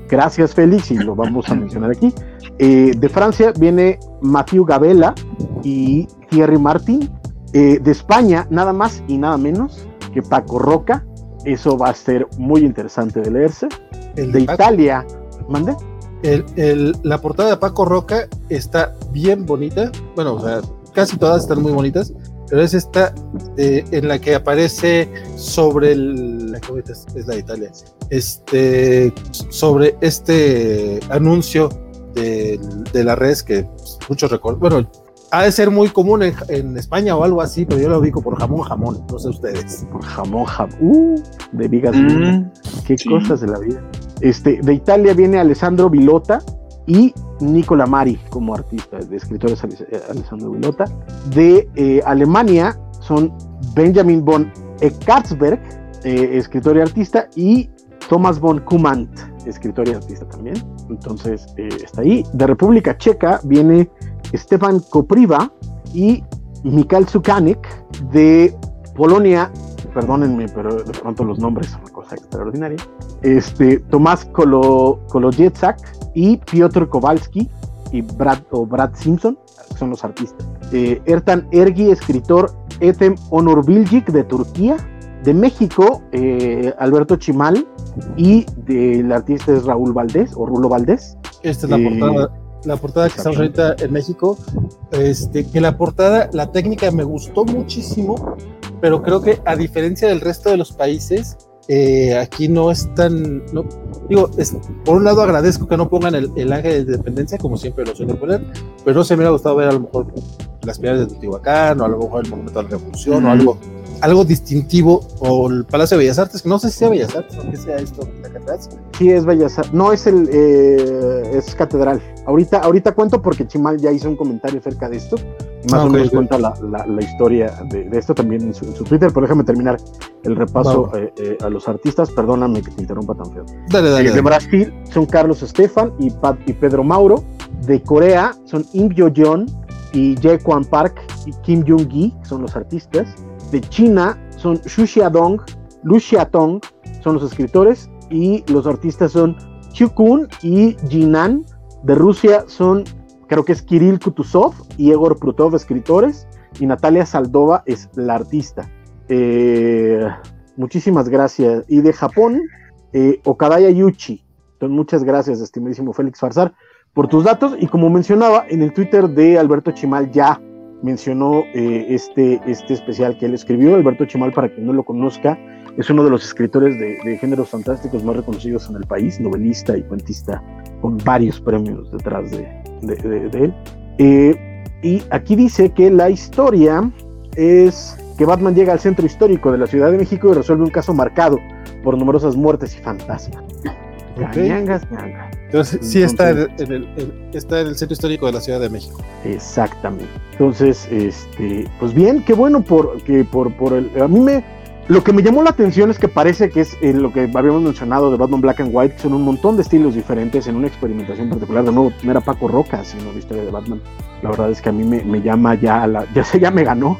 gracias Félix y lo vamos a mencionar aquí. Eh, de Francia viene Mathieu Gabela y Thierry Martin. Eh, de España, nada más y nada menos que Paco Roca. Eso va a ser muy interesante de leerse. El De Paco- Italia, ¿mande? el- el- la portada de Paco Roca está bien bonita. Bueno, o sea, casi todas están muy bonitas. Pero es esta eh, en la que aparece sobre el. ¿cómo es? es la de Italia. Este. Sobre este anuncio de, de la red que pues, muchos recuerdan. Bueno, ha de ser muy común en, en España o algo así, pero yo lo ubico por jamón jamón. No sé ustedes. Por jamón, jamón. Uh, de vigas. Mm, Qué sí. cosas de la vida. Este, de Italia viene Alessandro Vilota y Nicola Mari como artista, de escritores eh, Alessandro Vilota. De eh, Alemania son Benjamin von Eckartsberg, eh, escritor y artista, y Thomas von Kumant, escritor y artista también. Entonces está ahí. De República Checa viene Stefan Kopriva y Mikhail Sukanek. De Polonia, perdónenme, pero de pronto los nombres son una cosa extraordinaria. Este, Tomás Kolo, y Piotr Kowalski y Brad, o Brad Simpson, que son los artistas. Eh, Ertan Ergi, escritor, Etem Onurbilgic de Turquía. De México, eh, Alberto Chimal y del artista es Raúl Valdés o Rulo Valdés. Esta es la Eh, portada. La portada que estamos ahorita en México, este, que la portada, la técnica me gustó muchísimo, pero creo que a diferencia del resto de los países, eh, aquí no es tan, no, digo, es, por un lado agradezco que no pongan el, el ángel de independencia como siempre lo suelen poner, pero no se me hubiera gustado ver a lo mejor las pirámides de Teotihuacán o a lo mejor el Monumento a la Revolución o algo, algo distintivo o el Palacio de Bellas Artes, que no sé si sea Bellas Artes o que sea esto acá atrás. Sí, es Bellas Artes. No, es el eh, es Catedral. Ahorita, ahorita cuento porque Chimal ya hizo un comentario acerca de esto. Más Ah, o menos cuenta la, la- la historia de, de esto también en su, en su Twitter, pero déjame terminar el repaso eh, eh, a los artistas. Perdóname que te interrumpa tan feo. Dale, dale. Eh, de. Brasil son Carlos Estefan y, Pat- y Pedro Mauro. De Corea son Im Yo-jeon y Jae Kwan Park y Kim Jung-gi, que son los artistas. De China son Xu Xiaodong, Lu Xiaotong, son los escritores. Y los artistas son Qiu Kun y Jinan. De Rusia son, creo que es Kirill Kutuzov y Egor Prutov, escritores. Y Natalia Saldova es la artista. Eh, muchísimas gracias. Y de Japón, eh, Okadaya Yuchi. Entonces, muchas gracias, estimadísimo Félix Farsar, por tus datos. Y como mencionaba, en el Twitter de Alberto Chimal ya mencionó eh, este, este especial que él escribió. Alberto Chimal, para quien no lo conozca, es uno de los escritores de, de géneros fantásticos más reconocidos en el país, novelista y cuentista, con varios premios detrás de, de- de- de él. Eh, y aquí dice que la historia es que Batman llega al centro histórico de la Ciudad de México y resuelve un caso marcado por numerosas muertes y fantasmas. Ok. Ñangas, ñangas. Entonces, sí está en, en el, en- está en el centro histórico de la Ciudad de México. Exactamente. Entonces, este, pues bien, qué bueno por que por, por el. A mí me. Lo que me llamó la atención es que parece que es eh, lo que habíamos mencionado de Batman Black and White, que son un montón de estilos diferentes en una experimentación particular. De nuevo, tener a Paco Roca haciendo la historia de Batman. La verdad es que a mí me, me llama ya a la. <laughs> Ya se ya me ganó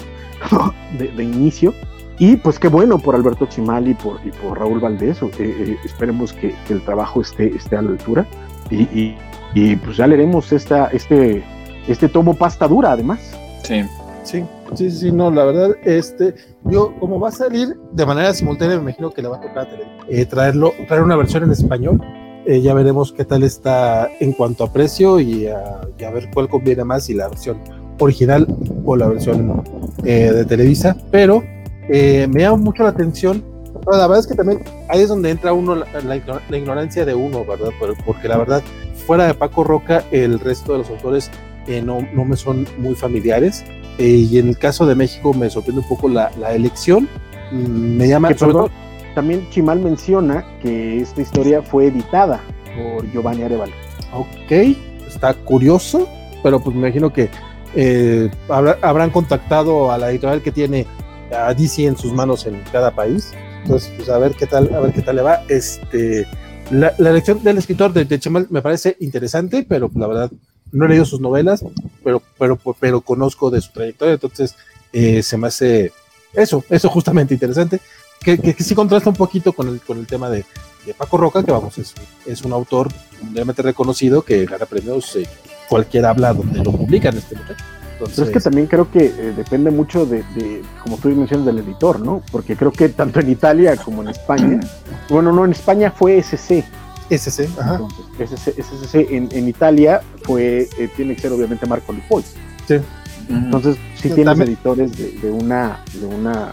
<laughs> de, de inicio. Y pues qué bueno por Alberto Chimal y por, y por Raúl Valdés. eh, eh, esperemos que, que el trabajo esté, esté a la altura. Y, y- y, pues ya leeremos esta, este, este tomo pasta dura, además. Sí. Sí, sí, sí, no, la verdad, este, yo, como va a salir de manera simultánea, me imagino que le va a tocar eh, traerlo, traer una versión en español. Eh, ya veremos qué tal está en cuanto a precio y a, y a ver cuál conviene más, si la versión original o la versión eh, de Televisa. Pero eh, me llama mucho la atención. Pero la verdad es que también ahí es donde entra uno la, la la ignorancia de uno, ¿verdad? Por- Porque la verdad, fuera de Paco Roca, el resto de los autores eh, no, no me son muy familiares. Eh, y en el caso de México me sorprende un poco la, la elección. Mm, Me llama Que, sobre perdón, todo- también Chimal menciona que esta historia fue editada por Giovanni Arevalo. Ok, está curioso, pero pues me imagino que eh, habrá- habrán contactado a la editorial que tiene a DC en sus manos en cada país. Entonces, pues a ver qué tal, a ver qué tal le va. Este, la, la elección del escritor de, de Chemal me parece interesante, pero la verdad no he leído sus novelas, pero, pero, pero conozco de su trayectoria, entonces eh, se me hace eso, eso justamente interesante, que, que, que sí contrasta un poquito con el, con el tema de, de Paco Roca, que vamos, es, es un autor mundialmente reconocido que gana premios en cualquier habla donde lo publican este muchacho. Entonces, Pero es que también creo que eh, depende mucho de, de, como tú mencionas, del editor, ¿no? Porque creo que tanto en Italia como en España, bueno, no, en España fue SC, ese, ajá, entonces SC, SCC en, en Italia fue, eh, tiene que ser obviamente Marco Lipol. sí, Entonces, sí Sí, tienes editores de, de una, de una,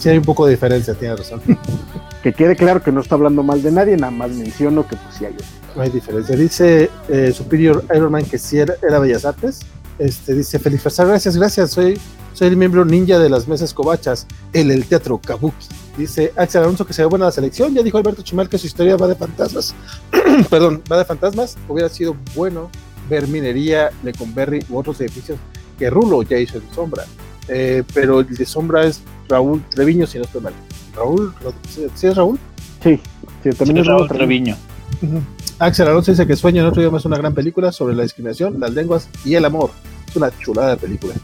sí hay un poco de diferencia, tiene razón. <laughs> que quede claro que no está hablando mal de nadie, nada más menciono que pues sí hay otro. No hay diferencia. Dice eh, Superior Iron Man que sí era, era Bellas Artes. Este, dice Feliz gracias, gracias. Soy, soy el miembro ninja de las mesas covachas, el, el teatro Kabuki. Dice Axel Alonso que se ve buena la selección. Ya dijo Alberto Chimal que su historia va de fantasmas. <clears throat> Perdón, va de fantasmas. Hubiera sido bueno ver minería, Leconberry u otros edificios que Rulo ya hizo en Sombra. Eh, pero el de Sombra es Raúl Treviño, si no estoy mal. Raúl, ¿sí es Raúl? Sí, sí, también es Raúl Raúl Treviño. Axel Alonso dice que Sueño en otro idioma es una gran película sobre la discriminación, las lenguas y el amor. Es una chulada de película.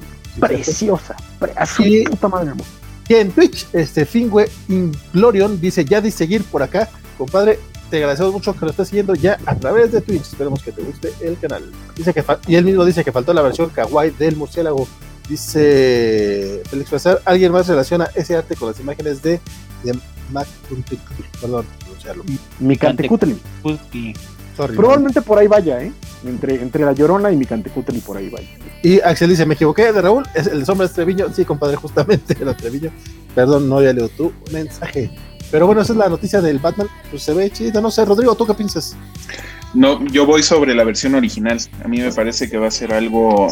Preciosa, pre- a su Y- puta madre, amor. Y en Twitch, este Fingüe Inglorion dice ya di seguir por acá, compadre. Te agradecemos mucho que lo estés siguiendo ya a través de Twitch. Esperemos que te guste el canal. Dice que y él mismo dice que faltó la versión kawaii del murciélago. Dice Félix Fazar, ¿alguien más relaciona ese arte con las imágenes de, de Mac. Perdón, pronunciarlo. Mi Cantecutli. Sorry. Probablemente por ahí vaya, ¿eh? Entre, entre la Llorona y mi Cantecutli por ahí vaya. Y Axel dice, me equivoqué de Raúl, es el de Sombra es Treviño. Sí, compadre, justamente <laughs> era Treviño. Perdón, no había leído tu mensaje. Pero bueno, esa es la noticia del Batman. Pues se ve chido, no sé. Rodrigo, ¿tú qué piensas? No, yo voy sobre la versión original. A mí me parece que va a ser algo,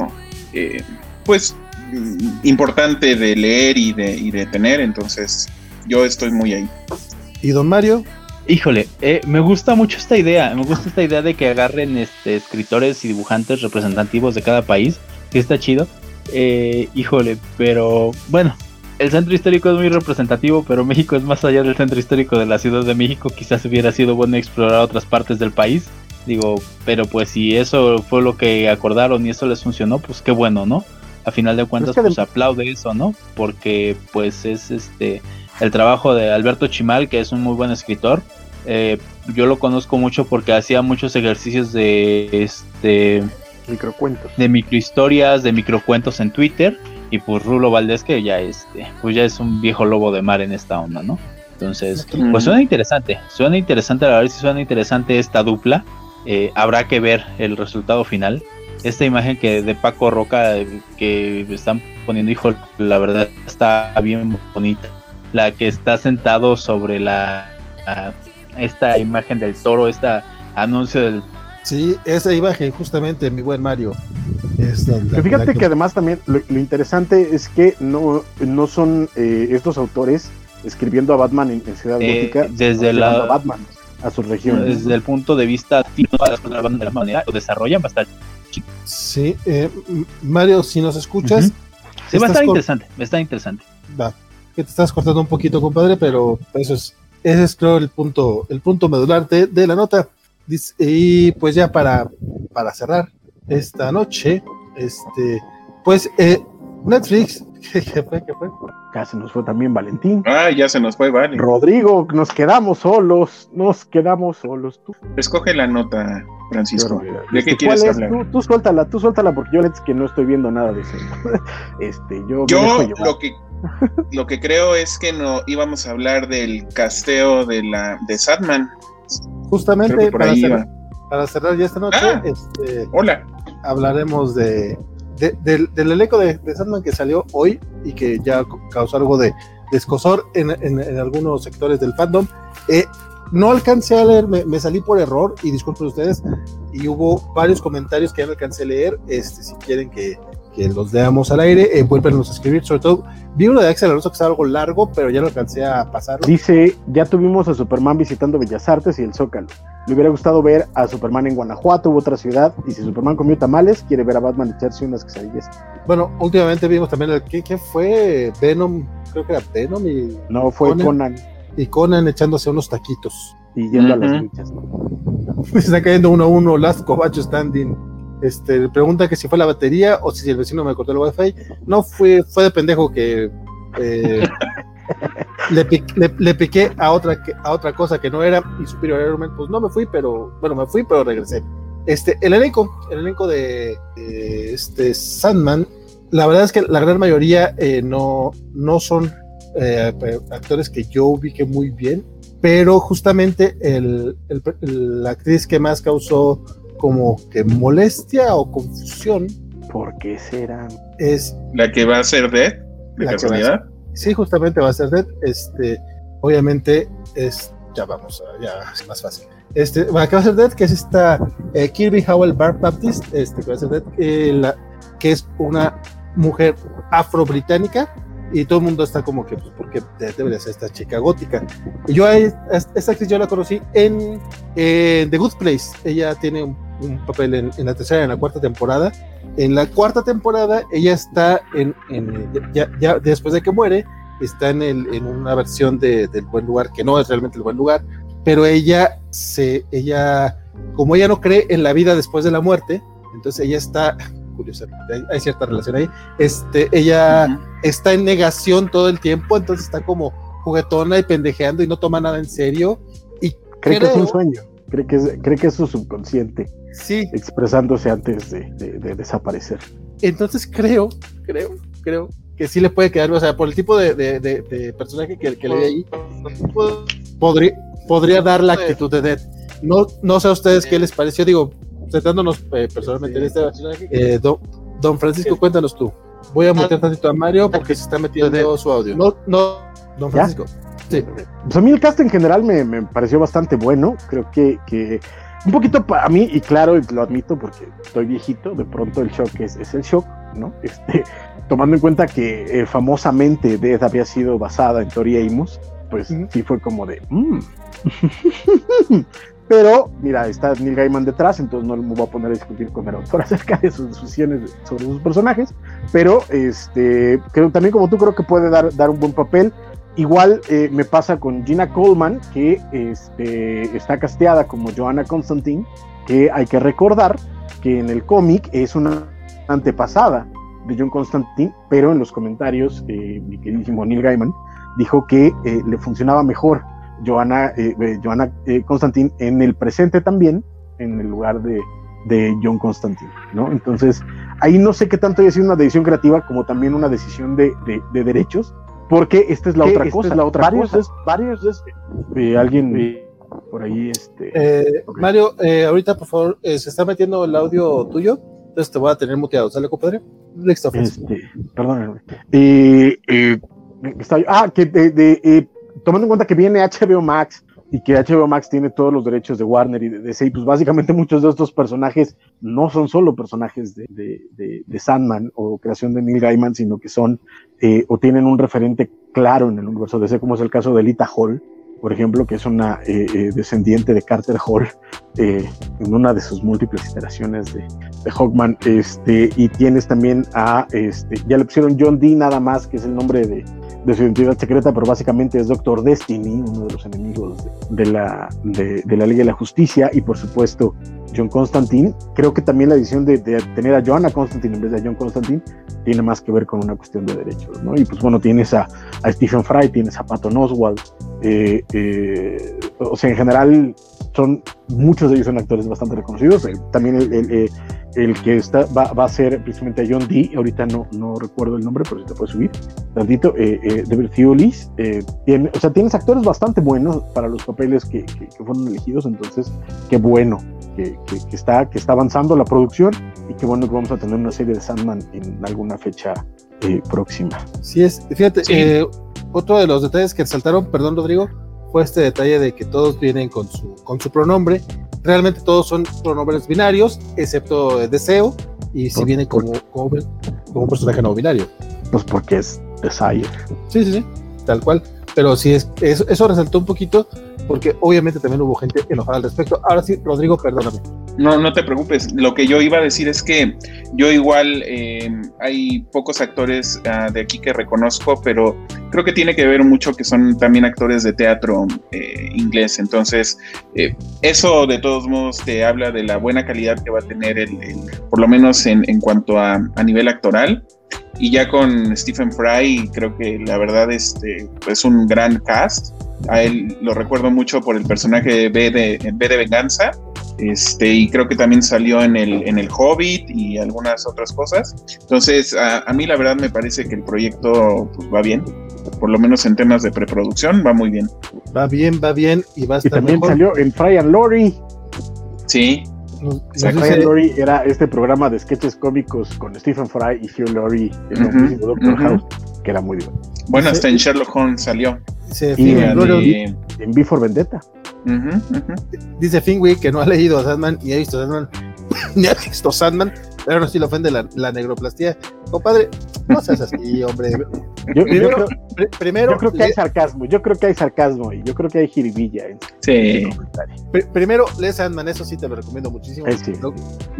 eh, pues, mm, importante de leer y de, y de tener. Entonces, yo estoy muy ahí. Y don Mario, Híjole, eh, me gusta mucho esta idea. Me gusta esta idea de que agarren este, escritores y dibujantes representativos de cada país. Que está chido. Eh, híjole, pero bueno, el centro histórico es muy representativo, pero México es más allá del centro histórico de la Ciudad de México. Quizás hubiera sido bueno explorar otras partes del país. Digo, pero pues si eso fue lo que acordaron y eso les funcionó, pues qué bueno, ¿no? A final de cuentas, que pues de- aplaude eso, ¿no? Porque pues es este el trabajo de Alberto Chimal, que es un muy buen escritor. Eh, yo lo conozco mucho porque hacía muchos ejercicios de este Microcuentos. de microhistorias, de microcuentos en Twitter. Y pues Rulo Valdés, que ya este, pues ya es un viejo lobo de mar en esta onda, ¿no? Entonces, Mm. pues suena interesante, suena interesante, a ver si suena interesante esta dupla. Eh, habrá que ver el resultado final. Esta imagen que de Paco Roca eh, que están poniendo, hijo, la verdad está bien bonita. La que está sentado sobre la, la- esta imagen del toro, este anuncio del sí, esa imagen, justamente, mi buen Mario. Es la- la- Que fíjate la que además también lo, lo interesante es que no, no son eh, estos autores escribiendo a Batman en, en Ciudad Eh, Gótica, desde la- a Batman a sus regiones. desde el punto de vista de la banda de la manera lo desarrollan bastante. Sí, eh, Mario, si nos escuchas, Ujú. Sí, va a estar interesante, va a estar interesante. va, que te estás cortando un poquito, compadre, pero eso es, ese es creo el punto, el punto medular de, de la nota. Dice- y pues ya para, para cerrar esta noche, este, pues eh, Netflix. <laughs> ¿Qué, fue? ¿Qué fue? Ya se nos fue también Valentín. Ah, ya se nos fue, vale. Rodrigo, nos quedamos solos, nos quedamos solos. Tú. Escoge la nota, Francisco. Pero, ¿De este, qué quieres hablar? Tú, tú suéltala, tú suéltala, porque yo es que no estoy viendo nada de eso. <laughs> este, yo Yo lo que lo que creo es que no íbamos a hablar del casteo de la de Justamente para cerrar, para cerrar ya esta noche, Ah. este, Hola. hablaremos de, de- del, del elenco de, de Sandman que salió hoy y que ya causó algo de, de escosor en, en- en algunos sectores del fandom. Eh, no alcancé a leer, me, me salí por error y disculpen ustedes, y hubo varios comentarios que ya no alcancé a leer. Este, si quieren que, que los veamos al aire, eh, vuélvenos a escribir. Sobre todo, vi uno de Axel Alonso que estaba algo largo, pero ya no alcancé a pasarlo. Dice, ya tuvimos a Superman visitando Bellas Artes y el Zócalo. Le hubiera gustado ver a Superman en Guanajuato u otra ciudad. Y si Superman comió tamales, quiere ver a Batman echarse unas quesadillas. Bueno, últimamente vimos también el que, fue Venom, creo que era Venom y No, fue Conan. Conan, y Conan echándose unos taquitos. y yendo a las luchas. ¿no? <laughs> Se está cayendo uno a uno, Last Cobacho Standing. Este, pregunta que si fue la batería o si el vecino me cortó el wifi. No fue, fue de pendejo que eh, <laughs> le, le- le piqué a otra, a otra cosa que no era y Superior Iron Man, pues no me fui, pero bueno, me fui, pero regresé. Este, el elenco, el elenco de, de este Sandman, la verdad es que la gran mayoría eh, no, no son eh, actores que yo ubique muy bien, pero justamente el- el- la actriz que más causó como que molestia o confusión ¿Por qué será? es La que va a ser Dead, de La casualidad. Sí, justamente va a ser Dead. Este, obviamente, es, ya vamos, ya es más fácil. Este, va, que va a ser Dead, que es esta eh, Kirby Howell Bar Baptist, este, que va a ser Dead, eh, la- que es una mujer afro-británica. Y todo el mundo está como que, pues, porque Dead debería ser esta chica gótica. Y yo, a esta actriz yo la conocí en, en The Good Place. Ella tiene un, un papel en, en la tercera y en la cuarta temporada. En la cuarta temporada, ella está en, en- ya, ya después de que muere, está en, el, en una versión de, del buen lugar, que no es realmente el buen lugar, pero ella se, ella, como ella no cree en la vida después de la muerte, entonces ella está, curiosamente, hay, hay cierta relación ahí, este, ella Ujú. está en negación todo el tiempo, entonces está como juguetona y pendejeando y no toma nada en serio. Y Cree que es un creo- sueño. Cree que es, cree que es su subconsciente sí, expresándose antes de, de- de desaparecer. Entonces creo, creo, creo que sí le puede quedar, o sea, por el tipo de, de- de- de personaje que, que le vi ahí, podría, podría dar la actitud de Dead. No, no sé a ustedes qué les pareció, digo, centrándonos eh, personalmente en este personaje. eh, don, don Francisco, cuéntanos tú. Voy a mutear tantito a Mario porque se está metiendo su audio. No, no, don ¿Ya? Francisco. Sí. Pues a mí el cast en general me, me pareció bastante bueno. Creo que, que un poquito para mí, y claro, lo admito porque estoy viejito, de pronto el shock es, es el shock, ¿no? <laughs> Este, tomando en cuenta que eh, famosamente Death había sido basada en Tori Amos, pues Ujú. sí fue como de... "Mm". <laughs> Pero, mira, está Neil Gaiman detrás, entonces no me voy a poner a discutir con el autor <laughs> acerca de sus decisiones sobre sus personajes. Pero, este, creo también como tú creo que puede dar, dar un buen papel. Igual eh, me pasa con Gina Coleman, que este, está casteada como Joanna Constantine, que hay que recordar que en el cómic es una antepasada de John Constantine, pero en los comentarios, eh, mi queridísimo Neil Gaiman dijo que eh, le funcionaba mejor Joanna, eh, Joanna Constantine en el presente también, en el lugar de, de John Constantine, ¿no? Entonces, ahí no sé qué tanto haya sido una decisión creativa como también una decisión de, de- de derechos, porque esta es la otra Esta cosa. es la otra varios cosa. varios es- eh, alguien eh, por ahí, este, Eh. Mario, eh, ahorita por favor, eh, se está metiendo el audio tuyo, entonces te voy a tener muteado, ¿sale, compadre? Listo, Francisco. Este, perdónenme. Eh, está- ah, que de, de, tomando en cuenta que viene HBO Max y que HBO Max tiene todos los derechos de Warner y de DC, y pues básicamente <laughs> muchos de estos personajes no son solo personajes de, Sandman o creación de Neil Gaiman, sino que son eh, o tienen un referente claro en el universo DC, como es el caso de Lita Hall, por ejemplo, que es una eh, eh, descendiente de Carter Hall eh, en una de sus múltiples iteraciones de, de Hawkman, este, y tienes también a, este, ya le pusieron John D nada más, que es el nombre de, de su identidad secreta, pero básicamente es Doctor Destiny, uno de los enemigos de, la, de, la Liga de la Justicia, y por supuesto John Constantine. Creo que también la decisión de, tener a Joanna Constantine en vez de a John Constantine tiene más que ver con una cuestión de derechos, ¿no? Y pues bueno, tienes a, Stephen Fry, tienes a Patton Oswald, eh, eh, o sea, en general son muchos de ellos son actores bastante reconocidos. Eh, también el, el, que está, va, va, a ser precisamente a John Dee, ahorita no, no recuerdo el nombre, pero si te puedes subir tantito, eh, eh, David Thewlis. tiene, o sea, tienes actores bastante buenos para los papeles que, que, fueron elegidos, entonces qué bueno que, que, está, que está avanzando la producción y qué bueno que vamos a tener una serie de Sandman en alguna fecha próxima. Sí, es, fíjate, otro de los detalles que saltaron, perdón Rodrigo, fue este detalle de que todos vienen con su, con su pronombre. Realmente todos son pronombres binarios, excepto Deseo, y si viene como, como, un personaje no binario. Pues porque es Desire. Sí, sí, sí, tal cual. Pero sí, es, eso, eso resaltó un poquito, porque obviamente también hubo gente enojada al respecto. Ahora sí, Rodrigo, perdóname. No, no te preocupes. Lo que yo iba a decir es que yo igual eh, hay pocos actores ah, de aquí que reconozco, pero creo que tiene que ver mucho que son también actores de teatro eh, inglés. Entonces, eh, eso de todos modos te habla de la buena calidad que va a tener el, por lo menos en, en cuanto a, a, nivel actoral. Y ya con Stephen Fry, creo que la verdad este, es un gran cast. A él lo recuerdo mucho por el personaje de B de, B de Venganza este, y creo que también salió en el, en el Hobbit y algunas otras cosas. Entonces, a, mí la verdad me parece que el proyecto pues, va bien, por lo menos en temas de preproducción, va muy bien. Va bien, va bien y va a estar Y también salió en Fry and Lori. Sí. Fry and Lori era este programa de sketches cómicos con Stephen Fry y Hugh Laurie, el Doctor House, que era muy divertido. Bueno, hasta en Sherlock Holmes salió. y en, en Before Vendetta. Dice Fingui que no ha leído Sandman y ha visto Sandman, <laughs> ni ha visto Sandman, pero no si le ofende la, la negroplastía. Compadre, no seas así, <laughs> hombre. Yo, primero, primero, creo que hay sarcasmo, yo creo que hay sarcasmo y yo creo que hay jiribilla. sí. primero, lee Sandman, eso sí te lo recomiendo muchísimo.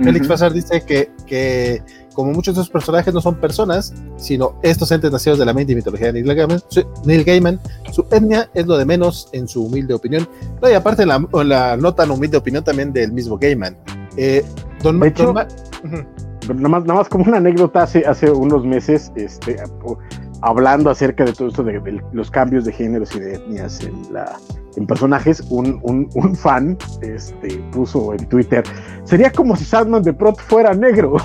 Félix Fasar dice que, que como muchos de esos personajes no son personas, sino estos entes nacidos de la mente y mitología de Neil Gaiman, su, Neil Gaiman, su etnia es lo de menos en su humilde opinión. No, y aparte en la, la no tan humilde opinión también del mismo Gaiman. Eh, don, de hecho, nada, más, nada más como una anécdota, hace, hace unos meses, este, hablando acerca de todo esto de, los cambios de géneros y de etnias en, la, en personajes, un, fan este, puso en Twitter, sería como si Sandman de pronto fuera negro.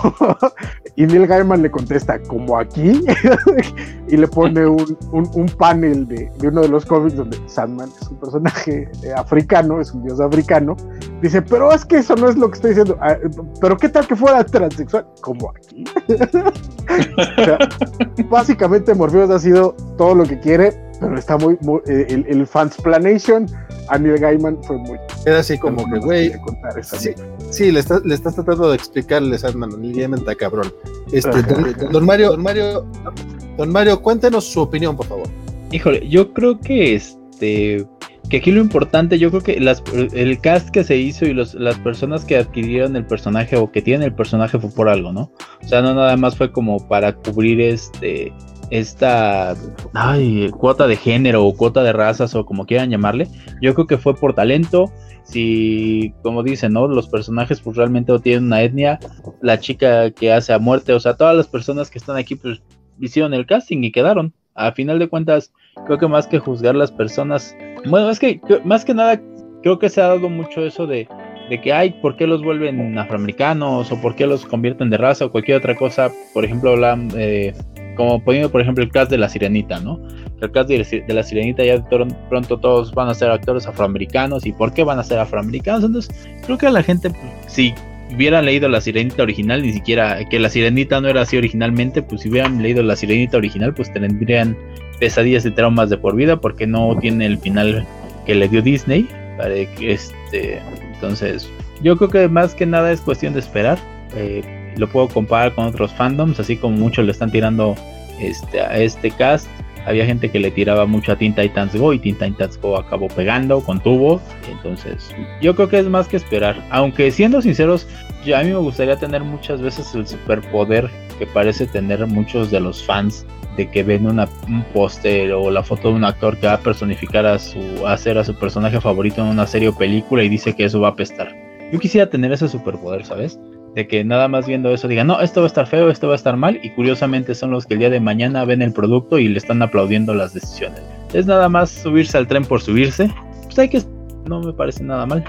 <laughs> y Neil Gaiman le contesta, como aquí, <laughs> y le pone un, un panel de, de, uno de los cómics donde Sandman es un personaje eh, africano, es un dios africano. Dice, pero es que eso no es lo que estoy diciendo. Ah, pero ¿qué tal que fuera transexual? Como aquí. <laughs> o sea, básicamente Morpheus ha sido todo lo que quiere, pero está muy, eh, el, el fansplanation a Neil Gaiman fue muy. Era así como que, güey. Sí, sí, le, estás, le estás tratando de explicarle Sandman a Neil Gaiman, está cabrón. Este, don, Mario, don Mario, don Mario, cuéntenos su opinión, por favor. Híjole, yo creo que este que aquí lo importante, yo creo que las, el cast que se hizo y los, las personas que adquirieron el personaje o que tienen el personaje fue por algo, ¿no? O sea, no nada más fue como para cubrir este esta ay, cuota de género o cuota de razas o como quieran llamarle. Yo creo que fue por talento. Si, como dicen, ¿no? Los personajes pues realmente no tienen una etnia. La chica que hace a muerte, o sea, todas las personas que están aquí pues hicieron el casting y quedaron. A final de cuentas, creo que más que juzgar las personas bueno, es que más que nada creo que se ha dado mucho eso de, de que, hay ¿por qué los vuelven afroamericanos o por qué los convierten de raza o cualquier otra cosa? Por ejemplo, hablan, eh, como poniendo, por ejemplo, el cast de La Sirenita, ¿no? El cast de, La Sirenita ya pronto todos van a ser actores afroamericanos y ¿por qué van a ser afroamericanos? Entonces, creo que a la gente, pues, si hubieran leído La Sirenita original, ni siquiera que La Sirenita no era así originalmente, pues si hubieran leído La Sirenita original, pues tendrían pesadillas y traumas de por vida porque no tiene el final que le dio Disney. Para que este, entonces, yo creo que más que nada es cuestión de esperar. Eh, lo puedo comparar con otros fandoms, así como muchos le están tirando este, a este cast. Había gente que le tiraba mucho a Teen Titans Go y Teen Titans Go acabó pegando con tubo. Entonces, yo creo que es más que esperar. Aunque siendo sinceros, yo, a mí me gustaría tener muchas veces el superpoder que parece tener muchos de los fans de que ven una, un póster o la foto de un actor que va a personificar a su, a hacer a su personaje favorito en una serie o película y dice que eso va a apestar. Yo quisiera tener ese superpoder, ¿sabes? De que nada más viendo eso digan, no, esto va a estar feo, esto va a estar mal, y curiosamente son los que el día de mañana ven el producto y le están aplaudiendo las decisiones. Es nada más subirse al tren por subirse. Pues hay que. No me parece nada mal.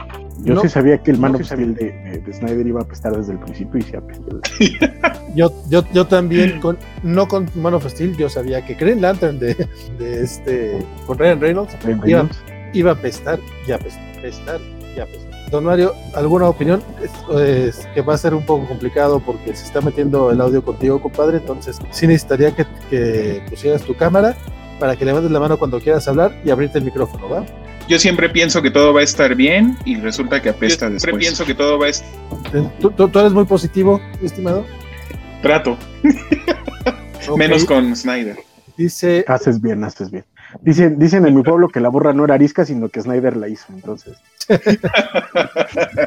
Yo No. sí sabía que el Man of Steel de, de- de Snyder iba a apestar desde el principio y se apestó. <laughs> Yo, yo, yo también, con, no con Man of Steel, yo sabía que Green Lantern de, de este, con Ryan Reynolds Ryan iba, Reynolds. iba a pestar y a pestar, pestar y a pestar. Don Mario, ¿alguna opinión? Es, es que va a ser un poco complicado porque se está metiendo el audio contigo, compadre, entonces sí necesitaría que, que pusieras tu cámara para que levantes la mano cuando quieras hablar y abrirte el micrófono, ¿va? Yo siempre pienso que todo va a estar bien y resulta que apesta después. Siempre pienso que todo va a estar... ¿Tú, tú- tú eres muy positivo, estimado? Trato, menos con Snyder. Dice, Haces bien, haces bien. Dicen, dicen en mi pueblo que la burra no era arisca, sino que Snyder la hizo. Entonces,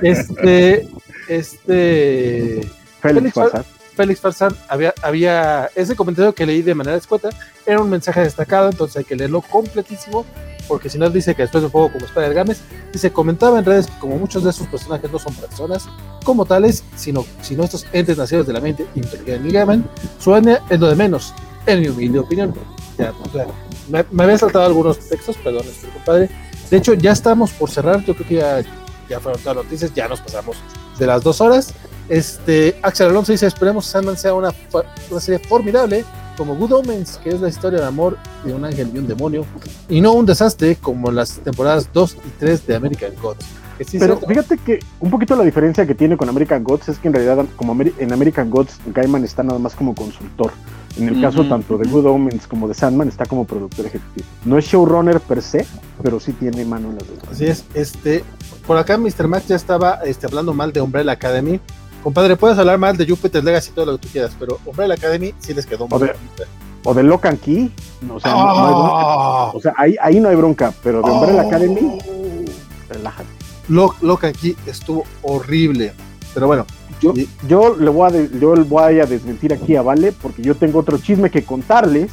este, este, Félix Félix Farsad. Félix Farsad había, había, ese comentario que leí de manera escueta era un mensaje destacado, entonces hay que leerlo completísimo, porque si no dice que después de juego como Spider Games, dice, comentaba en redes que como muchos de sus personajes no son personas como tales, sino, sino estos entes nacidos de la mente inteligente y gaman, suena es lo de menos, en mi humilde opinión. Ya, o sea, me, me había saltado algunos textos, perdón, este compadre. De hecho, ya estamos por cerrar, yo creo que ya, ya fueron todas las noticias, ya nos pasamos de las dos horas. Este, Axel Alonso dice, esperemos que Sandman sea una, una serie formidable como Good Omens, que es la historia de amor de un ángel y un demonio, y no un desastre como las temporadas 2 y 3 de American Gods. Que sí, Pero fíjate que un poquito la diferencia que tiene con American Gods es que en realidad, como en American Gods, Gaiman está nada más como consultor. En el caso tanto de. Good Omens como de Sandman, está como productor ejecutivo. No es showrunner per se, pero sí tiene mano en las dos. Así es, este, por acá Mr. Max ya estaba este, hablando mal de Umbrella Academy. Compadre, puedes hablar mal de Jupiter Legacy todo lo que tú quieras, pero Umbrella Academy sí les quedó muy. O de Lock and Key, no, o sea, no- no hay bronca. Ah. O sea, ahí, ahí no hay bronca, pero de Umbrella Oh. Academy, relájate. Lo, Lock and Key estuvo horrible. Pero bueno, Yo, yo le voy a de- yo le voy a desmentir aquí a Vale porque yo tengo otro chisme que contarles.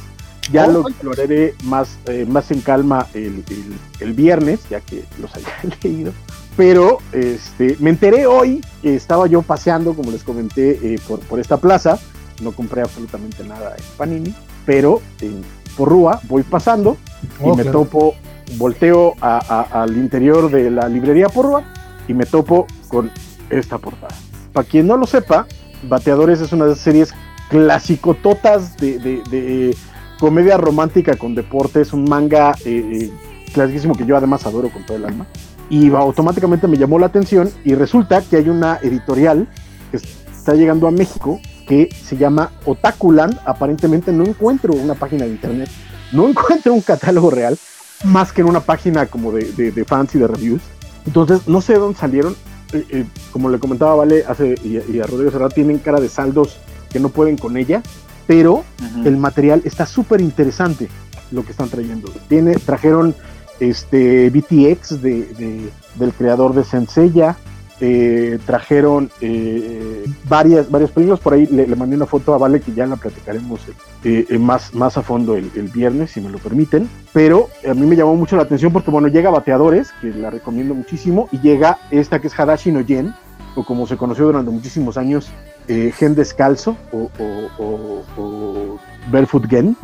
Ya Oh. lo exploraré más, eh, más en calma el, el- el viernes, ya que los haya <laughs> leído. Pero este, me enteré hoy que estaba yo paseando, como les comenté, eh, por, por esta plaza. No compré absolutamente nada en Panini, pero en Porrúa voy pasando y Oh, me claro. topo, volteo a- a- al interior de la librería Porrúa y me topo con esta portada. Para quien no lo sepa, Bateadores es una de esas series clasicototas de, de, comedia romántica con deporte, es un manga eh, eh, que yo además adoro con todo el alma. Y automáticamente me llamó la atención y resulta que hay una editorial que está llegando a México que se llama Otakuland. Aparentemente no encuentro una página de internet, no encuentro un catálogo real, más que en una página como de, de, de fans y de reviews. Entonces no sé de dónde salieron. Eh, eh, como le comentaba Vale hace, y, y a Rodrigo Serrat, tienen cara de saldos que no pueden con ella, pero el material está súper interesante lo que están trayendo. Tiene, trajeron este BTX de, de- del creador de Senseiya, eh, trajeron eh, varias, varias películas, por ahí le, mandé una foto a Vale que ya la platicaremos eh, eh, más, más a fondo el, viernes, si me lo permiten, pero a mí me llamó mucho la atención porque bueno, llega Bateadores, que la recomiendo muchísimo, y llega esta que es Hadashi no Yen, o como se conoció durante muchísimos años, eh, Gen Descalzo o, o- o- o Barefoot Gen,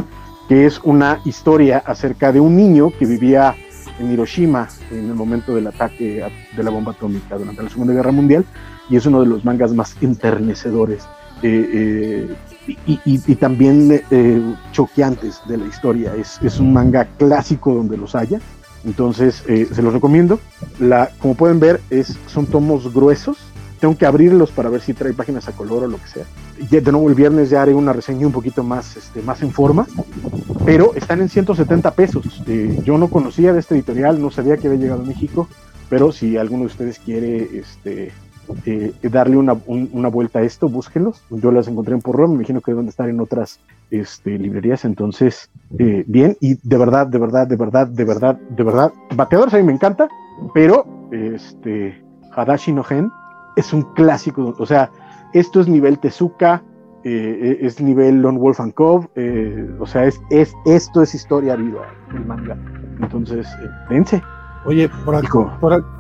que es una historia acerca de un niño que vivía en Hiroshima en el momento del ataque de la bomba atómica durante la Segunda Guerra Mundial y es uno de los mangas más enternecedores eh, eh, y, y- y también eh, choqueantes de la historia. Es, es un manga clásico donde los haya. Entonces, eh, se los recomiendo. La, como pueden ver, es, son tomos gruesos. Tengo que abrirlos para ver si trae páginas a color o lo que sea. De nuevo, el viernes ya haré una reseña un poquito más, este, más en forma. Pero están en 170 pesos. Eh, yo no conocía de este editorial, no sabía que había llegado a México. Pero si alguno de ustedes quiere este, eh, darle una, un- una vuelta a esto, búsquenlos. Yo las encontré en Porro, me imagino que deben de estar en otras este, librerías. Entonces, eh, bien, y de verdad, de verdad, de verdad, de verdad, de verdad, Bateadores a mí me encanta, pero este, Hadashi no Gen es un clásico. O sea, esto es nivel Tezuka, eh, es nivel Lone Wolf and Cove, eh, o sea, es, es, esto es historia viva, el manga. Entonces, eh, vence. Oye, por acá,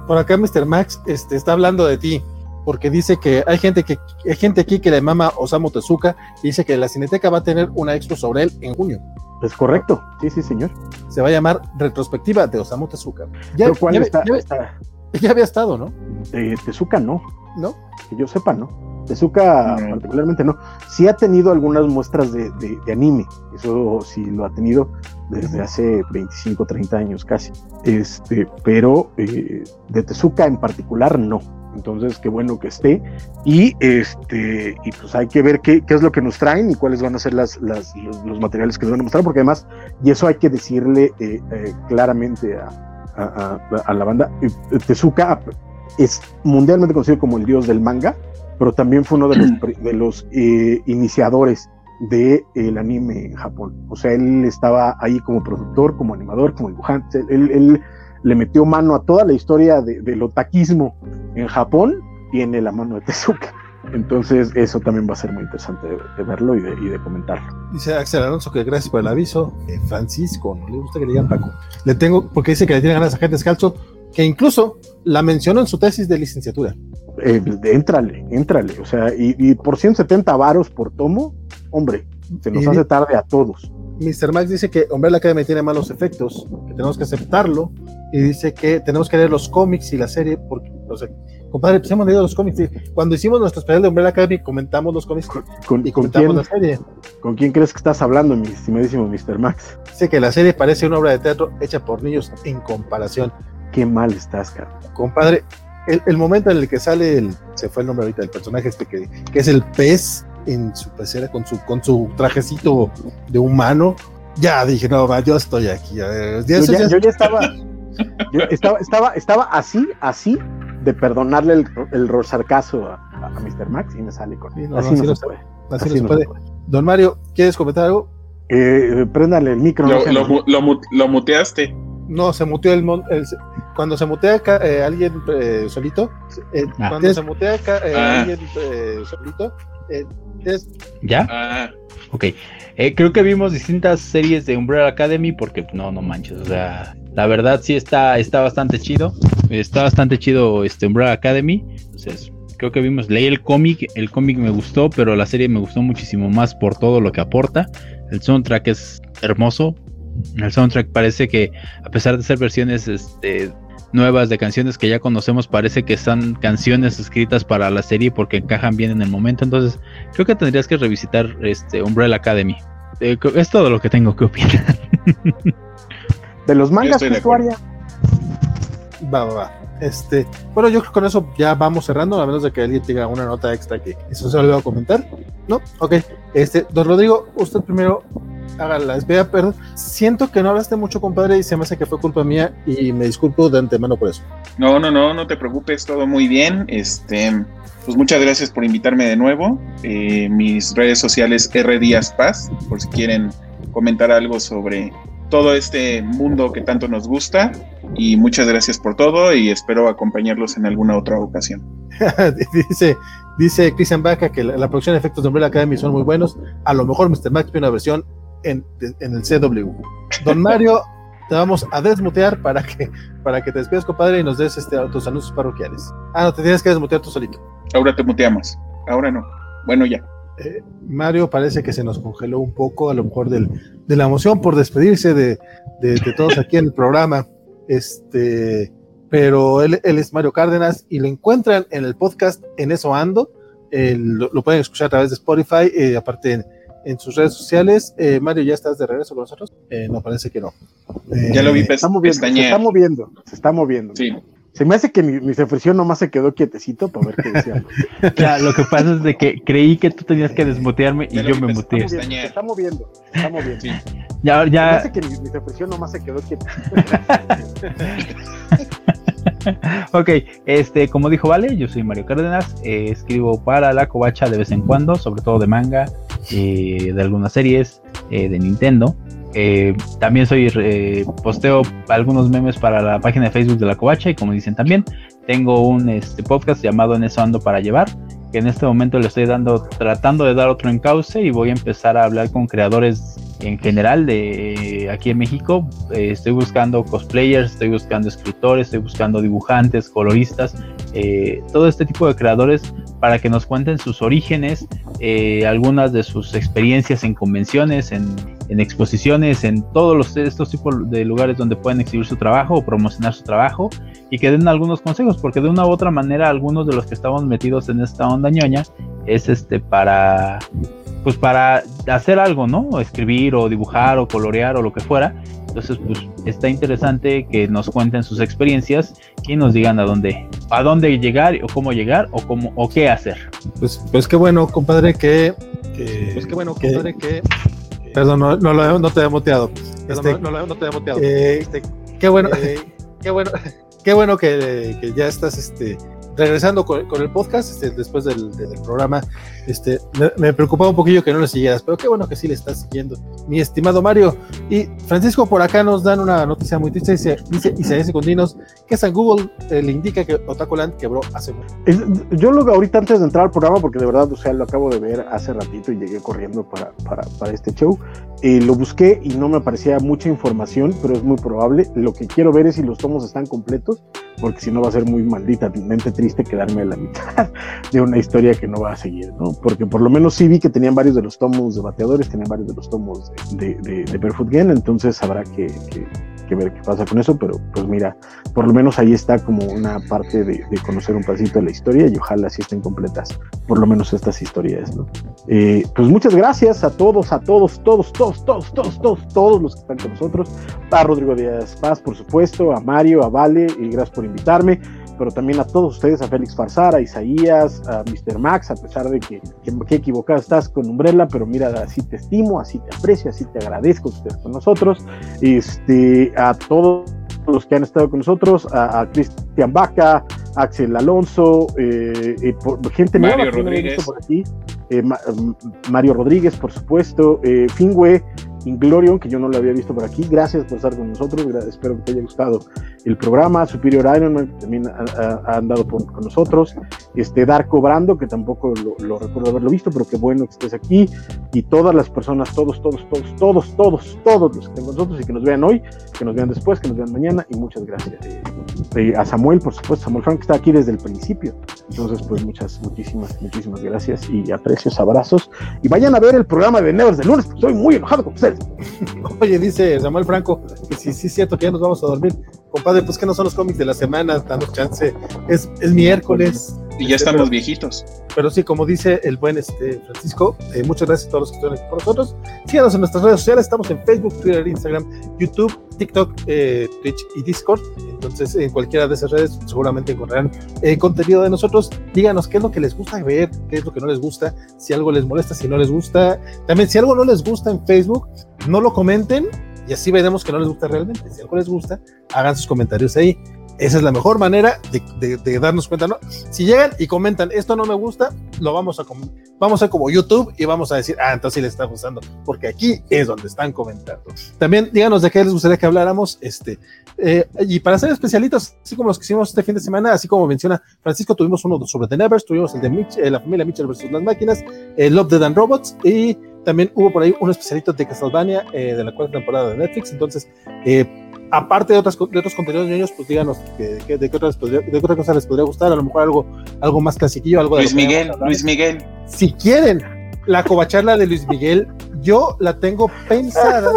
por, acá Mr. Max este, está hablando de ti, porque dice que hay gente que hay gente aquí que le mama Osamu Tezuka y dice que la Cineteca va a tener una expo sobre él en junio. Es correcto, sí, sí, señor. Se va a llamar Retrospectiva de Osamu Tezuka. Ya, Pero ¿cuál ya- está? ya- está- <laughs> ya había estado, ¿no? eh, Tezuka no, ¿No? que yo sepa, ¿no? Tezuka No. particularmente no. Sí ha tenido algunas muestras de, de- de anime, eso sí lo ha tenido desde hace 25, 30 años casi. Este, pero eh, de Tezuka en particular no. Entonces, qué bueno que esté. Y este, y pues hay que ver qué, qué es lo que nos traen y cuáles van a ser las, las- los, los materiales que nos van a mostrar, porque además, y eso hay que decirle eh, eh, claramente a, a- a- a la banda, eh, Tezuka es mundialmente conocido como el dios del manga, pero también fue uno de los, <clears throat> de los eh, iniciadores del anime en Japón. O sea, él estaba ahí como productor, como animador, como dibujante. Él, él le metió mano a toda la historia de- del otakismo en Japón, tiene la mano de Tezuka. Entonces, eso también va a ser muy interesante de, de verlo y de, y de comentarlo. Dice Axel Alonso que gracias por el aviso. Eh, Francisco, no le gusta que le digan Paco. Le tengo, porque dice que le tiene ganas a gente descalzo, que incluso la mencionó en su tesis de licenciatura. Eh, éntrale, éntrale. O sea, y, y por 170 varos por tomo, hombre, se nos Y- hace tarde a todos. Mr. Max dice que Umbrella Academy tiene malos efectos, que tenemos que aceptarlo, y dice que tenemos que leer los cómics y la serie, porque, o sea, compadre, pues hemos leído los cómics. Cuando hicimos nuestro especial de Umbrella Academy, comentamos los cómics ¿Con, y con comentamos quién, la serie. ¿Con quién crees que estás hablando, mi estimadísimo Mr. Max? Dice que la serie parece una obra de teatro hecha por niños en comparación. Qué mal estás, cara. Compadre, el, el momento en el que sale el, se fue el nombre ahorita del personaje este que, que es el pez en su pecera con su con su trajecito de humano. Ya dije, no, va, yo estoy aquí. ver, Yo ya- yo ya estaba, yo estaba, estaba, estaba así, así de perdonarle el, el rosarcazo a, a, a Mr. Max y me sale con no, así no, no, así no se puede. así así no se no puede. Don Mario, ¿quieres comentar algo? Eh, préndale el micro. Lo, lo, mu- lo mu- lo muteaste. No, se muteó el, mon- el- cuando se mutea eh, alguien eh, solito, eh, Ah. cuando se mutea eh, Ah. alguien eh, solito, eh, es ¿Ya? Ah, Ok. Eh, creo que vimos distintas series de Umbrella Academy porque no, no manches. O sea, la verdad sí está, está bastante chido. Está bastante chido este Umbrella Academy. Entonces, creo que vimos, leí el cómic. El cómic me gustó, pero la serie me gustó muchísimo más por todo lo que aporta. El soundtrack es hermoso. El soundtrack parece que, a pesar de ser versiones este, nuevas de canciones que ya conocemos, parece que son canciones escritas para la serie porque encajan bien en el momento. Entonces, creo que tendrías que revisitar este Umbrella Academy. Eh, es todo lo que tengo que opinar. de los mangas, estoy de Va, va, va. Este, bueno, yo creo que con eso ya vamos cerrando, a menos de que alguien tenga una nota extra que eso se lo a comentar. ¿No? Ok. Este, don Rodrigo, usted primero haga la despedida, perdón. Siento que no hablaste mucho, compadre, y se me hace que fue culpa mía, y me disculpo de antemano por eso. No, no, no, no te preocupes, todo muy bien. Este, pues muchas gracias por invitarme de nuevo. Eh, mis redes sociales R Díaz Paz, por si quieren comentar algo sobre todo este mundo que tanto nos gusta. Y muchas gracias por todo y espero acompañarlos en alguna otra ocasión. <laughs> dice, dice Christian Baca que la, la producción de efectos de Umbrella Academy son muy buenos. A lo mejor Mr. Max tiene una versión en, en el CW. Don Mario, te vamos a desmutear para que, para que te despidas, compadre, y nos des este, tus anuncios parroquiales. Ah, no, te tienes que desmutear tú solito. Ahora te muteamos. Ahora no. Bueno, ya. Eh, Mario parece que se nos congeló un poco, a lo mejor del, de la emoción por despedirse de, de, de todos aquí en el programa. Este, pero él, él, es Mario Cárdenas y lo encuentran en el podcast En Eso Ando. Eh, lo, lo, pueden escuchar a través de Spotify, eh, aparte en, en, sus redes sociales. Eh, Mario, ¿ya estás de regreso con nosotros? no, parece que no. ya lo vi se está, moviendo, se está moviendo, se está moviendo. Sí. Se me hace que mi, mi reflexión nomás se quedó quietecito para ver qué decía. ya, <laughs> lo que pasa es de que creí que tú tenías que desmutearme y yo me muteé. Se, se está moviendo, se está moviendo. Sí. Ya, ya. Se me hace que mi, mi reflexión nomás se quedó quietecito. <laughs> ok, este, como dijo Vale, yo soy Mario Cárdenas, eh, escribo para la covacha de vez en cuando, sobre todo de manga, eh, de algunas series, eh, de Nintendo. Eh, también soy posteo algunos memes para la página de Facebook de la covacha y como dicen también, tengo un este, podcast llamado En eso ando para llevar. que en este momento le estoy dando, tratando de dar otro encauce y voy a empezar a hablar con creadores en general de aquí en México. Eh, estoy buscando cosplayers, estoy buscando escritores, estoy buscando dibujantes, coloristas, eh, todo este tipo de creadores para que nos cuenten sus orígenes, eh, algunas de sus experiencias en convenciones, en, exposiciones, en todos los, estos tipos de lugares donde pueden exhibir su trabajo o promocionar su trabajo y que den algunos consejos, porque de una u otra manera algunos de los que estamos metidos en esta onda ñoña es este para pues para hacer algo, ¿no? escribir o dibujar o colorear o lo que fuera. Entonces, pues está interesante que nos cuenten sus experiencias y nos digan a dónde, a dónde llegar o cómo llegar o cómo o qué hacer. Pues, pues qué bueno, compadre, que, pues qué bueno, compadre, que, perdón, no, no, no te había muteado. Este, no, no, te había muteado. Eh, este, qué bueno, eh, <laughs> qué bueno, qué bueno que, que ya estás, este, regresando con, el podcast, este, después del, programa, este, me, preocupaba un poquillo que no le siguieras, pero qué bueno que sí le estás siguiendo, mi estimado Mario. Y Francisco, por acá nos dan una noticia muy triste, dice, dice Isaías Condinos, que San Google eh, le indica que Otakuland quebró hace Yo lo ahorita antes de entrar al programa, porque de verdad, o sea, lo acabo de ver hace ratito y llegué corriendo para, para, para este show, eh, lo busqué y no me aparecía mucha información, pero es muy probable. Lo que quiero ver es si los tomos están completos, porque si no va a ser muy malditamente triste quedarme a la mitad <laughs> de una historia que no va a seguir, ¿no? Porque por lo menos sí vi que tenían varios de los tomos de bateadores, tenían varios de los tomos de, de, de, Barefoot Gen, entonces habrá que, que ver qué pasa con eso, pero pues mira, por lo menos ahí está como una parte de, conocer un pasito de la historia y ojalá sí estén completas, por lo menos estas historias, ¿no? Eh, pues muchas gracias a todos, a todos, todos, todos, todos, todos, todos, todos los que están con nosotros, a Rodrigo Díaz Paz, por supuesto, a Mario, a Vale, y gracias por invitarme pero también a todos ustedes, a Félix Farsar, a Isaías, a Mr. Max, a pesar de que, que, equivocado estás con Umbrella, pero mira, así te estimo, así te aprecio, así te agradezco que estés con nosotros, este, a todos los que han estado con nosotros, a, Cristian Vaca, Axel Alonso, eh, eh, gente Mario Rodríguez. por aquí, eh, Mario Rodríguez, por supuesto, eh, Fingüe, Inglorion, que yo no lo había visto por aquí. Gracias por estar con nosotros. Espero que te haya gustado el programa. Superior Iron también ha, andado con nosotros. Este Darko Brando, que tampoco lo, recuerdo haberlo visto, pero qué bueno que estés aquí. Y todas las personas, todos, todos, todos, todos, todos, todos los que estén con nosotros y que nos vean hoy, que nos vean después, que nos vean mañana. Y muchas gracias. Eh, a Samuel, por supuesto, Samuel Frank, que está aquí desde el principio. Entonces, pues muchas, muchísimas, muchísimas gracias y aprecios, abrazos. Y vayan a ver el programa de Nevers de lunes, porque estoy muy enojado con ustedes. <laughs> Oye, dice Samuel Franco, que sí, sí, es cierto que ya nos vamos a dormir. Compadre, pues que no son los cómics de la semana, dando chance. Es, es miércoles. Y ya estamos viejitos. Pero sí, como dice el buen este, Francisco, eh, muchas gracias a todos los que están aquí con nosotros. Síganos en nuestras redes sociales, estamos en Facebook, Twitter, Instagram, YouTube, TikTok, eh, Twitch y Discord. Entonces, en cualquiera de esas redes seguramente encontrarán eh, contenido de nosotros. Díganos qué es lo que les gusta ver, qué es lo que no les gusta, si algo les molesta, si no les gusta. También, si algo no les gusta en Facebook, no lo comenten y así veremos que no les gusta realmente. Si algo les gusta, hagan sus comentarios ahí. Esa es la mejor manera de, darnos cuenta, ¿no? Si llegan y comentan, esto no me gusta, lo vamos a vamos a como YouTube y vamos a decir, ah, entonces sí les está gustando, porque aquí es donde están comentando. También díganos de qué les gustaría que habláramos, este, eh, y para ser especialitos, así como los que hicimos este fin de semana, así como menciona Francisco, tuvimos uno sobre The Nevers, tuvimos el de Mitch, eh, la familia Mitchell versus las máquinas, el Love, the and Robots, y también hubo por ahí un especialito de Castlevania, eh, de la cuarta temporada de Netflix, entonces, eh, aparte de, otras, de otros contenidos de niños, pues díganos de, qué de, qué otras, de qué otra cosa les podría gustar, a lo mejor algo, algo más clasiquillo, algo de Luis Miguel, Luis Miguel. Si quieren la covacharla de Luis Miguel, yo la tengo pensada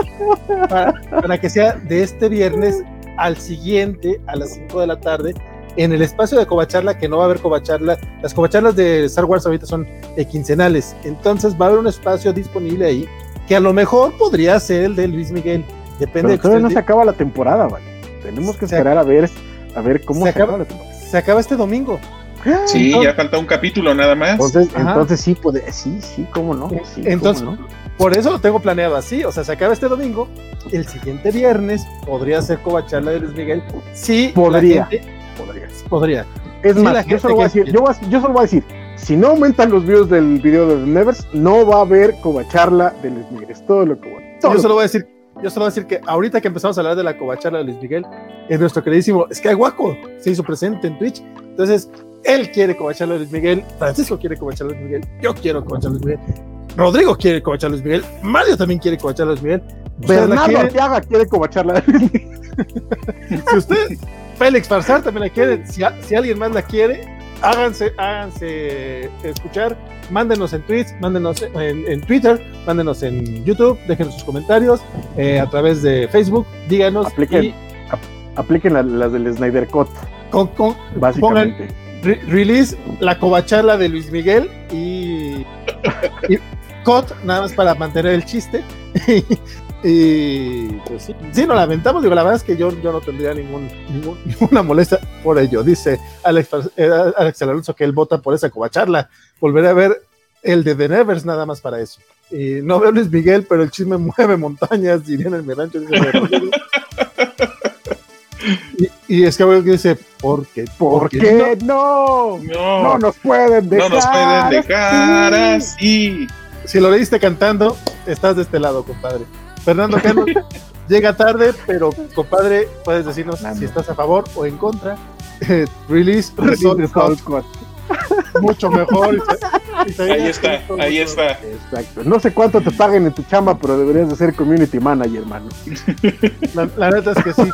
<laughs> para, que sea de este viernes al siguiente, a las 5 de la tarde, en el espacio de covacharla, que no va a haber covacharla, las covacharlas de Star Wars ahorita son eh, quincenales, entonces va a haber un espacio disponible ahí, que a lo mejor podría ser el de Luis Miguel, Depende Pero todavía no se acaba la temporada, vale. Tenemos que esperar a ver, a ver cómo se, acaba, la temporada. Se acaba este domingo. Sí, ya falta un capítulo nada más. Entonces, entonces sí, puede, sí, sí, cómo no. entonces, por eso lo tengo planeado así. O sea, se acaba este domingo. El siguiente viernes podría ser covacharla de Luis Miguel. Sí, podría. podría. Podría. Es más, yo solo, voy a decir, yo, yo solo voy a decir, si no aumentan los views del video de The Nevers, no va a haber covacharla de Luis Miguel. Es todo lo que voy a. Yo solo voy a decir yo solo voy a decir que ahorita que empezamos a hablar de la covacharla de Luis Miguel, es nuestro queridísimo Sky Waco se hizo presente en Twitch. Entonces, Él quiere cobachar a Luis Miguel, Francisco quiere cobachar a Luis Miguel, yo quiero cobachar a Luis Miguel, Rodrigo quiere cobachar a Luis Miguel, Mario también quiere cobachar a Luis Miguel. Bernardo Arteaga quiere cobacharla. <laughs> si usted, Félix Farsar también la quiere, si, si alguien más la quiere, háganse, háganse escuchar, mándenos en tweets, mándenos en, en Twitter, mándenos en YouTube, déjenos sus comentarios eh, a través de Facebook, díganos. Apliquen, y, apliquen las la del Snyder Cut. Con, con, básicamente. Re release la covacharla de Luis Miguel y, y Cut, nada más para mantener el chiste. <laughs> Y pues sí, sí, lo lamentamos. Digo, la verdad es que yo, yo no tendría ningún, ningún, <laughs> ninguna molestia por ello. Dice Alex, eh, Alex Alonso que él vota por esa covacharla. Volveré a ver el de The Nevers nada más para eso. Y no veo Luis Miguel, pero el chisme <laughs> mueve montañas, dirían en mi rancho. Dice, <laughs> y, y, es que dice, ¿por qué? ¿Por, qué no? No, no nos pueden dejar. No nos pueden dejar así. Si lo leíste cantando, estás de este lado, compadre. Fernando <laughs> Carlos llega tarde, pero compadre, puedes decirnos si estás a favor o en contra. <laughs> Release, release <laughs> mucho mejor. Y se, y se ahí está, ahí está. Exacto. No sé cuánto te paguen en tu chamba, pero deberías de ser community manager, hermano. La, la neta es que sí.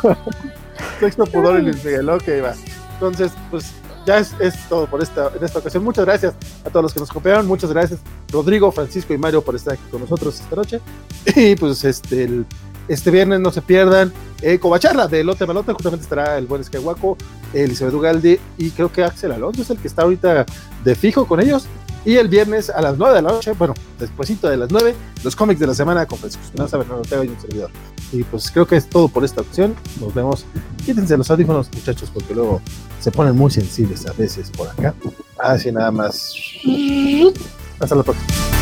Sexto pudor y Luis Miguel, ok, va. Entonces, pues ya es, es, todo por esta, en esta ocasión. Muchas gracias a todos los que nos copiaron. Muchas gracias, Rodrigo, Francisco y Mario, por estar aquí con nosotros esta noche. <laughs> Y pues este, este viernes no se pierdan eh, Covacharla de Lote Malote. Justamente estará el buen Skywaco, Elizabeth Ugalde y creo que Axel Alonso es el que está ahorita de fijo con ellos. Y el viernes a las 9 de la noche, bueno, despuesito de las 9, los cómics de la semana con Francisco Espinosa, Bernardo Ortega y un servidor. Y pues creo que es todo por esta ocasión. Nos vemos. Quítense los audífonos, muchachos, porque luego se ponen muy sensibles a veces por acá. Así nada más. Hasta la próxima.